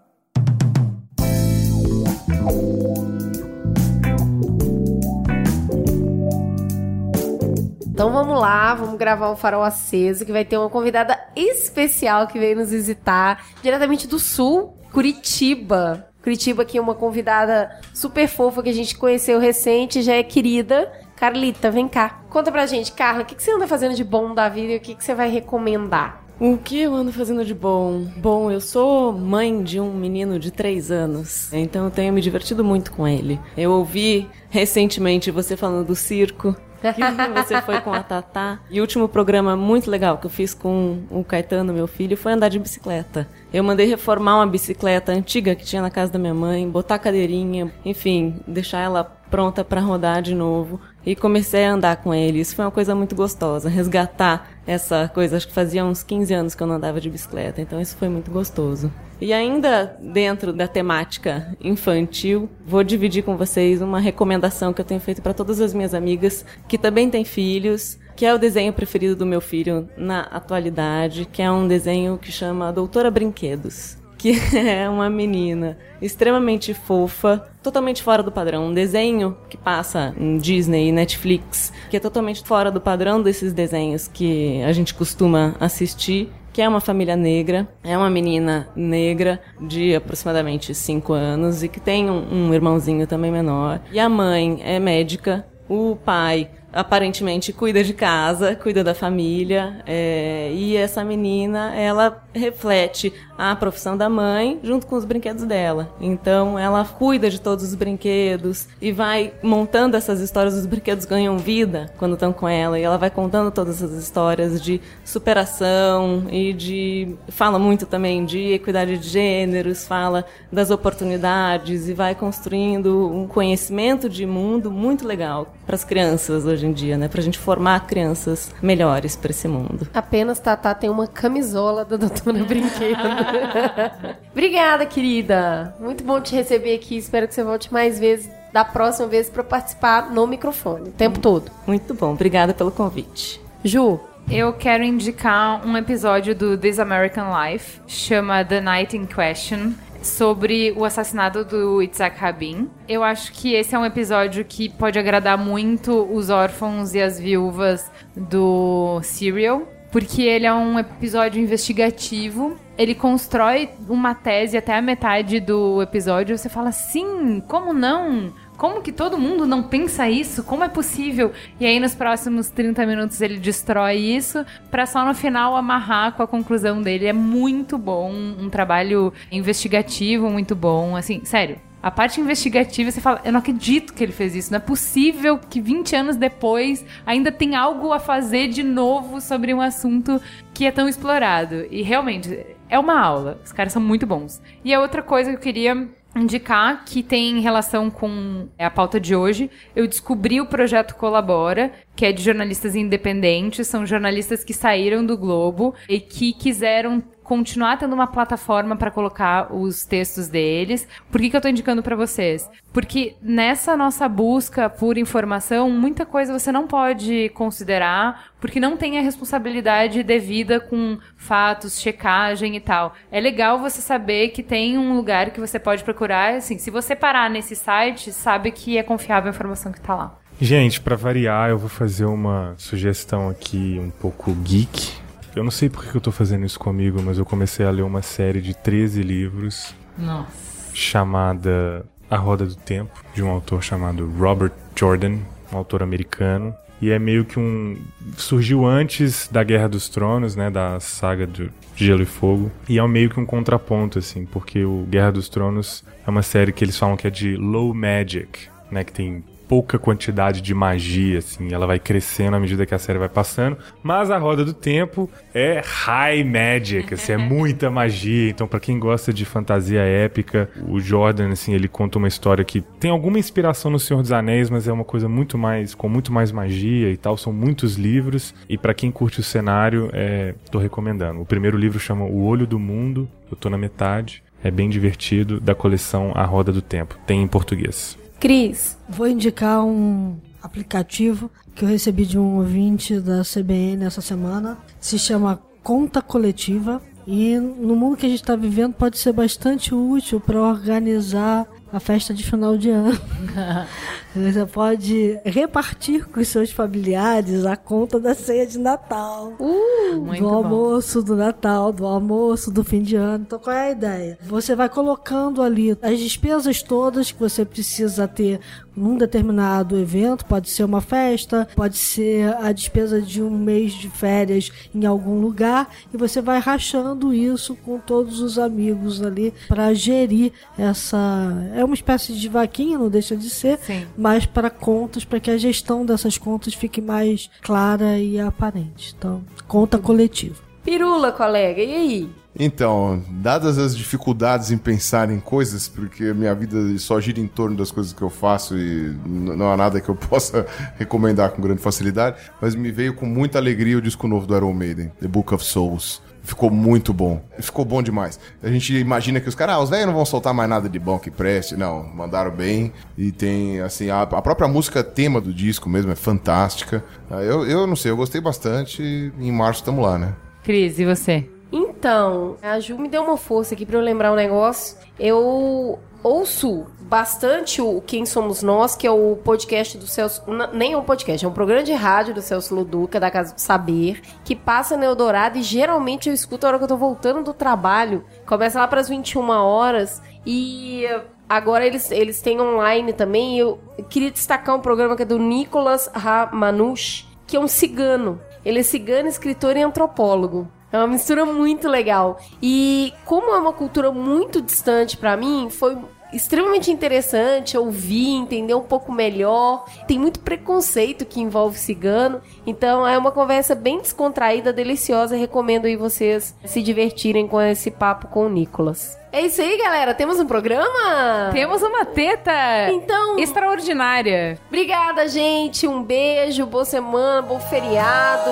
Então vamos lá, vamos gravar um farol aceso que vai ter uma convidada especial que veio nos visitar diretamente do sul, Curitiba. Curitiba que é uma convidada super fofa que a gente conheceu recente, já é querida. Carlita, vem cá. Conta pra gente, Carla, o que, que você anda fazendo de bom da vida e o que, que você vai recomendar? O que eu ando fazendo de bom? Bom, eu sou mãe de um menino de 3 anos, então eu tenho me divertido muito com ele. Eu ouvi recentemente você falando do circo. Você foi com a Tatá. E o último programa muito legal que eu fiz com o Caetano, meu filho, foi andar de bicicleta. Eu mandei reformar uma bicicleta antiga que tinha na casa da minha mãe, botar cadeirinha, enfim, deixar ela pronta para rodar de novo. E comecei a andar com ele. Isso foi uma coisa muito gostosa. Resgatar essa coisa. Acho que fazia uns 15 anos que eu não andava de bicicleta. Então isso foi muito gostoso. E ainda dentro da temática infantil, vou dividir com vocês uma recomendação que eu tenho feito para todas as minhas amigas que também têm filhos, que é o desenho preferido do meu filho na atualidade, que é um desenho que chama Doutora Brinquedos que é uma menina extremamente fofa, totalmente fora do padrão. Um desenho que passa em Disney e Netflix, que é totalmente fora do padrão desses desenhos que a gente costuma assistir. Que é uma família negra, é uma menina negra de aproximadamente 5 anos e que tem um, um irmãozinho também menor. E a mãe é médica, o pai aparentemente cuida de casa, cuida da família, é, e essa menina, ela reflete a profissão da mãe junto com os brinquedos dela. Então, ela cuida de todos os brinquedos e vai montando essas histórias. Os brinquedos ganham vida quando estão com ela, e ela vai contando todas essas histórias de superação e de. fala muito também de equidade de gêneros, fala das oportunidades e vai construindo um conhecimento de mundo muito legal para as crianças hoje em dia, né? Pra gente formar crianças melhores para esse mundo. Apenas Tatá tem uma camisola da Doutora Brinquedo. Obrigada, querida. Muito bom te receber aqui. Espero que você volte mais vezes da próxima vez para participar no microfone, o tempo todo. Muito bom. Obrigada pelo convite. Ju, Eu quero indicar um episódio do This American Life, chama The Night in Question, sobre o assassinato do Itzhak Rabin. Eu acho que esse é um episódio que pode agradar muito os órfãos e as viúvas do Serial, porque ele é um episódio investigativo. Ele constrói uma tese até a metade do episódio. Você fala, sim, como não? Como que todo mundo não pensa isso? Como é possível? E aí, nos próximos 30 minutos, ele destrói isso, pra só no final amarrar com a conclusão dele. É muito bom, um trabalho investigativo muito bom. Assim, sério, a parte investigativa, você fala, eu não acredito que ele fez isso. Não é possível que 20 anos depois ainda tem algo a fazer de novo sobre um assunto que é tão explorado. E realmente, é uma aula. Os caras são muito bons. E a outra coisa que eu queria indicar que tem relação com a pauta de hoje. Eu descobri o projeto Colabora, que é de jornalistas independentes, são jornalistas que saíram do Globo e que quiseram continuar tendo uma plataforma para colocar os textos deles. Por que, que eu tô indicando para vocês? Porque nessa nossa busca por informação, muita coisa você não pode considerar, porque não tem a responsabilidade devida com fatos, checagem e tal. É legal você saber que tem um lugar que você pode procurar, assim, se você parar nesse site, sabe que é confiável a informação que tá lá. Gente, pra variar, eu vou fazer uma sugestão aqui um pouco geek. Eu não sei por que eu tô fazendo isso comigo, mas eu comecei a ler uma série de 13 livros Nossa. chamada A Roda do Tempo, de um autor chamado Robert Jordan. um autor americano. E é meio que um. Surgiu antes da Guerra dos Tronos, né? Da saga de Gelo e Fogo. E é meio que um contraponto, assim, porque o Guerra dos Tronos é uma série que eles falam que é de low magic, né? Que tem pouca quantidade de magia, assim, ela vai crescendo à medida que a série vai passando. Mas a Roda do Tempo é high magic, assim, é muita magia. Então, para quem gosta de fantasia épica, o Jordan, assim, ele conta uma história que tem alguma inspiração no Senhor dos Anéis, mas é uma coisa muito mais, com muito mais magia e tal. São muitos livros. E para quem curte o cenário, é, tô recomendando. O primeiro livro chama O Olho do Mundo, eu tô na metade. É bem divertido, da coleção A Roda do Tempo. Tem em português. Cris. Vou indicar um aplicativo que eu recebi de um ouvinte da CBN essa semana. Se chama Conta Coletiva. E no mundo que a gente está vivendo pode ser bastante útil para organizar a festa de final de ano. Você pode repartir com os seus familiares a conta da ceia de Natal. Uh, do bom. almoço do Natal, do almoço do fim de ano. Então, qual é a ideia? Você vai colocando ali as despesas todas que você precisa ter num determinado evento. Pode ser uma festa, pode ser a despesa de um mês de férias em algum lugar. E você vai rachando isso com todos os amigos ali para gerir essa. É uma espécie de vaquinha, não deixa de ser Sim. Mas para contas, para que a gestão dessas contas fique mais clara e aparente. Então, conta coletiva. Pirula, colega, e aí? Então, dadas as dificuldades em pensar em coisas, porque a minha vida só gira em torno das coisas que eu faço e não há nada que eu possa recomendar com grande facilidade, mas me veio com muita alegria o disco novo do Iron Maiden, The Book of Souls. Ficou muito bom. Ficou bom demais. A gente imagina que os caras, ah, os velhos não vão soltar mais nada de bom que preste. Não, mandaram bem. E tem, assim, a, a própria música tema do disco mesmo é fantástica. Ah, Eu, eu não sei, eu gostei bastante. e Em março estamos lá, né? Cris, e você? Então, a Ju me deu uma força aqui pra eu lembrar um negócio. Eu ouço bastante o Quem Somos Nós, que é o podcast do Celso. Nem é um podcast, é um programa de rádio do Celso Luduca, da Casa do Saber, que passa no Eldorado e geralmente eu escuto a hora que eu tô voltando do trabalho. Começa lá pras 21 horas e. Agora eles, eles têm online também. Eu queria destacar um programa que é do Nicolas Ramanush, que é um cigano. Ele é cigano, escritor e antropólogo. É uma mistura muito legal. E como é uma cultura muito distante pra mim, foi extremamente interessante ouvir, entender um pouco melhor. Tem muito preconceito que envolve cigano, então é uma conversa bem descontraída, deliciosa. Recomendo aí vocês se divertirem com esse papo com o Nicolas. É isso aí, galera. Temos um programa? Temos uma teta Então, extraordinária. obrigada, gente. Um beijo, boa semana, bom feriado.